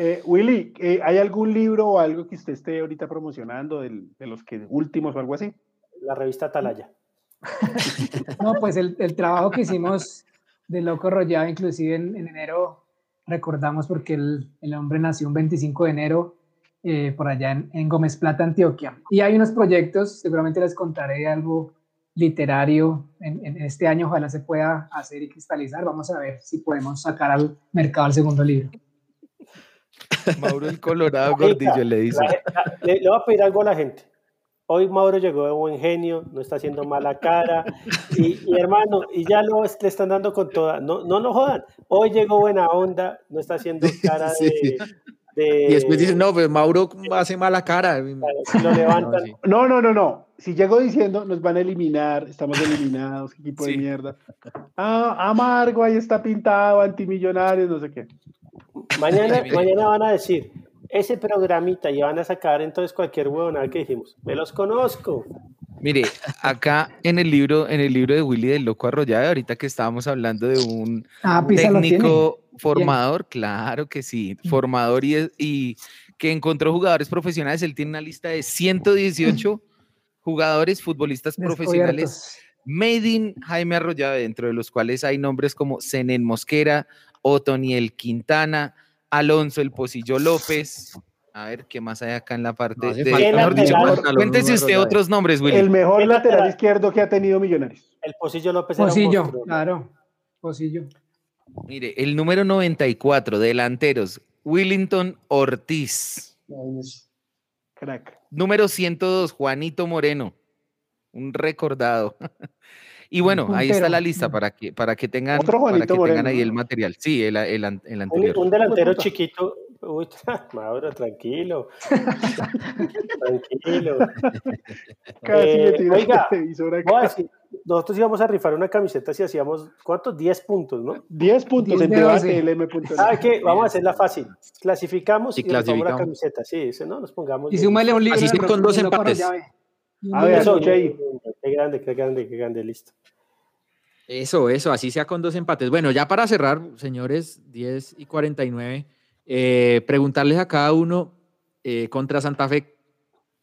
Eh, Willy, eh, ¿hay algún libro o algo que usted esté ahorita promocionando del- de los que últimos o algo así? La revista Atalaya. *laughs* No, pues el, el trabajo que hicimos de Loco Rollado, inclusive en, en enero, recordamos porque el, el hombre nació un 25 de enero eh, por allá en, en Gómez Plata, Antioquia. Y hay unos proyectos, seguramente les contaré algo literario en, en este año, ojalá se pueda hacer y cristalizar. Vamos a ver si podemos sacar al mercado el segundo libro. Mauro el Colorado Gordillo le dice. le, le voy a pedir algo a la gente. Hoy Mauro llegó de buen genio, no está haciendo mala cara. Y, y, hermano, y ya lo le están dando con toda. No, no lo jodan. Hoy llegó buena onda, no está haciendo *laughs* cara Sí. de. de- Y después dicen, no, pues Mauro hace mala cara. Si lo levantan. No. No, no, no, no. Si llego diciendo nos van a eliminar, estamos eliminados, equipo Sí. de mierda. Ah, amargo, ahí está pintado, antimillonarios, no sé qué. Mañana, *laughs* Mire. mañana van a decir, ese programita y van a sacar entonces cualquier huevonada que dijimos. Me los conozco. Mire, acá en el libro, en el libro de Willy del Loco Arrollado, ahorita que estábamos hablando de un Ah, técnico formador, claro que sí, formador y, y que encontró jugadores profesionales, él tiene una lista de 118 jugadores, futbolistas profesionales. Made in Jaime Arroyave, dentro de los cuales hay nombres como Zenén Mosquera, Otoniel Quintana, Alonso El Pocillo López. A ver, ¿qué más hay acá en la parte No de... mejor dicho, cuéntese usted otros nombres, Willy. El mejor ¿Qué lateral lateral? izquierdo que ha tenido Millonarios. El Pocillo López era un claro. Posillo. Mire, el número 94, delanteros, Willington Ortiz. Crack. Número 102, Juanito Moreno, un recordado. *laughs* y bueno, ahí está la lista para que, para que tengan, Otro para que tengan ahí el material. Sí, el, el el anterior. un delantero chiquito. Uy, *laughs* Mauro, tranquilo. *laughs* tranquilo. Casi Eh, me tiró el oiga, televisor acá. Voy a decir, nosotros íbamos a rifar una camiseta si hacíamos, ¿cuántos? 10 puntos, ¿no? 10 puntos 10 en de debate 12. el M.net. ¿Sabe qué? Vamos a hacerla fácil. Clasificamos Sí, y rifamos la clasificamos. camiseta. Sí, ese no nos pongamos. Y súmale un libro. Así con dos empates. A ver, escuche ahí. Qué grande, qué grande, qué grande, listo. Eso, eso, así sea con dos empates. Bueno, ya para cerrar, señores, 10 y 49, eh, preguntarles a cada uno eh, contra Santa Fe,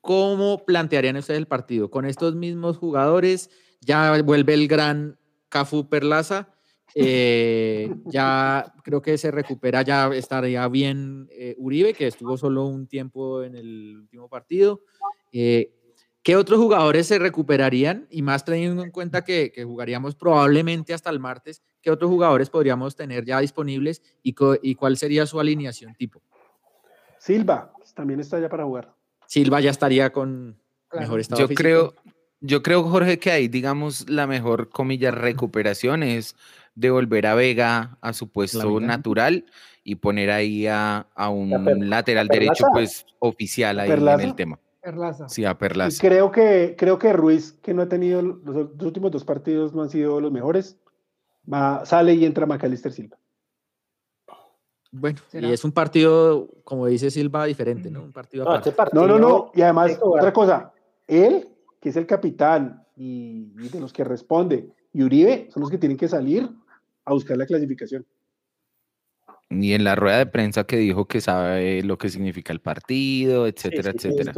¿cómo plantearían ustedes el partido? ¿Con estos mismos jugadores? ¿Ya vuelve el gran Cafú Perlaza? Eh, *laughs* ya creo que se recupera, ya estaría bien eh, Uribe, que estuvo solo un tiempo en el último partido. Eh, ¿Qué otros jugadores se recuperarían? Y más teniendo en cuenta que, que jugaríamos probablemente hasta el martes, qué otros jugadores podríamos tener ya disponibles y, y cuál sería su alineación tipo. Silva también está ya para jugar. Silva ya estaría con mejor estado Yo creo, yo creo, Jorge, que ahí, digamos, la mejor, comilla, recuperación es devolver a Vega a su puesto natural y poner ahí a, un lateral derecho, pues, oficial ahí en el tema. Perlaza. Sí, a Perlaza. creo que, creo que Ruiz, que no ha tenido, los, últimos dos partidos no han sido los mejores, va, sale y entra Macalister Silva. Bueno, y es un partido, como dice Silva, diferente, ¿no? Un partido no, este no, no, no, y además, otra cosa, él, que es el capitán y, de los que responde, y Uribe son los que tienen que salir a buscar la clasificación. Y en la rueda de prensa que dijo que sabe lo que significa el partido, etcétera, etcétera.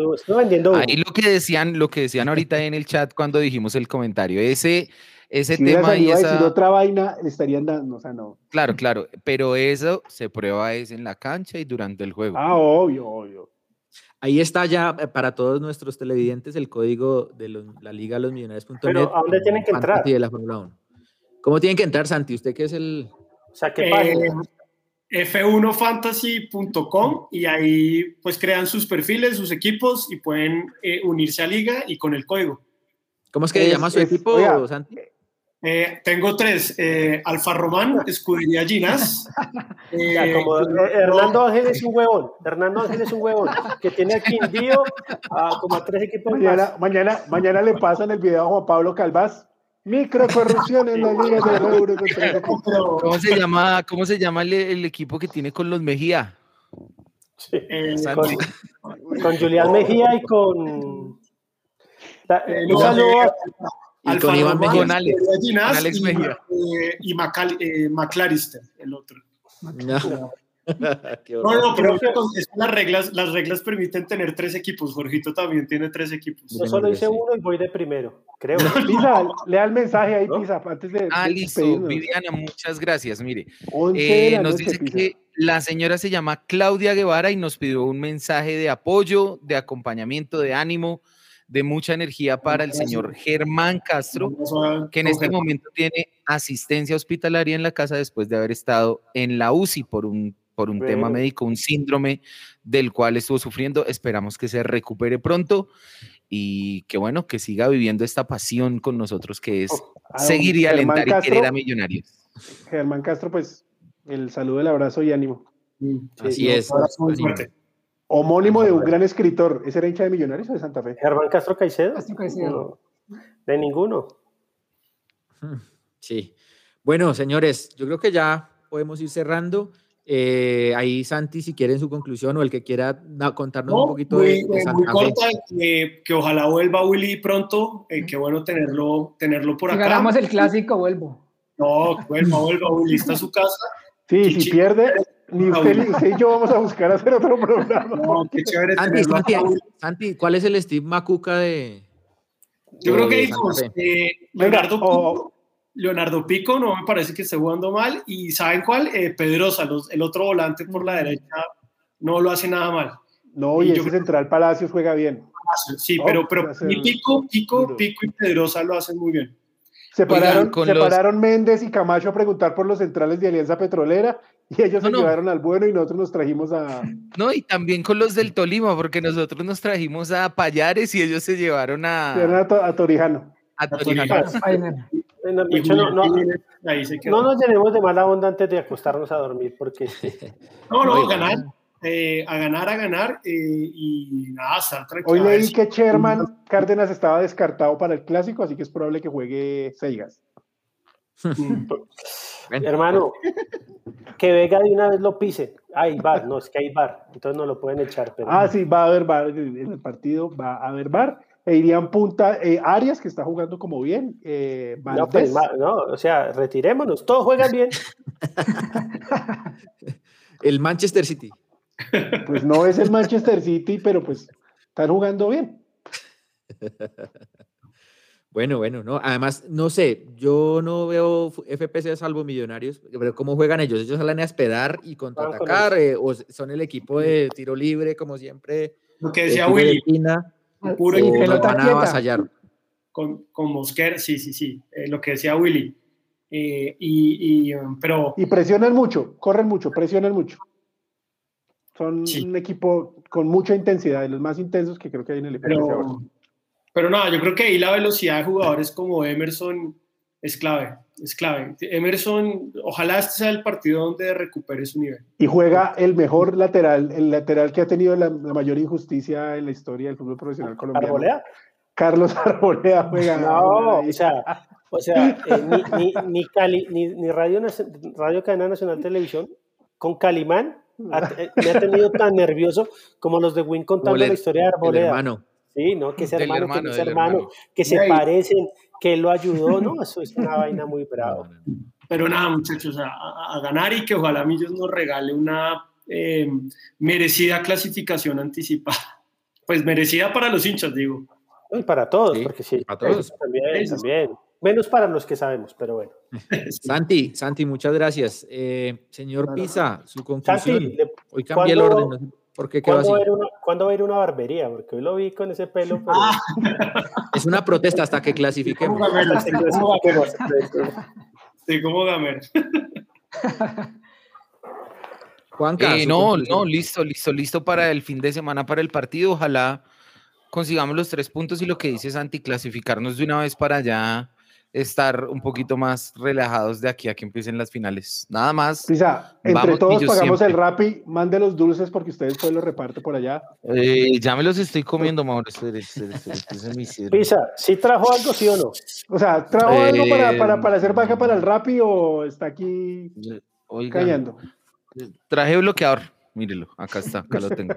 Ahí lo que decían, lo que decían ahorita en el chat cuando dijimos el comentario, ese, ese tema y esa... otra vaina le estarían dando, o sea, no. Claro, claro, pero eso se prueba es en la cancha y durante el juego. Ah, obvio, obvio. Ahí está ya eh, para todos nuestros televidentes el código de la Liga Los Millonarios.net. Pero ¿a dónde tienen que entrar? De la Fórmula 1. ¿Cómo tienen que entrar, Santi? ¿Usted qué es el...? O sea, ¿qué eh, F1fantasy.com y ahí pues crean sus perfiles, sus equipos y pueden eh, unirse a liga y con el código. ¿Cómo es que llama su equipo, Santi? Eh, tengo tres, eh, Alfa Román, *laughs* Escudería Ginas. *laughs* Eh, como Hernando Ángel es un huevón, Hernando Ángel es un huevón, que tiene aquí envío a como a tres equipos mañana, Mañana, mañana le pasan el video a Juan Pablo Calvás. Microcorrupción en la Liga de Euro. ¿Cómo se llama, cómo se llama el, equipo que tiene con los Mejía? Sí, con, con, Julián Mejía y con... un saludo y con Iván Mejía. Con Alex, Alex Mejía. Y, y eh, McAllister, el otro. No. *laughs* no, pero las reglas, las reglas permiten tener tres equipos. Jorgito también tiene tres equipos. Yo solo hice uno y voy de primero, creo. *laughs* Pisa, lea el mensaje ahí, Pisa, antes de. Ah, listo. Viviana, muchas gracias. Mire, eh, nos dice que la señora se llama Claudia Guevara y nos pidió un mensaje de apoyo, de acompañamiento, de ánimo de mucha energía para el señor Germán Castro, que en este momento tiene asistencia hospitalaria en la casa después de haber estado en la UCI por un, por un tema médico, un síndrome del cual estuvo sufriendo. Esperamos que se recupere pronto y que bueno, que siga viviendo esta pasión con nosotros que es oh, seguir y alentar y querer a millonarios. Germán Castro, pues el saludo, el abrazo y ánimo. Así es. Homónimo de un gran escritor. ¿Ese era hincha de Millonarios o de Santa Fe? Germán Castro Caicedo. Caicedo. de ninguno. Sí. Bueno, señores, yo creo que ya podemos ir cerrando. Eh, ahí Santi, si quieren su conclusión o el que quiera contarnos un poquito de, de Santa muy corta, que, que, ojalá vuelva Willy pronto, eh, qué bueno tenerlo, tenerlo por acá. Ganamos el clásico, vuelvo. No, vuelva, vuelva, Willy está a su casa. Sí, si pierde, ni usted, y yo vamos a buscar hacer otro programa. No, qué chévere Santi, ¿cuál es el Steve Macuca de.? Yo creo que dijimos eh, Leonardo, Leonardo Pico, no me parece que esté jugando mal. Y ¿saben cuál? Eh, Pedrosa, el otro volante por la derecha, no lo hace nada mal. No, y, ese central Palacios juega bien. Sí, pero, pero Pico, Pico, Pico y Pedrosa lo hacen muy bien. Se pararon, Méndez y Camacho a preguntar por los centrales de Alianza Petrolera y ellos se llevaron al bueno y nosotros nos trajimos a... No, y también con los del Tolima, porque nosotros nos trajimos a Payares y ellos se llevaron a... a, Torijano. A Torijano. No, no, nos llenemos de mala onda antes de acostarnos a dormir, porque... *laughs* no, no, ganar. Eh, a ganar, a ganar eh, y nada, estar tranquilo. Hoy leí que Sherman Cárdenas estaba descartado para el clásico, así que es probable que juegue Seigas. *laughs* Hermano, que Vega de una vez lo pise. Hay bar, no, es que hay bar, entonces no lo pueden echar. Pero... Ah, sí, va a haber bar en el partido, va a haber bar. E irían punta eh, Arias, que está jugando como bien. no, pues, no, o sea, retirémonos, todos juegan bien. *laughs* el Manchester City. Pues no es el Manchester City, pero pues están jugando bien. *laughs* Bueno, bueno, no. Además, no sé, yo no veo FPC salvo Millonarios, pero ¿cómo juegan ellos? Ellos salen a esperar y contraatacar, eh, o son el equipo de tiro libre, como siempre. Lo que decía Willy. Puro sí, van a avasallar. Con, con Mosquera, sí, sí, sí. Eh, lo que decía Willy. Eh, y, pero... y presionan mucho, corren mucho, presionan mucho. Son un equipo con mucha intensidad, de los más intensos que creo que hay en el equipo. Pero, pero no, yo creo que ahí la velocidad de jugadores como Emerson es clave, es clave. Emerson, ojalá este sea el partido donde recupere su nivel. Y juega el mejor lateral, el lateral que ha tenido la, mayor injusticia en la historia del fútbol profesional colombiano. ¿Arbolea? Carlos *laughs* Arbolea juega. No, o sea, o sea eh, ni, ni, Cali, ni, ni, Radio, Radio Cadena Nacional Televisión con Calimán eh, me ha tenido tan nervioso como los de Win contando la historia de Arboleda. hermano. Sí, ¿no? Que ese hermano, hermano, que, hermano, que se parecen, que lo ayudó, ¿no? Eso es una vaina muy brava. Pero nada, muchachos, a, ganar y que ojalá Millos nos regale una eh, merecida clasificación anticipada. *laughs* Pues merecida para los hinchas, digo. Y para todos, porque sí. Para todos. También, también. Menos para los que sabemos, pero bueno. *laughs* Santi, Santi, muchas gracias. Eh, señor Pisa, su conclusión. Santi, hoy cambié el orden. ¿Por qué ¿Cuándo, va una, ¿Cuándo va a ir una barbería? Porque hoy lo vi con ese pelo. *laughs* Ah. Es una protesta hasta que clasifiquemos. Sí, como Gamer. Juan eh, no, no, listo, listo, listo para el fin de semana, para el partido. Ojalá consigamos los tres puntos y lo que dice Santi, clasificarnos de una vez para allá estar un poquito más relajados de aquí a que empiecen las finales. Nada más. Pisa, entre todos pagamos el Rappi, mande los dulces porque ustedes después los reparte por allá. Eh, ya me los estoy comiendo, Mauro. Pisa, ¿sí trajo algo, sí o no? O sea, ¿trajo algo para, para, para, hacer baja para el Rappi o está aquí cayendo? Traje bloqueador, mírelo, acá está, acá lo tengo.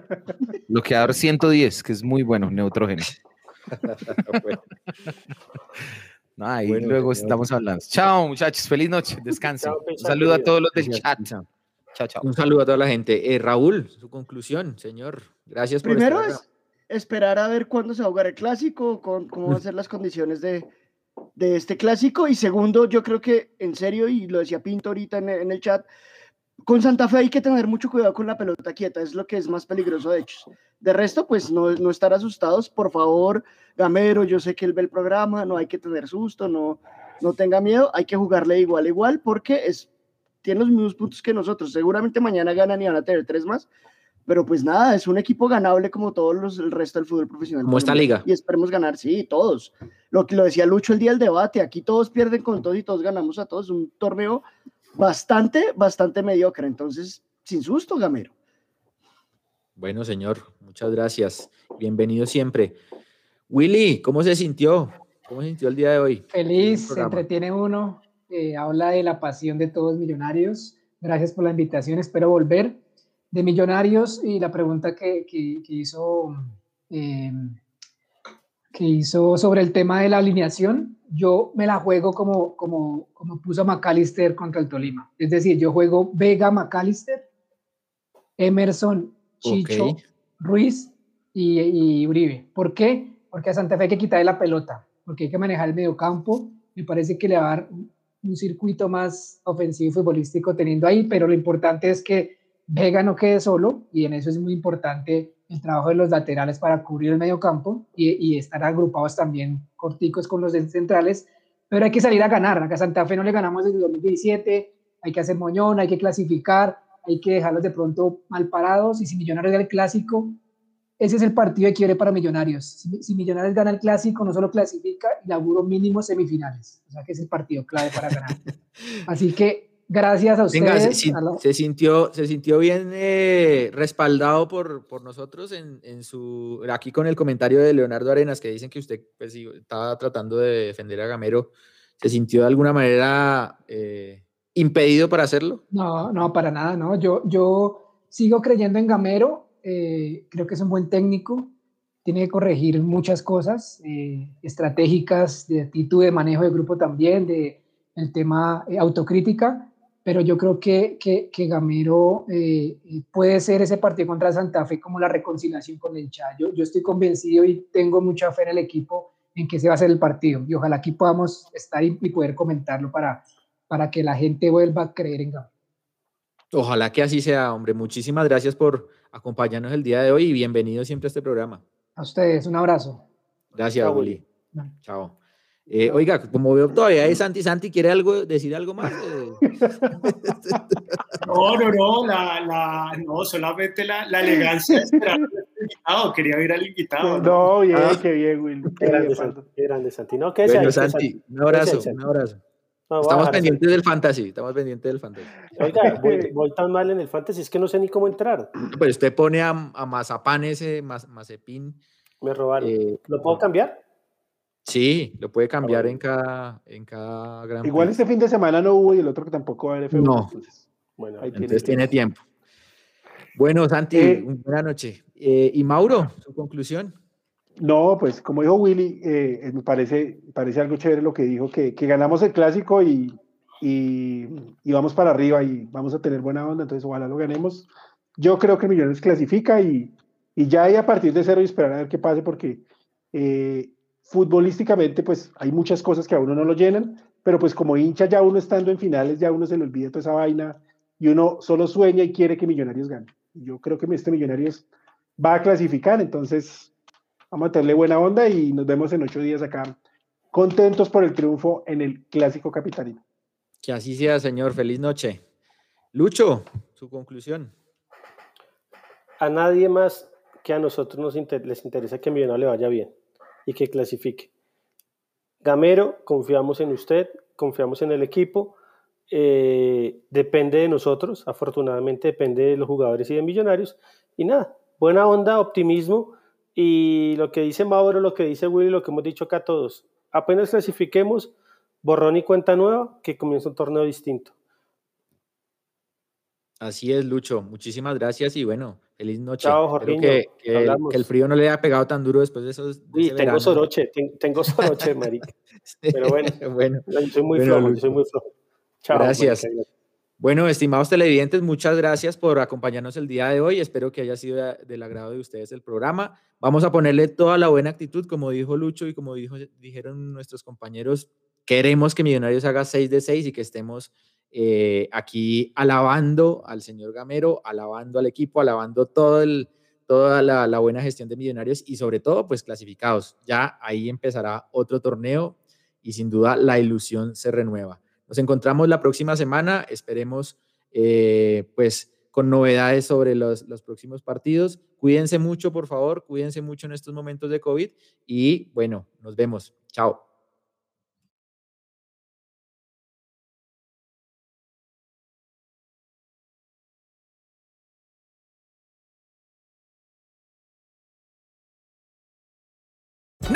bloqueador 110, que es muy bueno, neutrógeno. *laughs* Ahí luego estamos hablando. Chao, muchachos. Feliz noche. Descansen. Un saludo a todos los del chat. Chao, chao. Un saludo a toda la gente. Eh, Raúl, su conclusión, señor. Gracias por Primero es esperar a ver cuándo se va a jugar el clásico, con, cómo van a ser las condiciones de, de, este clásico. Y segundo, yo creo que, en serio, y lo decía Pinto ahorita en, en el chat, con Santa Fe hay que tener mucho cuidado con la pelota quieta, es lo que es más peligroso de hecho. De resto, pues no, no estar asustados, por favor, Gamero, yo sé que él ve el programa, no hay que tener susto, no, no tenga miedo, hay que jugarle igual, igual, porque es, tiene los mismos puntos que nosotros. Seguramente mañana ganan y van a tener tres más, pero pues nada, es un equipo ganable como todos los, el resto del fútbol profesional. Como esta liga. Y esperemos ganar, sí, todos. Lo que lo decía Lucho el día del debate, aquí todos pierden con todos y todos ganamos a todos, un torneo bastante, bastante mediocre. Entonces, sin susto, Gamero. Bueno, señor, muchas gracias. Bienvenido siempre. Willy, ¿cómo se sintió? ¿Cómo se sintió el día de hoy? Feliz, se entretiene uno, eh, habla de la pasión de todos millonarios. Gracias por la invitación, espero volver. De Millonarios y la pregunta que, hizo, eh, que hizo sobre el tema de la alineación, yo me la juego como, como, como puso McAllister contra el Tolima. Es decir, yo juego Vega McAllister, Emerson, Chicho, Ruiz y, Uribe. ¿Por qué? Porque a Santa Fe hay que quitarle la pelota, porque hay que manejar el mediocampo. Me parece que le va a dar un circuito más ofensivo y futbolístico teniendo ahí, pero lo importante es que Vega no quede solo y en eso es muy importante el trabajo de los laterales para cubrir el medio campo y, estar agrupados también corticos con los centrales, pero hay que salir a ganar. Acá a Santa Fe no le ganamos desde 2017, hay que hacer moñón, hay que clasificar, hay que dejarlos de pronto mal parados y si Millonarios gana el clásico, ese es el partido de quiebre para Millonarios. Si, si, Millonarios gana el clásico, no solo clasifica y laburo mínimo semifinales, o sea que es el partido clave para ganar. *laughs* Así que Gracias a ustedes. se, sintió, se sintió bien eh, respaldado por, por nosotros en, en, su, aquí con el comentario de Leonardo Arenas, que dicen que usted pues, estaba tratando de defender a Gamero. ¿Se sintió de alguna manera eh, impedido para hacerlo? No, no, para nada, no. Yo, yo sigo creyendo en Gamero. Eh, creo que es un buen técnico. Tiene que corregir muchas cosas estratégicas, de actitud de manejo de grupo también, de el tema autocrítica pero yo creo que, que, que Gamero eh, puede ser ese partido contra Santa Fe como la reconciliación con el Chayo. Yo estoy convencido y tengo mucha fe en el equipo en que se va a hacer el partido y ojalá aquí podamos estar y, poder comentarlo para, para que la gente vuelva a creer en Gamero. Ojalá que así sea, hombre. Muchísimas gracias por acompañarnos el día de hoy y bienvenido siempre a este programa. A ustedes, un abrazo. Gracias, Juli. Chao. Eh, oiga, como veo todavía es Santi, Santi, ¿quiere algo, decir algo más? *laughs* No, no, no, la, la, no solamente la, la elegancia de esperar al invitado, quería ver al invitado. No, bien, ah. qué bien, Will. Qué grande, Santi, qué grande, Santi. No, ¿qué bueno, Santi, un abrazo, un abrazo. No, estamos pendientes del fantasy, estamos pendientes del fantasy. Oiga, *laughs* voy, voy, tan mal en el fantasy, es que no sé ni cómo entrar. Pues usted pone a, a Mazapán ese, Mazepin. Me robaron. Eh, ¿Lo puedo cambiar? Sí, lo puede cambiar en cada, en cada gran Igual este fin de semana no hubo y el otro que tampoco va a haber F1. No. Entonces, bueno, ahí entonces tiene, tiempo. Bueno, Santi, eh, buena noche. Eh, y Mauro, su conclusión. No, pues como dijo Willy, eh, me parece, parece algo chévere lo que dijo, que, que ganamos el clásico y, y, y, vamos para arriba y vamos a tener buena onda, entonces ojalá lo ganemos. Yo creo que Millones clasifica y, y ya hay a partir de cero y esperar a ver qué pase porque eh, futbolísticamente, pues hay muchas cosas que a uno no lo llenan, pero pues como hincha ya uno estando en finales, ya uno se le olvida toda esa vaina y uno solo sueña y quiere que Millonarios gane. Yo creo que este Millonarios va a clasificar, entonces vamos a tenerle buena onda y nos vemos en ocho días acá, contentos por el triunfo en el Clásico Capitalino. Que así sea, señor. Feliz noche. Lucho, su conclusión. A nadie más que a nosotros nos les interesa que Millonarios le vaya bien y que clasifique. Gamero, confiamos en usted, confiamos en el equipo, eh, depende de nosotros, afortunadamente depende de los jugadores y de Millonarios, y nada, buena onda, optimismo, y lo que dice Mauro, lo que dice Willy, lo que hemos dicho acá todos, apenas clasifiquemos, borrón y cuenta nueva, que comienza un torneo distinto. Así es, Lucho. Muchísimas gracias y bueno, feliz noche. Chao, Jorge. Que, que, el frío no le haya pegado tan duro después de esos. Uy, tengo soroche, tengo *laughs* soroche, marica. Pero bueno, bueno soy muy flojo, soy muy flojo. Chao. Gracias. Bueno, estimados televidentes, muchas gracias por acompañarnos el día de hoy. Espero que haya sido del agrado de ustedes el programa. Vamos a ponerle toda la buena actitud, como dijo Lucho y como dijo, dijeron nuestros compañeros. Queremos que Millonarios haga 6 de 6 y que estemos eh, aquí alabando al señor Gamero, alabando al equipo, alabando toda la, buena gestión de Millonarios y sobre todo, pues clasificados. Ya ahí empezará otro torneo y sin duda la ilusión se renueva. Nos encontramos la próxima semana, esperemos eh, pues con novedades sobre los, los próximos partidos. Cuídense mucho, por favor, cuídense mucho en estos momentos de COVID y bueno, nos vemos. Chao.